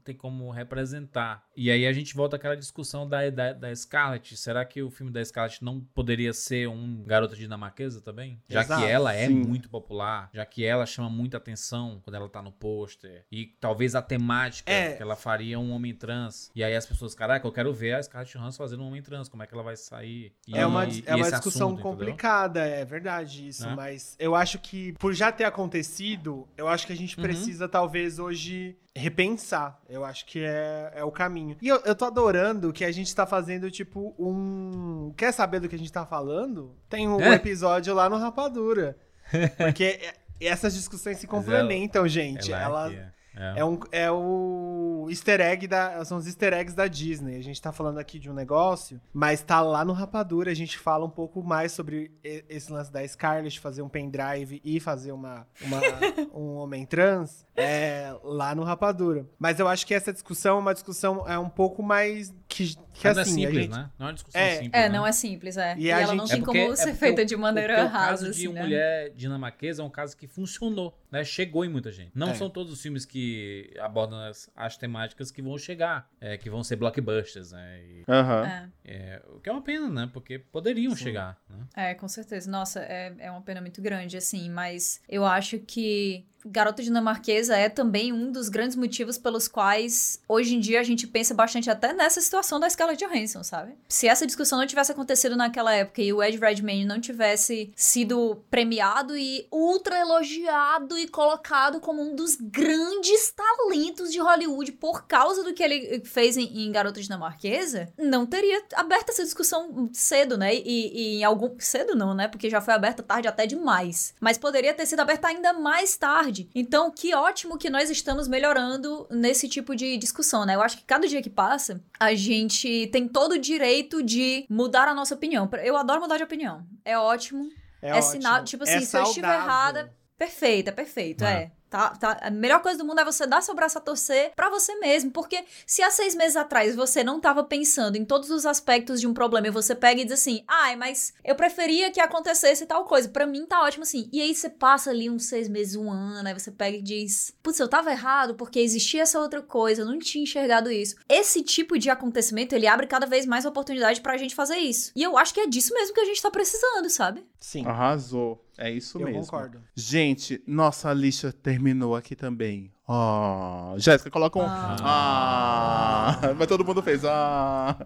Speaker 5: tem como representar. E aí a gente volta àquela discussão da, da, da Scarlett. Será que o filme da Scarlett não poderia ser um Garota Dinamarquesa também? Já
Speaker 2: Exato,
Speaker 5: que ela é
Speaker 3: sim.
Speaker 5: muito popular, já que ela chama muita atenção quando ela tá no pôster. E talvez a temática
Speaker 2: É.
Speaker 5: que ela faria um homem trans. E aí as pessoas, caraca, eu quero ver a Scarlett Johansson fazendo um homem trans. Como é que ela vai sair? E,
Speaker 2: É uma,
Speaker 5: e
Speaker 2: é uma discussão
Speaker 5: assunto, entendeu?
Speaker 2: complicada, é verdade isso,
Speaker 5: Né?
Speaker 2: mas eu acho que por já ter acontecido, eu acho que a gente
Speaker 5: Uhum.
Speaker 2: precisa talvez hoje repensar. Eu acho que é, é o caminho. E eu, eu tô adorando que a gente tá fazendo tipo um. Quer saber do que a gente tá falando? Tem um
Speaker 5: É.
Speaker 2: episódio lá no Rapadura. Porque é- essas discussões se complementam, gente.
Speaker 5: Ela
Speaker 2: Ela,
Speaker 5: é. É.
Speaker 2: um, é o easter egg da. São os easter eggs da Disney. A gente tá falando aqui de um negócio, mas tá lá no Rapadura. A gente fala um pouco mais sobre esse lance da Scarlett fazer um pendrive e fazer uma, uma- um homem trans é, lá no Rapadura. Mas eu acho que essa discussão é uma discussão é um pouco mais. Que, que
Speaker 5: Mas não é
Speaker 2: assim, a
Speaker 5: simples,
Speaker 2: gente.
Speaker 5: né? Não é uma discussão
Speaker 2: É,
Speaker 5: simples.
Speaker 6: É,
Speaker 5: né?
Speaker 6: não é simples, é.
Speaker 2: E
Speaker 6: E,
Speaker 2: a
Speaker 6: ela não
Speaker 2: gente-
Speaker 6: tem
Speaker 5: É porque-
Speaker 6: como
Speaker 5: é
Speaker 6: ser
Speaker 5: porque
Speaker 6: feita
Speaker 5: o-
Speaker 6: de maneira
Speaker 5: porque o
Speaker 6: rasa,
Speaker 5: caso
Speaker 6: assim,
Speaker 5: de
Speaker 6: né?
Speaker 5: mulher dinamarquesa é um caso que funcionou, né? Chegou em muita gente. Não
Speaker 2: É.
Speaker 5: são todos os filmes que abordam as, as temáticas que vão chegar, é, que vão ser blockbusters, né? E,
Speaker 3: Aham.
Speaker 6: É.
Speaker 5: é, o que é uma pena, né? Porque poderiam
Speaker 2: Sim.
Speaker 5: chegar, né?
Speaker 6: É, com certeza. Nossa, é, é uma pena muito grande, assim, mas eu acho que Garota Dinamarquesa é também um dos grandes motivos pelos quais hoje em dia a gente pensa bastante até nessa situação da Scarlett Johansson, sabe? Se essa discussão não tivesse acontecido naquela época e o Ed Redmayne não tivesse sido premiado e ultra elogiado e colocado como um dos grandes talentos de Hollywood por causa do que ele fez em, em Garota Dinamarquesa, não teria aberto essa discussão cedo, né? E, e em algum cedo não, né? Porque já foi aberta tarde até demais. Mas poderia ter sido aberta ainda mais tarde. Então, que ótimo que nós estamos melhorando nesse tipo de discussão, né? Eu acho que cada dia que passa, a gente tem todo o direito de mudar a nossa opinião. Eu adoro mudar de opinião. É ótimo. É,
Speaker 2: É,
Speaker 6: sinal,
Speaker 2: ótimo.
Speaker 6: tipo
Speaker 2: É
Speaker 6: assim, se eu estiver errada, perfeito, é perfeito,
Speaker 5: É.
Speaker 6: é. Tá, tá. A melhor coisa do mundo é você dar seu braço a torcer pra você mesmo. Porque se há seis meses atrás você não tava pensando em todos os aspectos de um problema e você pega e diz assim, ai, mas eu preferia que acontecesse tal coisa. Pra mim tá ótimo assim. E aí você passa ali uns seis meses, um ano, aí você pega e diz, putz, eu tava errado porque existia essa outra coisa, eu não tinha enxergado isso. Esse tipo de acontecimento, ele abre cada vez mais oportunidade pra gente fazer isso. E eu acho que é disso mesmo que a gente tá precisando, sabe?
Speaker 2: Sim,
Speaker 3: Arrasou. É isso
Speaker 2: eu
Speaker 3: mesmo.
Speaker 2: concordo.
Speaker 3: Gente, nossa lista terminou aqui também. Ó, Jéssica, coloca um. Ah. Mas todo mundo fez. Ah.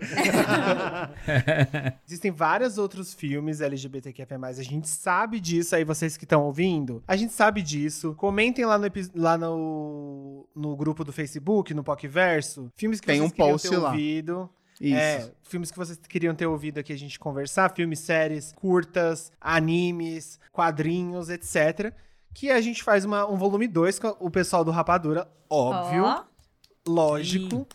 Speaker 2: Existem vários outros filmes LGBTQIA+, a gente sabe disso aí, vocês que estão ouvindo, a gente sabe disso. Comentem lá no, lá no, no grupo do Facebook, no PocVerso, filmes que
Speaker 3: Tem
Speaker 2: vocês
Speaker 3: um post
Speaker 2: ter
Speaker 3: lá.
Speaker 2: ouvido.
Speaker 3: Isso.
Speaker 2: É, filmes que vocês queriam ter ouvido aqui a gente conversar, filmes, séries, curtas, animes, quadrinhos, etc. Que a gente faz uma- um volume 2 com o pessoal do Rapadura, óbvio,
Speaker 6: Ó.
Speaker 2: lógico.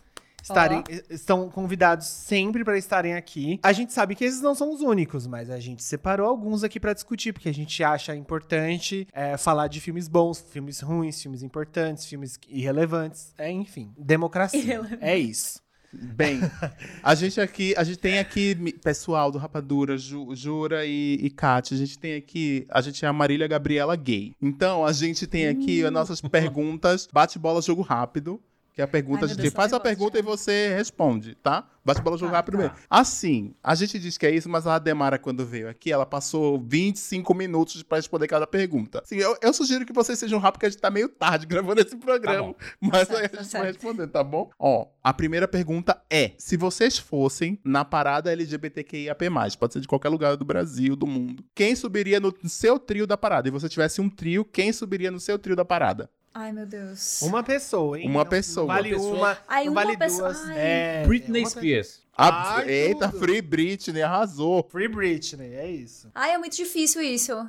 Speaker 2: Estarem, estão convidados sempre para estarem aqui. A gente sabe que esses não são os únicos, mas a gente separou alguns aqui para discutir, porque a gente acha importante é, falar de filmes bons, filmes ruins, filmes importantes, filmes irrelevantes. É, enfim, democracia.
Speaker 6: Irrelevante.
Speaker 2: É isso.
Speaker 3: Bem, a gente aqui, a gente tem aqui pessoal do Rapadura, Ju- Jura e, e Kátia. A gente tem aqui, a gente é a Marília Gabriela gay. Então, a gente tem aqui as nossas perguntas, bate-bola, jogo rápido. Que é a pergunta,
Speaker 6: Ai,
Speaker 3: a gente
Speaker 6: Deus,
Speaker 3: faz a pergunta e você responde, tá? Bate-bola, jogo
Speaker 6: Tá,
Speaker 3: rápido
Speaker 6: tá.
Speaker 3: Assim, a gente diz que é isso, mas a Demara, quando veio aqui, ela passou 25 minutos pra responder cada pergunta. Assim, eu, eu sugiro que vocês sejam rápidos, porque a gente tá meio tarde gravando esse programa. Mas
Speaker 6: Tá
Speaker 3: aí a
Speaker 6: certo,
Speaker 3: gente
Speaker 6: tá
Speaker 3: vai
Speaker 6: certo.
Speaker 3: responder, tá bom? Ó, a primeira pergunta é: se vocês fossem na parada LGBTQIAP+, pode ser de qualquer lugar do Brasil, do mundo, quem subiria no seu trio da parada? E você tivesse um trio, quem subiria no seu trio da parada?
Speaker 6: Ai, meu Deus.
Speaker 2: Uma pessoa, hein?
Speaker 3: Uma pessoa.
Speaker 2: Não vale
Speaker 5: Uma
Speaker 6: Ai,
Speaker 2: não
Speaker 6: uma
Speaker 2: vale
Speaker 6: pessoa.
Speaker 2: duas. É,
Speaker 5: Britney
Speaker 2: é
Speaker 5: Spears.
Speaker 3: Ah,
Speaker 2: Ai,
Speaker 3: eita,
Speaker 2: tudo.
Speaker 3: Free Britney, arrasou.
Speaker 2: Free Britney, é isso.
Speaker 6: Ai, é muito difícil isso.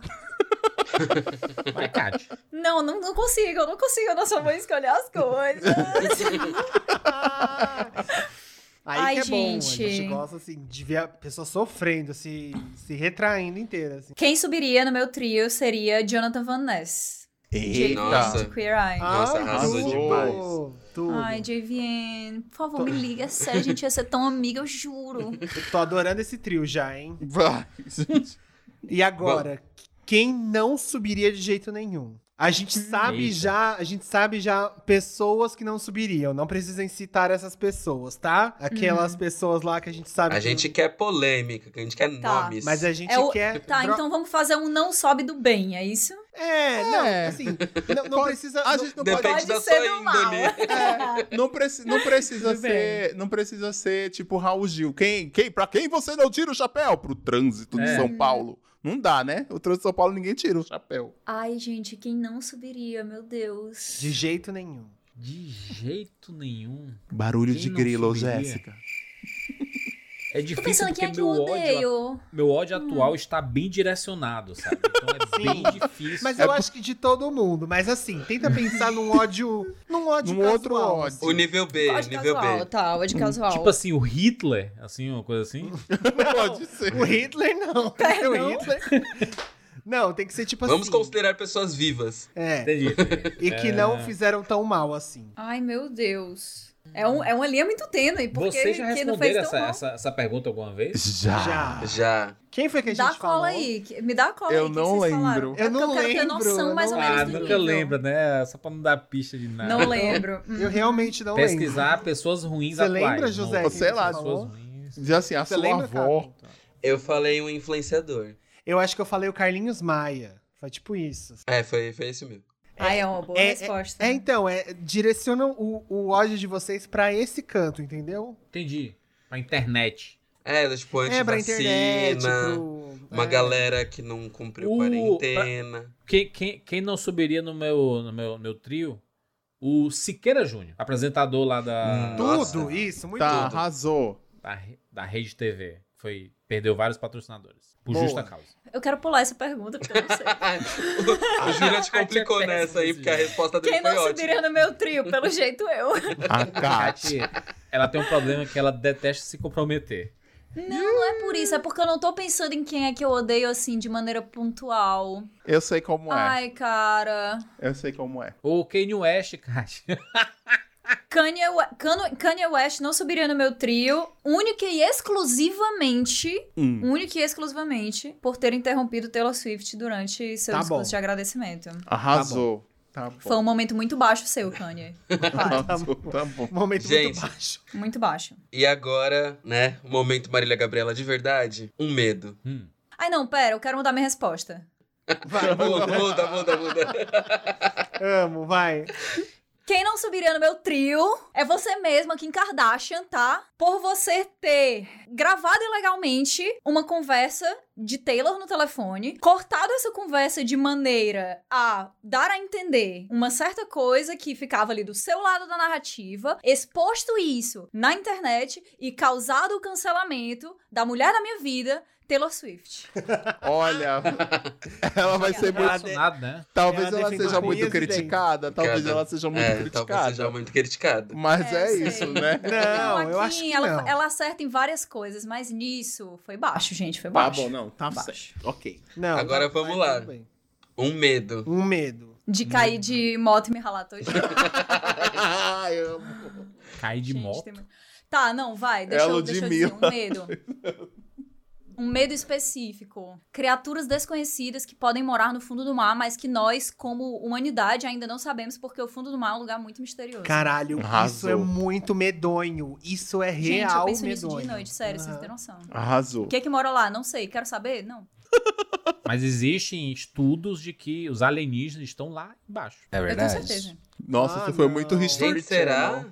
Speaker 5: Vai, Kátia.
Speaker 6: Não, não, não consigo, eu não consigo. Eu não sou boa escolher as coisas.
Speaker 2: Aí
Speaker 6: Ai,
Speaker 2: que é bom, a
Speaker 6: gente.
Speaker 2: gente gosta assim, de ver a pessoa sofrendo, se, se retraindo inteira. Assim.
Speaker 6: Quem subiria no meu trio seria Jonathan Van Ness.
Speaker 3: Eita.
Speaker 4: Nossa.
Speaker 6: De Queer Eye.
Speaker 4: Nossa,
Speaker 2: Ai,
Speaker 4: arrasou
Speaker 2: tudo,
Speaker 3: demais.
Speaker 2: Tudo.
Speaker 6: Ai, JVN, por favor, me liga. É sério, a gente ia ser tão amiga, eu juro.
Speaker 2: Tô adorando esse trio já, hein?
Speaker 3: Vai, gente.
Speaker 2: E agora, quem não subiria de jeito nenhum? A gente sabe
Speaker 5: Eita.
Speaker 2: já, a gente sabe já pessoas que não subiriam. Não precisam citar essas pessoas, tá? Aquelas pessoas lá que a gente sabe.
Speaker 4: A
Speaker 2: que-
Speaker 4: gente quer polêmica, a gente quer
Speaker 6: Tá,
Speaker 4: nomes.
Speaker 2: Mas a gente
Speaker 6: É o-
Speaker 2: quer.
Speaker 6: Tá,
Speaker 2: dro-
Speaker 6: então vamos fazer um não sobe do bem, é isso?
Speaker 2: É, não,
Speaker 3: É.
Speaker 2: assim, não, não
Speaker 3: Pode-
Speaker 2: precisa.
Speaker 3: a
Speaker 2: não-
Speaker 3: gente não
Speaker 4: Depende
Speaker 3: pode.
Speaker 4: da
Speaker 6: Pode
Speaker 4: sua
Speaker 6: ser do mal.
Speaker 3: É, não, preci- não precisa ser, não precisa ser tipo Raul Gil. Quem, quem, pra quem você não tira o chapéu? Pro trânsito de
Speaker 5: É.
Speaker 3: São Paulo. Não dá, né? O trânsito de São Paulo ninguém tira o chapéu.
Speaker 6: Ai, gente, quem não subiria, meu Deus.
Speaker 2: De jeito nenhum.
Speaker 5: De jeito nenhum.
Speaker 3: Barulho
Speaker 5: Quem
Speaker 3: de grilo,
Speaker 5: subiria?
Speaker 3: Jéssica.
Speaker 5: É
Speaker 6: Tô
Speaker 5: difícil
Speaker 6: pensando
Speaker 5: porque
Speaker 6: quem é que eu
Speaker 5: meu ódio, meu ódio atual está bem direcionado, sabe? Então é bem difícil.
Speaker 2: Mas
Speaker 3: É
Speaker 2: eu
Speaker 3: por-
Speaker 2: acho que de todo mundo. Mas assim, tenta pensar num ódio. Num ódio
Speaker 3: Num outro
Speaker 2: casual,
Speaker 3: ódio.
Speaker 2: assim.
Speaker 4: O nível B,
Speaker 6: Ódio
Speaker 4: nível
Speaker 6: casual,
Speaker 4: B.
Speaker 6: tá, ódio casual.
Speaker 5: Tipo assim, o Hitler, assim, uma coisa assim.
Speaker 3: Pode ser.
Speaker 2: O Hitler não.
Speaker 6: Perdão.
Speaker 2: O Hitler. Não, tem que ser tipo
Speaker 4: Vamos
Speaker 2: assim.
Speaker 4: considerar pessoas vivas.
Speaker 2: É.
Speaker 5: Entendi.
Speaker 2: E que
Speaker 5: É.
Speaker 2: não fizeram tão mal assim.
Speaker 6: Ai, meu Deus. É, um, é uma linha muito tênue, porque
Speaker 5: Vocês já
Speaker 6: não
Speaker 5: responderam
Speaker 6: tão
Speaker 5: essa, essa, essa pergunta alguma vez?
Speaker 3: Já.
Speaker 2: Já.
Speaker 4: Já.
Speaker 2: Quem foi que a gente
Speaker 6: Dá
Speaker 2: falou?
Speaker 6: cola aí, que- me dá a cola
Speaker 3: Eu
Speaker 6: aí.
Speaker 3: não
Speaker 6: vocês falaram?
Speaker 3: lembro.
Speaker 6: É
Speaker 2: Eu
Speaker 6: porque
Speaker 2: não
Speaker 6: eu quero ter
Speaker 2: lembro,
Speaker 6: noção
Speaker 2: eu
Speaker 6: mais
Speaker 2: não
Speaker 6: ou menos
Speaker 5: Ah,
Speaker 6: do
Speaker 5: nunca
Speaker 6: nível.
Speaker 5: lembra, né? Só pra não dar pista de nada.
Speaker 6: Não lembro.
Speaker 2: Eu realmente não lembro.
Speaker 5: Pesquisar pessoas ruins
Speaker 2: Você
Speaker 5: atuais.
Speaker 2: lembra,
Speaker 5: não
Speaker 2: José,
Speaker 3: quem você
Speaker 5: pessoas
Speaker 2: falou?
Speaker 5: ruins.
Speaker 3: Já assim, a
Speaker 2: Você
Speaker 3: sua
Speaker 2: lembra,
Speaker 3: avó.
Speaker 4: Eu falei um influenciador.
Speaker 2: Eu acho que eu falei o Carlinhos Maia. Foi tipo isso.
Speaker 4: É, foi, foi esse mesmo.
Speaker 6: Ai, é uma boa
Speaker 2: é-
Speaker 6: resposta.
Speaker 2: É, então, é, direcionam o, o ódio de vocês pra esse canto, entendeu?
Speaker 5: Entendi. Pra internet.
Speaker 4: É, tipo,
Speaker 2: É, pra internet, pro...
Speaker 4: uma
Speaker 2: é.
Speaker 4: galera que não cumpriu
Speaker 5: O-
Speaker 4: quarentena.
Speaker 5: Quem, quem, quem não subiria no meu, no meu, meu trio? O Siqueira Júnior, apresentador lá da,
Speaker 4: Hum.
Speaker 2: Tudo, isso, muito
Speaker 3: Tá,
Speaker 2: tudo.
Speaker 3: arrasou.
Speaker 5: da, da Rede TV. Foi, perdeu vários patrocinadores. Por
Speaker 2: Boa.
Speaker 5: justa causa.
Speaker 6: Eu quero pular essa pergunta, porque eu não sei.
Speaker 4: o, o Júlia te complicou
Speaker 5: péssimo
Speaker 4: nessa aí, porque a resposta dele
Speaker 6: Quem
Speaker 4: foi
Speaker 6: não
Speaker 4: ótima.
Speaker 6: subiria no meu trio? Pelo jeito eu.
Speaker 3: A Kátia.
Speaker 5: Kátia, ela tem um problema que ela detesta se comprometer.
Speaker 6: Não, não é por isso. É porque eu não tô pensando em quem é que eu odeio assim, de maneira pontual.
Speaker 3: Eu sei como é.
Speaker 6: Ai, cara.
Speaker 3: Eu sei como é.
Speaker 5: O Kanye West, Kátia.
Speaker 6: Kanye, Kanye- West não subiria no meu trio, única e exclusivamente,
Speaker 3: Hum.
Speaker 6: única e exclusivamente, por ter interrompido Taylor Swift durante seu
Speaker 2: Tá
Speaker 6: discurso
Speaker 2: bom.
Speaker 6: de agradecimento.
Speaker 3: Arrasou. Tá bom.
Speaker 6: Foi um momento muito baixo seu, Kanye. Para.
Speaker 3: Arrasou, tá bom.
Speaker 2: Momento
Speaker 4: Gente.
Speaker 2: muito baixo.
Speaker 6: muito baixo.
Speaker 4: E agora, né, o momento Marília Gabriela de verdade, um medo.
Speaker 5: Hum.
Speaker 6: Ai, não, pera, eu quero mudar minha resposta.
Speaker 2: Vai,
Speaker 4: Muda, muda, muda, muda.
Speaker 2: amo, vai.
Speaker 6: Quem não subiria no meu trio é você mesma, Kim Kardashian, tá? Por você ter gravado ilegalmente uma conversa de Taylor no telefone, cortado essa conversa de maneira a dar a entender uma certa coisa que ficava ali do seu lado da narrativa, exposto isso na internet e causado o cancelamento da mulher da minha vida, Taylor Swift.
Speaker 3: Olha, ela vai ser muito.
Speaker 5: Relacionado, né?
Speaker 3: Talvez
Speaker 2: Ela
Speaker 3: ela seja muito criticada. Talvez ela seja muito
Speaker 4: É, talvez
Speaker 3: criticada.
Speaker 4: seja muito criticada.
Speaker 3: Mas
Speaker 6: É,
Speaker 3: é, isso, né?
Speaker 2: Não, eu acho que
Speaker 6: ela,
Speaker 2: não.
Speaker 6: ela acerta em várias coisas, mas nisso foi baixo, gente, foi
Speaker 3: Tá
Speaker 6: baixo.
Speaker 3: bom, não, tá
Speaker 6: Baixo.
Speaker 3: certo. Ok.
Speaker 2: Não,
Speaker 4: Agora
Speaker 2: tá-
Speaker 4: vamos lá. Um medo.
Speaker 2: Um medo.
Speaker 6: De cair de moto e me ralar todo.
Speaker 3: Ai, amo.
Speaker 5: Cair de
Speaker 6: Gente,
Speaker 5: moto.
Speaker 6: tem Tá, não, vai. Deixa,
Speaker 3: É
Speaker 6: eu, deixa eu dizer. Um medo. Um medo específico. Criaturas desconhecidas que podem morar no fundo do mar, mas que nós, como humanidade, ainda não sabemos, porque o fundo do mar é um lugar muito misterioso.
Speaker 2: Caralho, isso
Speaker 3: Arrasou.
Speaker 2: é muito medonho. Isso é
Speaker 6: Gente, eu
Speaker 2: real
Speaker 6: penso nisso
Speaker 2: medonho.
Speaker 6: de noite, sério, vocês
Speaker 2: Aham.
Speaker 6: têm noção.
Speaker 3: Arrasou.
Speaker 6: O que é que mora lá? Não sei. Quero saber? Não.
Speaker 5: Mas existem estudos de que os alienígenas estão lá embaixo.
Speaker 1: É
Speaker 6: Eu tenho
Speaker 1: verdade.
Speaker 6: certeza.
Speaker 3: Nossa,
Speaker 2: Ah,
Speaker 3: você foi muito
Speaker 2: não.
Speaker 3: History
Speaker 4: Gente, será?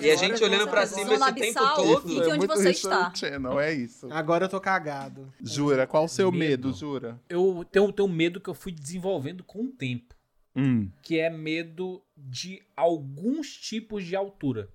Speaker 4: E a gente olhando pra cima esse tempo todo.
Speaker 6: Fique
Speaker 3: Foi
Speaker 6: onde
Speaker 3: muito
Speaker 6: você está.
Speaker 3: Channel, é isso.
Speaker 2: Agora eu tô cagado.
Speaker 3: Jura, qual o seu medo,
Speaker 5: Medo.
Speaker 3: jura?
Speaker 5: Eu tenho, tenho um medo que eu fui desenvolvendo com o tempo.
Speaker 3: Hum.
Speaker 5: que é medo de alguns tipos de altura.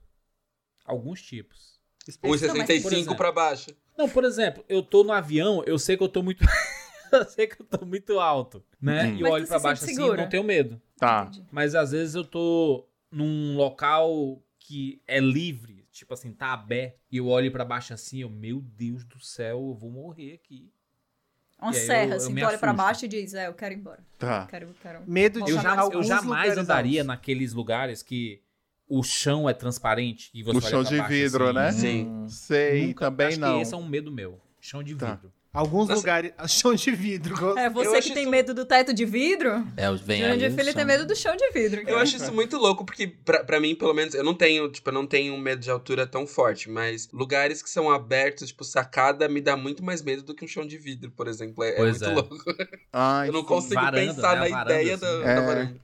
Speaker 5: Alguns tipos.
Speaker 6: por
Speaker 4: 1,65
Speaker 5: exemplo.
Speaker 4: pra baixo.
Speaker 5: Não, por exemplo, eu tô no avião, eu sei que eu tô muito. eu sei que eu tô muito alto, né?
Speaker 3: Hum.
Speaker 5: E eu
Speaker 6: Mas
Speaker 5: olho
Speaker 6: se
Speaker 5: baixo assim e não tenho medo.
Speaker 3: Tá.
Speaker 6: Entendi.
Speaker 5: Mas às vezes eu tô num local que é livre, tipo assim, tá aberto, e eu olho pra baixo assim, eu, meu Deus do céu, eu vou morrer aqui.
Speaker 6: Uma
Speaker 5: E
Speaker 6: serra,
Speaker 5: eu
Speaker 6: assim,
Speaker 5: me
Speaker 6: tu olha pra baixo e diz, é, eu quero ir embora.
Speaker 3: Tá.
Speaker 6: Quero, quero.
Speaker 2: Medo de
Speaker 5: Eu, já- eu jamais andaria
Speaker 2: altos.
Speaker 5: naqueles lugares que o chão é transparente e você
Speaker 3: O chão de
Speaker 5: baixo,
Speaker 3: vidro,
Speaker 5: assim.
Speaker 3: né?
Speaker 4: Sim.
Speaker 3: Sei,
Speaker 5: Nunca-
Speaker 3: também
Speaker 5: acho
Speaker 3: não.
Speaker 5: Que esse é um medo meu. Chão de
Speaker 3: Tá.
Speaker 5: vidro.
Speaker 2: Alguns
Speaker 4: Nossa.
Speaker 2: lugares. Chão de vidro.
Speaker 6: É,
Speaker 4: Eu
Speaker 6: você que
Speaker 4: acho
Speaker 6: tem
Speaker 4: isso-
Speaker 6: medo do teto de vidro,
Speaker 1: É, vem aí o
Speaker 6: Filho tem medo do chão de vidro.
Speaker 4: Eu
Speaker 6: cara.
Speaker 4: acho isso muito louco, porque pra, pra mim, pelo menos, eu não tenho, tipo, eu não tenho um medo de altura tão forte, mas lugares que são abertos, tipo, sacada, me dá muito mais medo do que um chão de vidro, por exemplo. É, é muito
Speaker 5: é.
Speaker 4: louco.
Speaker 3: Ai,
Speaker 4: Eu não consigo
Speaker 5: Varanda,
Speaker 4: pensar
Speaker 5: né?
Speaker 4: na
Speaker 5: varanda,
Speaker 4: ideia
Speaker 5: assim.
Speaker 4: da,
Speaker 3: É.
Speaker 4: da varanda.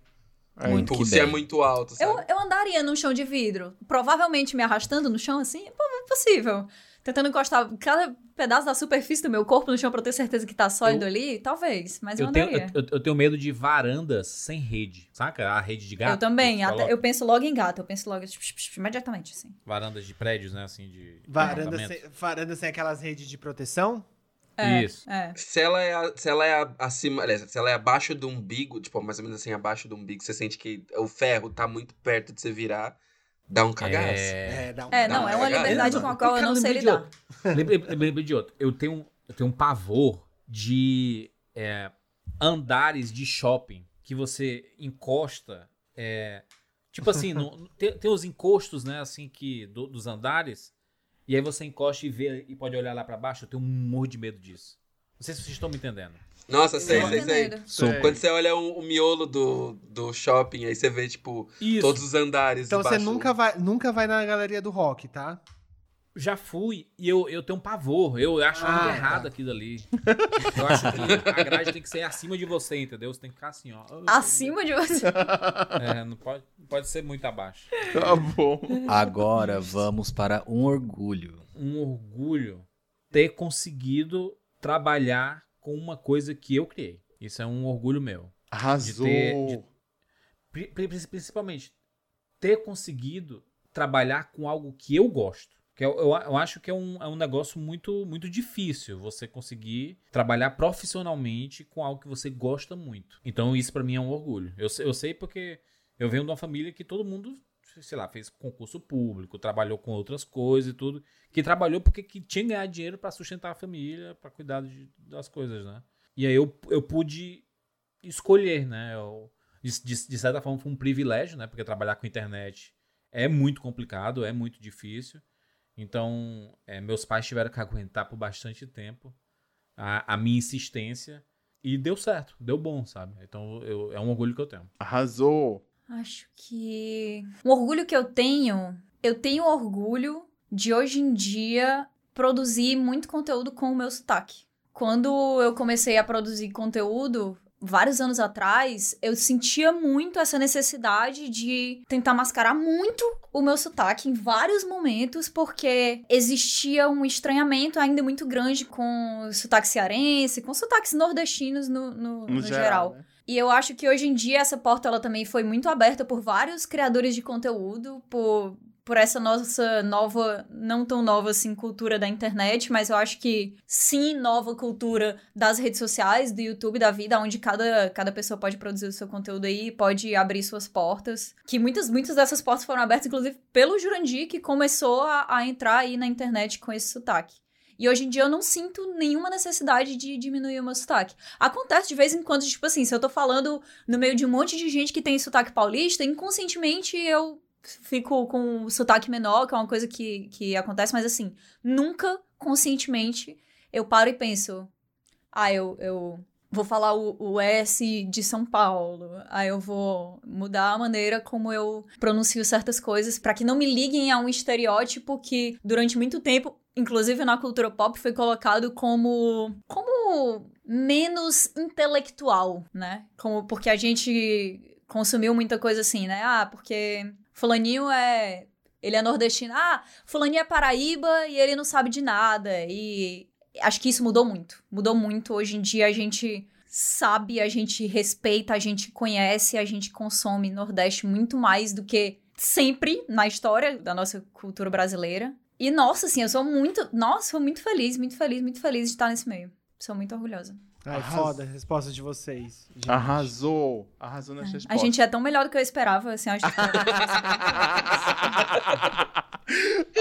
Speaker 3: É.
Speaker 1: Muito
Speaker 4: Tipo,
Speaker 1: que
Speaker 4: se é muito alto, sabe?
Speaker 6: Eu, eu andaria num chão de vidro, provavelmente me arrastando no chão assim, pô, é possível. Tentando encostar cada pedaço da superfície do meu corpo no chão pra eu ter certeza que tá sólido
Speaker 5: Eu-
Speaker 6: ali, talvez, mas eu,
Speaker 5: Eu tenho, eu, eu tenho medo de varandas sem rede. Saca? A rede de gato.
Speaker 6: Eu também, até- eu penso logo em gato, eu penso logo psh, psh, psh, imediatamente, assim.
Speaker 5: Varandas de prédios, né? Assim, de.
Speaker 2: Varanda
Speaker 5: apartamento.
Speaker 2: sem, varanda sem aquelas redes de proteção?
Speaker 6: É,
Speaker 5: Isso.
Speaker 6: É.
Speaker 4: Se ela é, se ela é acima, aliás, se ela é abaixo do umbigo, tipo, mais ou menos assim, abaixo do umbigo, você sente que o ferro tá muito perto de você virar, dá um cagaço.
Speaker 5: É...
Speaker 2: É, dá um
Speaker 6: É,
Speaker 4: Não,
Speaker 6: não, é
Speaker 4: é
Speaker 6: uma
Speaker 4: legal.
Speaker 6: liberdade com a qual eu não sei lidar.
Speaker 5: Lembrei, lembrei de outro. Eu tenho, eu tenho um pavor de é, andares de shopping que você encosta. é, tipo assim, no- tem, tem os encostos, né? Assim, que do- dos andares. E aí você encosta e vê e pode olhar lá pra baixo. Eu tenho um morro de medo disso. Não sei se vocês estão me entendendo.
Speaker 4: Nossa, sei, sei, sei. Quando você olha o, o miolo do, do shopping, aí você vê, tipo,
Speaker 5: Isso.
Speaker 4: todos os andares
Speaker 2: Então você nunca vai, nunca vai na galeria do rock, tá?
Speaker 5: já fui e eu, eu tenho um pavor. Eu acho
Speaker 2: Ah,
Speaker 5: muito
Speaker 2: tá.
Speaker 5: errado aquilo ali. Eu acho que a grade tem que ser acima de você, entendeu? Você tem que ficar assim, ó.
Speaker 6: Acima de você.
Speaker 5: É, não pode, não pode ser muito abaixo.
Speaker 3: Tá bom.
Speaker 1: Agora vamos para um orgulho.
Speaker 5: Um orgulho ter conseguido trabalhar com uma coisa que eu criei. Isso é um orgulho meu.
Speaker 3: Arrasou.
Speaker 5: de- Pri- pri- Principalmente, ter conseguido trabalhar com algo que eu gosto. Que eu, eu, eu acho que é um, é um negócio muito, muito difícil você conseguir trabalhar profissionalmente com algo que você gosta muito. Então, isso pra mim é um orgulho. Eu, eu sei porque eu venho de uma família que todo mundo, sei lá, fez concurso público, trabalhou com outras coisas e tudo. Que trabalhou porque que tinha que ganhar dinheiro pra sustentar a família, pra cuidar de- das coisas, né? E aí eu, eu pude escolher, né? Eu, de, de- de certa forma foi um privilégio, né? Porque trabalhar com internet é muito complicado, é muito difícil. Então, é, meus pais tiveram que aguentar por bastante tempo a, a minha insistência e deu certo, deu bom, sabe? Então, eu- é um orgulho que eu tenho.
Speaker 3: Arrasou.
Speaker 6: Acho que. Um orgulho que eu tenho. Eu tenho orgulho de hoje em dia produzir muito conteúdo com o meu sotaque. Quando eu comecei a produzir conteúdo, vários anos atrás, eu sentia muito essa necessidade de tentar mascarar muito o meu sotaque em vários momentos, porque existia um estranhamento ainda muito grande com o sotaque cearense, com sotaques nordestinos no, no,
Speaker 3: No,
Speaker 6: no
Speaker 3: geral.
Speaker 6: geral.
Speaker 3: né?
Speaker 6: E eu acho que hoje em dia essa porta ela também foi muito aberta por vários criadores de conteúdo, por, por essa nossa nova, não tão nova assim, cultura da internet, mas eu acho que sim, nova cultura das redes sociais, do YouTube, da vida, onde cada, cada pessoa pode produzir o seu conteúdo aí, pode abrir suas portas. Que muitas, muitas dessas portas foram abertas, inclusive, pelo Jurandir, que começou a, a entrar aí na internet com esse sotaque. E hoje em dia eu não sinto nenhuma necessidade de diminuir o meu sotaque. Acontece de vez em quando, tipo assim, se eu tô falando no meio de um monte de gente que tem sotaque paulista, inconscientemente eu fico com o sotaque menor, que é uma coisa que, que acontece, mas assim, nunca conscientemente eu paro e penso, ah, eu, eu vou falar o, o S de São Paulo, aí eu vou mudar a maneira como eu pronuncio certas coisas para que não me liguem a um estereótipo que durante muito tempo inclusive na cultura pop, foi colocado como como menos intelectual, né? Como porque a gente consumiu muita coisa assim, né? Ah, porque fulaninho é ele é nordestino. Ah, fulaninho é paraíba e ele não sabe de nada. E acho que isso mudou muito. Mudou muito. Hoje em dia a gente sabe, a gente respeita, a gente conhece, a gente consome Nordeste muito mais do que sempre na história da nossa cultura brasileira. E, nossa, assim, eu sou muito. Nossa, sou muito feliz, muito feliz, muito feliz de estar nesse meio. Sou muito orgulhosa.
Speaker 2: Ai,
Speaker 3: Arrasou.
Speaker 2: foda a resposta de vocês. gente.
Speaker 3: Arrasou. Arrasou nas
Speaker 6: A
Speaker 3: respostas.
Speaker 6: gente é tão melhor do que eu esperava, assim, acho que.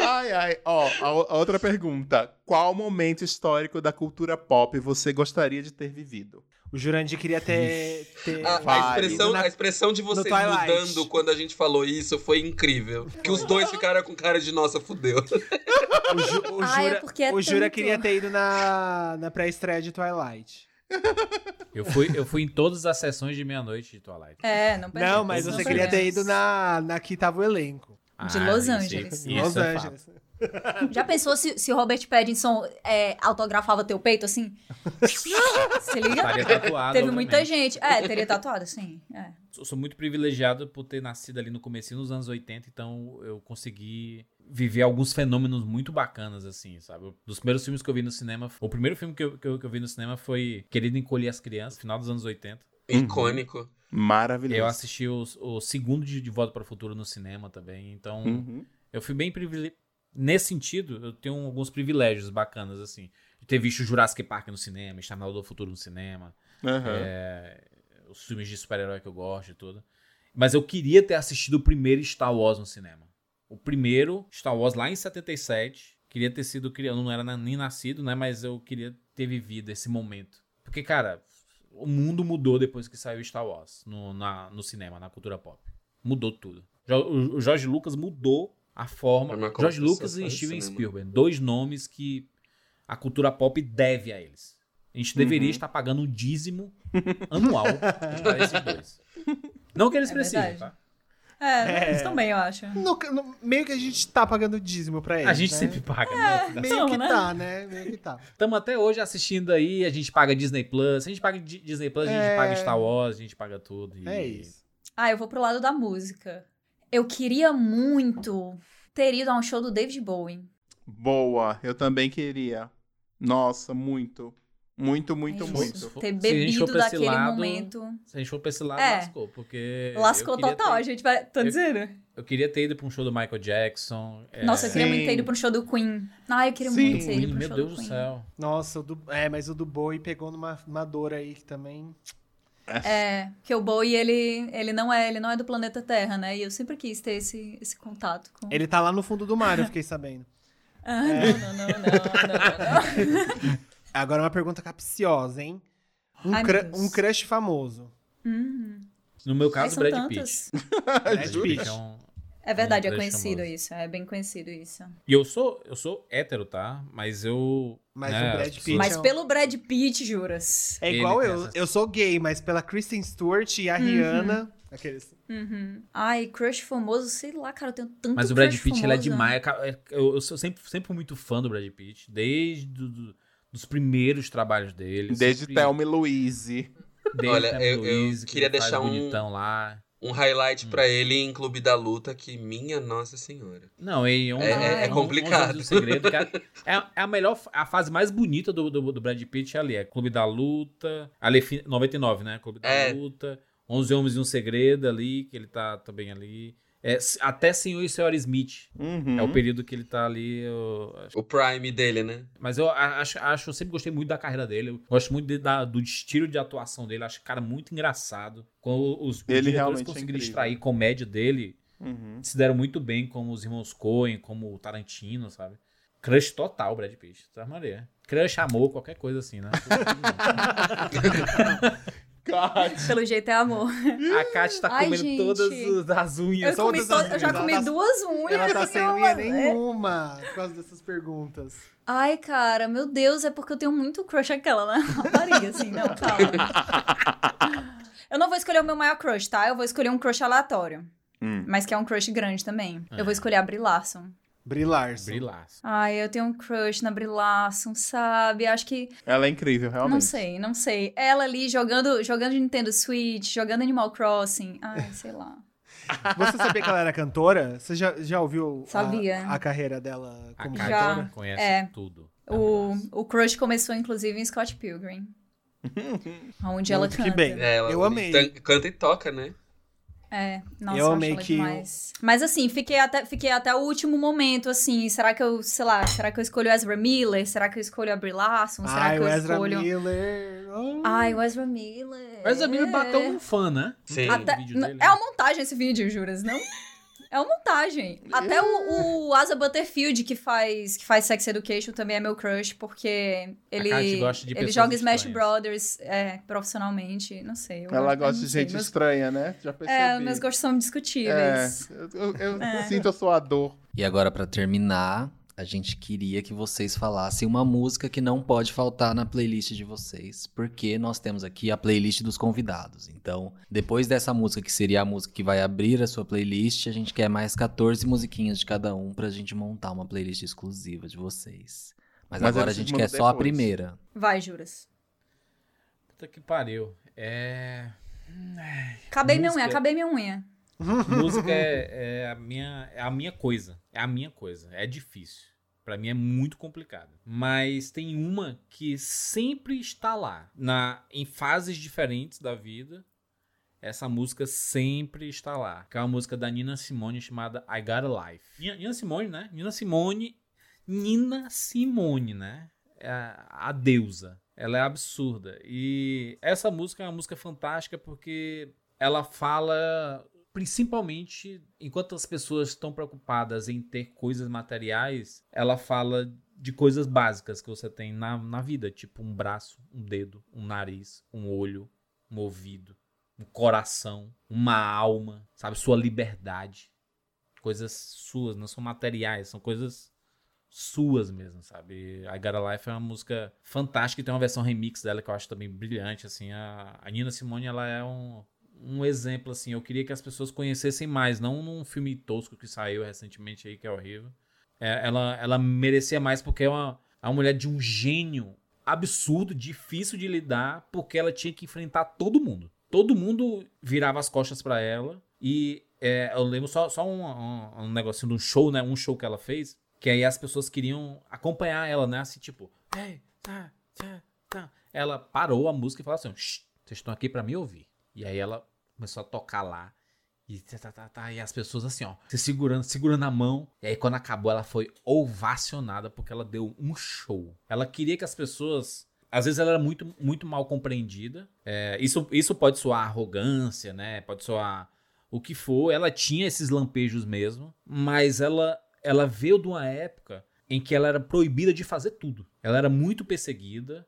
Speaker 3: ai, ai. Ó, a, a outra pergunta. Qual momento histórico da cultura pop você gostaria de ter vivido?
Speaker 2: O Jurandir queria ter. ter
Speaker 4: A, a expressão,
Speaker 2: na-
Speaker 4: a expressão de vocês mudando quando a gente falou isso foi incrível. Que os dois ficaram com cara de nossa, fudeu.
Speaker 2: O, Ju, o
Speaker 6: é
Speaker 2: Jura,
Speaker 6: porque é
Speaker 2: o Jura queria ter ido na, na pré-estreia de Twilight.
Speaker 5: Eu fui, eu fui em todas as sessões de meia-noite de Twilight.
Speaker 6: É, não perdeu.
Speaker 2: Não, mas você queria ter ido na, na que tava o elenco.
Speaker 6: De
Speaker 5: Ah,
Speaker 6: Los Angeles.
Speaker 5: isso
Speaker 2: Los
Speaker 5: é
Speaker 2: Angeles.
Speaker 5: fato.
Speaker 6: Já pensou se, se o Robert Pattinson é, autografava teu peito assim? Se liga?
Speaker 5: Tatuado.
Speaker 6: Teve muita
Speaker 5: obviamente.
Speaker 6: gente. É, teria tatuado, sim. É.
Speaker 5: Eu sou muito privilegiado por ter nascido ali no começo dos anos 80, então eu consegui viver alguns fenômenos muito bacanas, assim, sabe? Dos primeiros filmes que eu vi no cinema, o primeiro filme que eu, que eu, que eu vi no cinema foi Querido Encolher as Crianças, final dos anos 80.
Speaker 4: Icônico.
Speaker 3: Maravilhoso.
Speaker 5: Eu assisti o, o segundo de, de Volta para o Futuro no cinema também, então
Speaker 3: Uhum.
Speaker 5: eu fui bem privilegiado. Nesse sentido, eu tenho alguns privilégios bacanas, assim. De ter visto Jurassic Park no cinema, Exterminador do Futuro no cinema,
Speaker 3: Aham.
Speaker 5: é, os filmes de super-herói que eu gosto e tudo. Mas eu queria ter assistido o primeiro Star Wars no cinema. O primeiro Star Wars lá em 77. Queria ter sido criado, eu não era nem nascido, né? Mas eu queria ter vivido esse momento. Porque, cara, o mundo mudou depois que saiu Star Wars no, na- no cinema, na cultura pop. Mudou tudo. Jo- O, Jorge Lucas mudou a forma.
Speaker 4: As pessoas
Speaker 5: Lucas e Steven
Speaker 4: cinema.
Speaker 5: Spielberg. Dois nomes que a cultura pop deve a eles. A gente deveria
Speaker 3: Uhum.
Speaker 5: estar pagando um dízimo anual para esses dois. Não que eles
Speaker 6: É
Speaker 5: precisem,
Speaker 6: verdade.
Speaker 5: tá?
Speaker 6: É,
Speaker 2: É.
Speaker 6: isso também, eu acho.
Speaker 2: No- no- meio que a gente tá pagando dízimo pra eles.
Speaker 5: A gente
Speaker 2: né?
Speaker 5: sempre paga, né?
Speaker 2: Meio
Speaker 6: Somos,
Speaker 2: que
Speaker 6: né?
Speaker 2: tá, né? Meio que tá.
Speaker 5: Estamos até hoje assistindo aí, a gente paga Disney Plus, a gente paga Di- Disney Plus, a gente
Speaker 2: É.
Speaker 5: paga Star Wars, a gente paga tudo. e-
Speaker 2: É isso.
Speaker 6: Ah, eu vou pro lado da música. Eu queria muito ter ido a um show do David Bowie.
Speaker 3: Boa, eu também queria. Nossa, muito. Muito, muito,
Speaker 6: É
Speaker 3: muito.
Speaker 6: Ter
Speaker 5: a
Speaker 6: bebido
Speaker 5: pra
Speaker 6: daquele
Speaker 5: lado,
Speaker 6: momento.
Speaker 5: Se a gente for pra esse lado,
Speaker 6: É.
Speaker 5: lascou, porque...
Speaker 6: Lascou total, a
Speaker 5: ter-
Speaker 6: gente vai. Tô
Speaker 5: eu-
Speaker 6: dizendo.
Speaker 5: Eu queria ter ido pra um show do Michael Jackson. é,
Speaker 6: Nossa, eu queria
Speaker 3: Sim.
Speaker 6: muito ter ido pro show do Queen. Ah, eu queria
Speaker 3: Sim.
Speaker 6: muito ter ido
Speaker 5: Queen,
Speaker 6: pro
Speaker 5: meu
Speaker 6: show
Speaker 5: Deus
Speaker 6: do
Speaker 5: do
Speaker 6: Queen.
Speaker 5: céu.
Speaker 2: Nossa, o do, é, mas o do Bowie pegou numa, numa dor aí que também.
Speaker 6: É, que o Bowie, ele, ele, não é, ele não é do planeta Terra, né? E eu sempre quis ter esse, esse contato com...
Speaker 2: Ele tá lá no fundo do mar, eu fiquei sabendo.
Speaker 6: Ah, não, não, não, não, não, não.
Speaker 2: Agora uma pergunta capciosa, hein? Um,
Speaker 6: Ai,
Speaker 2: cru- um crush famoso.
Speaker 6: Hum,
Speaker 5: No meu caso, Brad
Speaker 6: tantos.
Speaker 5: Pitt.
Speaker 2: Brad Pitt.
Speaker 5: é um-
Speaker 6: É verdade,
Speaker 5: Um
Speaker 6: é conhecido
Speaker 5: famoso.
Speaker 6: isso. É bem conhecido isso.
Speaker 5: E eu sou, eu sou hétero, tá? Mas eu...
Speaker 2: Mas
Speaker 5: né,
Speaker 2: o Brad Pitt-
Speaker 6: Mas
Speaker 2: é um-
Speaker 6: pelo Brad Pitt, juras.
Speaker 2: É
Speaker 5: Ele
Speaker 2: igual
Speaker 5: tem
Speaker 2: eu.
Speaker 5: essas-
Speaker 2: Eu sou gay, mas pela Kristen Stewart e a Rihanna. Aqueles.
Speaker 6: Uhum. Ai, crush famoso, sei lá, cara, eu tenho tanto
Speaker 5: Mas o Brad Pitt, ele é
Speaker 6: famoso.
Speaker 5: demais. cara, é- Eu, eu sou sempre, sempre fui muito fã do Brad Pitt. Desde do, do- dos primeiros trabalhos dele.
Speaker 3: Desde
Speaker 5: sempre-
Speaker 3: Thelma e Louise.
Speaker 5: desde
Speaker 4: Olha, eu- eu
Speaker 5: Louise, que
Speaker 4: queria
Speaker 5: faz
Speaker 4: deixar um-
Speaker 5: bonitão lá.
Speaker 4: Um highlight pra ele em Clube da Luta, que minha Nossa Senhora.
Speaker 5: Não, e um,
Speaker 4: É-
Speaker 6: é- é
Speaker 4: complicado.
Speaker 5: Um segredo, que é, é, é a melhor, a fase mais bonita do, do, do Brad Pitt é ali. É Clube da Luta, ali, fi- 99, né? Clube da
Speaker 4: É.
Speaker 5: Luta, 11 Homens e um Segredo ali, que ele tá também ali. É, até Senhor e Senhora Smith.
Speaker 3: Uhum.
Speaker 5: É o período que ele tá ali. eu acho-
Speaker 4: O prime dele, né?
Speaker 5: Mas eu acho, acho, eu sempre gostei muito da carreira dele. Eu gosto muito de- da- do estilo de atuação dele. Acho o cara muito engraçado. Quando os, os
Speaker 3: Ele
Speaker 5: diretores
Speaker 3: realmente é
Speaker 5: conseguiram
Speaker 3: incrível.
Speaker 5: extrair comédia dele,
Speaker 3: Uhum.
Speaker 5: se deram muito bem, como os irmãos Coen, como o Tarantino, sabe? Crush total, Brad Pitt. Tá Maria. Crush, amor, qualquer coisa assim, né?
Speaker 3: God.
Speaker 6: Pelo jeito é amor.
Speaker 5: A Kat tá
Speaker 6: Ai,
Speaker 5: comendo
Speaker 6: gente.
Speaker 5: todas as- as unhas.
Speaker 6: Eu, comi
Speaker 2: todas as
Speaker 6: to- eu já comi
Speaker 2: ela tá-
Speaker 6: duas unhas.
Speaker 2: Ela tá sem
Speaker 6: nenhuma.
Speaker 2: unha
Speaker 6: É.
Speaker 2: nenhuma por causa dessas perguntas.
Speaker 6: Ai, cara, meu Deus, é porque eu tenho muito crush aquela, né? Rapariga, assim, não, calma. Eu não vou escolher o meu maior crush, tá? Eu vou escolher um crush aleatório.
Speaker 3: Hum.
Speaker 6: Mas que é um crush grande também.
Speaker 5: É.
Speaker 6: Eu vou escolher a Brie Larson.
Speaker 2: Brie Larson.
Speaker 5: Brilhaço.
Speaker 6: Ai, eu tenho um crush na Brie Larson, sabe? Acho que.
Speaker 3: Ela é incrível, realmente.
Speaker 6: Não sei, não sei. Ela ali jogando, jogando Nintendo Switch, jogando Animal Crossing. Ai, sei lá.
Speaker 2: Você sabia que ela era cantora? Você já, já ouviu a-
Speaker 6: Sabia.
Speaker 2: A, carreira dela
Speaker 5: A
Speaker 2: como
Speaker 6: Já.
Speaker 2: cantora?
Speaker 5: conhece
Speaker 6: É.
Speaker 5: tudo.
Speaker 6: O, o crush começou, inclusive, em Scott Pilgrim. onde ela
Speaker 2: Muito que
Speaker 6: canta.
Speaker 2: bem.
Speaker 4: É, ela
Speaker 2: Eu amei.
Speaker 4: Canta e toca, né?
Speaker 6: É, nossa,
Speaker 2: Eu
Speaker 6: eu,
Speaker 2: amei que o-
Speaker 6: demais. Mas assim, fiquei até, fiquei até o último momento, assim, será que eu, sei lá, será que eu escolho Ezra Miller? Será que eu escolho a Brie Larson? Será
Speaker 2: Ai,
Speaker 6: que
Speaker 2: o
Speaker 6: eu
Speaker 2: Ezra
Speaker 6: escolho...
Speaker 2: Miller. Oh.
Speaker 6: Ai, o Ezra Miller.
Speaker 5: Mas a menina bateu um fã, né?
Speaker 4: Sim.
Speaker 6: Até-
Speaker 5: vídeo dele,
Speaker 6: É uma montagem esse vídeo, juras, não? É uma montagem. Até o, o Asa Butterfield, que faz, que faz Sex Education, também é meu crush, porque ele,
Speaker 5: Kat gosta de
Speaker 6: ele joga Smash
Speaker 5: estranhas.
Speaker 6: Brothers é, profissionalmente. Não sei. eu
Speaker 3: Ela
Speaker 6: gosto-
Speaker 3: gosta de gente
Speaker 6: meus-
Speaker 3: estranha, né? Já percebi.
Speaker 6: É, meus gostos são
Speaker 3: É,
Speaker 6: discutíveis.
Speaker 3: eu, eu- eu
Speaker 6: É.
Speaker 3: sinto a sua dor.
Speaker 1: E agora, pra terminar, a gente queria que vocês falassem uma música que não pode faltar na playlist de vocês, porque nós temos aqui a playlist dos convidados. Então, depois dessa música, que seria a música que vai abrir a sua playlist, a gente quer mais 14 musiquinhas de cada um pra gente montar uma playlist exclusiva de vocês. Mas,
Speaker 3: Mas
Speaker 1: agora a gente quer só a
Speaker 3: depois.
Speaker 1: primeira.
Speaker 6: Vai, juras.
Speaker 5: Puta que pariu. É.
Speaker 6: Acabei minha
Speaker 5: Música.
Speaker 6: unha, acabei minha unha.
Speaker 5: Música é, é a minha, é a minha coisa. É a minha coisa. É difícil. Pra mim é muito complicado. Mas tem uma que sempre está lá. Na, em fases diferentes da vida. Essa música sempre está lá. Que é uma música da Nina Simone chamada I Got a Life. Nina, Nina Simone, né? Nina Simone. Nina Simone, né? É a, a deusa. Ela é absurda. E essa música é uma música fantástica porque ela fala principalmente enquanto as pessoas estão preocupadas em ter coisas materiais, ela fala de coisas básicas que você tem na, na vida, tipo um braço, um dedo, um nariz, um olho, um ouvido, um coração, uma alma, sabe? Sua liberdade. Coisas suas, não são materiais, são coisas suas mesmo, sabe? I Got a Life é uma música fantástica e tem uma versão remix dela que eu acho também brilhante, assim. A, a Nina Simone, ela é um, um exemplo, assim. Eu queria que as pessoas conhecessem mais, não num filme tosco que saiu recentemente aí, que é horrível. É, ela, ela merecia mais porque é uma, uma mulher de um gênio absurdo, difícil de lidar, porque ela tinha que enfrentar todo mundo. Todo mundo virava as costas para ela. E é, eu lembro só, só um, um, um negocinho de um show, né? Um show que ela fez. Que aí as pessoas queriam acompanhar ela, né? Assim, tipo, tá, tá, tá. Ela parou a música e falou assim: vocês estão aqui para me ouvir. E aí ela começou a tocar lá. E, tá, tá, tá, tá, e as pessoas assim, ó, se segurando, segurando a mão. E aí, quando acabou, ela foi ovacionada porque ela deu um show. Ela queria que as pessoas. Às vezes ela era muito, muito mal compreendida. É, isso, isso pode soar arrogância, né? Pode soar o que for. Ela tinha esses lampejos mesmo. Mas ela, ela veio de uma época em que ela era proibida de fazer tudo. Ela era muito perseguida.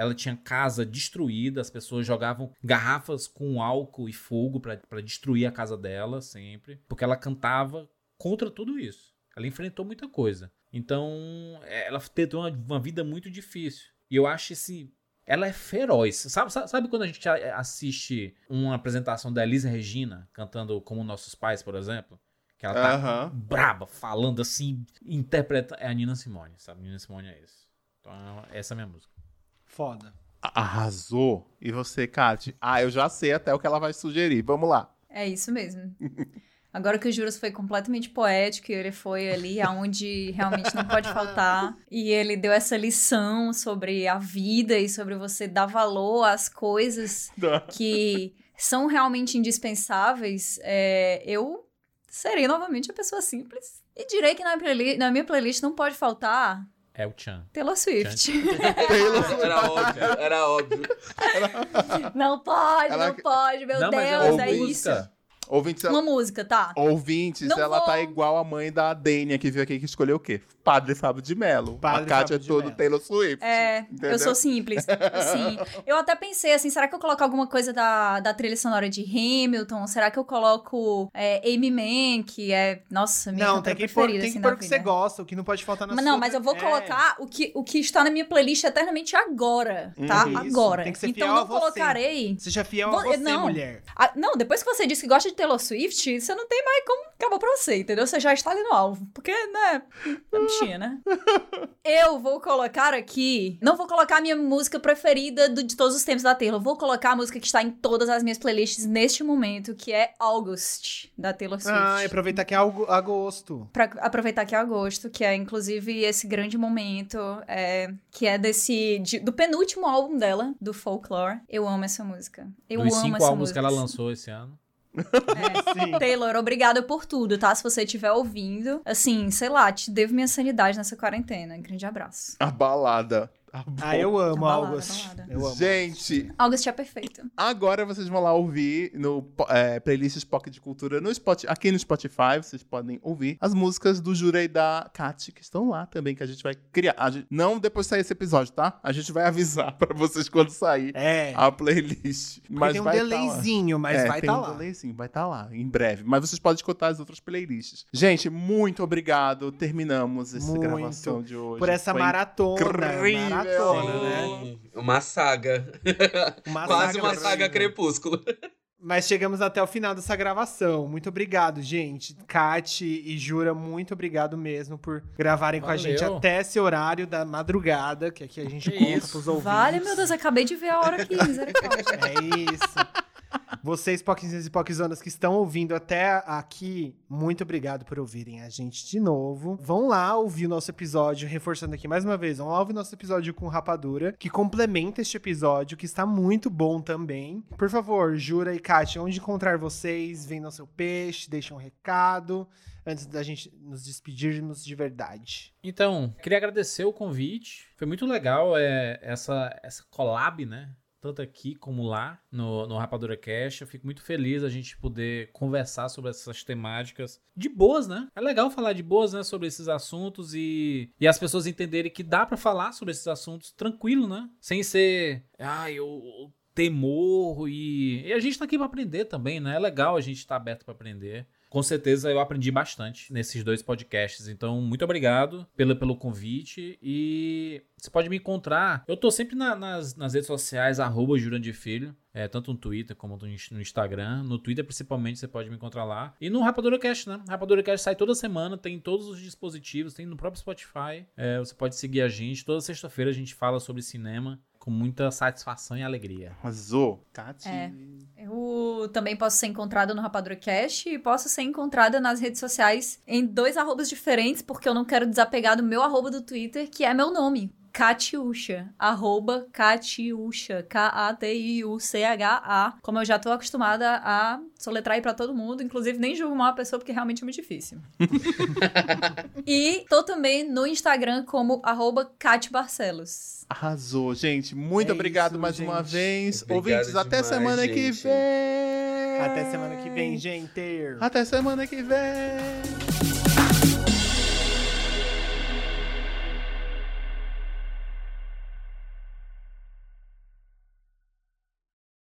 Speaker 5: Ela tinha casa destruída, as pessoas jogavam garrafas com álcool e fogo para destruir a casa dela sempre, porque ela cantava contra tudo isso. Ela enfrentou muita coisa. Então, ela teve uma, uma vida muito difícil. E eu acho esse ela é feroz. Sabe, sabe, quando a gente assiste uma apresentação da Elisa Regina cantando Como Nossos Pais, por exemplo? Que ela tá
Speaker 3: Aham.
Speaker 5: braba, falando assim, interpreta. É a Nina Simone, sabe? Nina Simone é isso. Então, essa é a minha música.
Speaker 2: Foda.
Speaker 3: Arrasou. E você, Kate? Ah, eu já sei até o que ela vai sugerir. Vamos lá.
Speaker 6: É isso mesmo. Agora que o Juras foi completamente poético, e ele foi ali aonde realmente não pode faltar. E ele deu essa lição sobre a vida e sobre você dar valor às coisas que são realmente indispensáveis. É, eu serei novamente a pessoa simples. E direi que na, na minha playlist não pode faltar
Speaker 5: É o Chan.
Speaker 6: Taylor Swift.
Speaker 4: Era óbvio, era óbvio.
Speaker 6: não pode,
Speaker 3: Ela-
Speaker 6: não pode, meu
Speaker 5: não,
Speaker 6: Deus, é,
Speaker 5: música.
Speaker 6: isso.
Speaker 3: Ouvintes,
Speaker 6: Uma música, tá?
Speaker 3: ouvintes
Speaker 6: Não
Speaker 3: ela
Speaker 6: vou.
Speaker 3: tá igual a mãe da Dênia que veio aqui que escolheu o quê? Padre Fábio de Mello.
Speaker 2: Padre
Speaker 3: a Kátia é todo. Taylor Swift.
Speaker 6: É,
Speaker 3: entendeu?
Speaker 6: eu sou simples. Assim, eu até pensei assim, será que eu coloco alguma coisa da, da trilha sonora de Hamilton? Será que eu coloco é, Amy Mann, que é, nossa, minha
Speaker 2: Não, tem que pôr, tem
Speaker 6: assim,
Speaker 2: que
Speaker 6: da
Speaker 2: pôr o que você gosta, o que não pode faltar na
Speaker 6: Mas
Speaker 2: sua...
Speaker 6: não, mas eu vou
Speaker 2: É.
Speaker 6: colocar o que, o que está na minha playlist eternamente agora, tá?
Speaker 2: Isso,
Speaker 6: agora.
Speaker 2: tem que ser
Speaker 6: então
Speaker 2: fiel
Speaker 6: não
Speaker 2: a você.
Speaker 6: colocarei.
Speaker 2: Seja fiel
Speaker 6: Vou-
Speaker 2: a você,
Speaker 6: não.
Speaker 2: mulher.
Speaker 6: Ah, não, depois que você disse que gosta de Taylor Swift, você não tem mais como acabar pra você, entendeu? Você já está ali no alvo. Porque, né? É bichinha, né? Eu vou colocar aqui. Não vou colocar a minha música preferida do- de todos os tempos da Taylor. Vou colocar a música que está em todas as minhas playlists neste momento, que é August, da Taylor Swift.
Speaker 2: Ah, e aproveitar que é agosto.
Speaker 6: Pra aproveitar que é agosto, que é inclusive esse grande momento, é, que é desse. de- do penúltimo álbum dela, do Folklore. Eu amo essa música. Eu
Speaker 5: Dos
Speaker 6: amo
Speaker 5: cinco
Speaker 6: essa
Speaker 5: álbuns
Speaker 6: música.
Speaker 5: que ela lançou esse ano.
Speaker 2: Sim.
Speaker 6: Taylor, obrigada por tudo, tá? Se você estiver ouvindo. Assim, sei lá, te devo minha sanidade nessa quarentena. Grande abraço.
Speaker 3: A balada. Tá.
Speaker 2: Ah, eu amo
Speaker 6: Balada,
Speaker 2: August.
Speaker 6: balada.
Speaker 2: Eu amo.
Speaker 3: Gente,
Speaker 6: August é perfeito.
Speaker 3: agora vocês vão lá ouvir no é, playlists Pocket de Cultura no Spot, aqui no Spotify. Vocês podem ouvir as músicas do Jurei da Kat, que estão lá também, que a gente vai criar. A gente- não depois de sair esse episódio, tá? A gente vai avisar pra vocês quando sair
Speaker 2: É.
Speaker 3: a playlist.
Speaker 2: Porque
Speaker 3: Mas
Speaker 2: tem um
Speaker 3: vai tá lá.
Speaker 2: delayzinho, mas
Speaker 3: É,
Speaker 2: vai
Speaker 3: tem
Speaker 2: estar
Speaker 3: um
Speaker 2: lá.
Speaker 3: delayzinho, vai estar lá, em breve. Mas vocês podem escutar as outras playlists. Gente, muito obrigado. Terminamos essa
Speaker 2: Muito.
Speaker 3: gravação de hoje.
Speaker 2: Por essa
Speaker 3: Foi
Speaker 2: maratona.
Speaker 3: incrível.
Speaker 2: Maratona, né?
Speaker 4: Uma saga.
Speaker 2: Uma
Speaker 4: Quase
Speaker 2: saga
Speaker 4: uma saga crepúsculo.
Speaker 2: Mas chegamos até o final dessa gravação. Muito obrigado, gente. Kat e Jura, muito obrigado mesmo por gravarem com a
Speaker 5: Valeu.
Speaker 2: gente até esse horário da madrugada, que aqui a gente
Speaker 5: Que
Speaker 2: conta
Speaker 5: isso.
Speaker 2: pros ouvintes.
Speaker 6: Vale, meu Deus, acabei de ver a hora aqui, misericórdia.
Speaker 2: É isso. Vocês, poquinhos e poquizonas que estão ouvindo até aqui, muito obrigado por ouvirem a gente de novo. Vão lá ouvir o nosso episódio, reforçando aqui mais uma vez, vão lá ouvir nosso episódio com Rapadura, que complementa este episódio, que está muito bom também. Por favor, Jura e Kátia, onde encontrar vocês? Vendam seu peixe, deixem um recado, antes da gente nos despedirmos de verdade.
Speaker 5: Então, queria agradecer o convite. Foi muito legal é, essa, essa collab, né? Tanto aqui como lá no, no Rapadura Cash. Eu fico muito feliz a gente poder conversar sobre essas temáticas de boas, né? É legal falar de boas, né? Sobre esses assuntos e, e as pessoas entenderem que dá pra falar sobre esses assuntos tranquilo, né? Sem ser, o, o temor e, e a gente tá aqui pra aprender também, né? É legal a gente estar aberto pra aprender. Com certeza eu aprendi bastante nesses dois podcasts. Então, muito obrigado pelo, pelo convite e você pode me encontrar. Eu tô sempre na, nas, nas redes sociais, arroba Filho. É, tanto no Twitter como no Instagram. No Twitter, principalmente, você pode me encontrar lá. E no Rapadura Cast, né? Rapadura Cast sai toda semana, tem em todos os dispositivos, tem no próprio Spotify. É, você pode seguir a gente. Toda sexta-feira a gente fala sobre cinema com muita satisfação e alegria.
Speaker 3: Arrasou. Tati.
Speaker 6: É. Eu também posso ser encontrada no Rapadura Cast e posso ser encontrada nas redes sociais em dois arrobas diferentes, porque eu não quero desapegar do meu arroba do Twitter, que é meu nome. Catiucha, arroba Catiucha, K-A-T-I-U-C-H-A. Como eu já tô acostumada a soletrar aí pra todo mundo, inclusive nem julgo uma pessoa porque realmente é muito difícil. e tô também no Instagram como arroba Barcelos.
Speaker 3: Arrasou, gente. Muito
Speaker 2: É
Speaker 3: obrigado
Speaker 2: isso,
Speaker 3: mais
Speaker 2: gente.
Speaker 3: uma vez.
Speaker 4: Obrigado
Speaker 3: Ouvintes, até
Speaker 4: demais,
Speaker 3: semana que
Speaker 4: gente.
Speaker 3: vem.
Speaker 2: Até semana que vem, gente.
Speaker 3: Até semana que vem.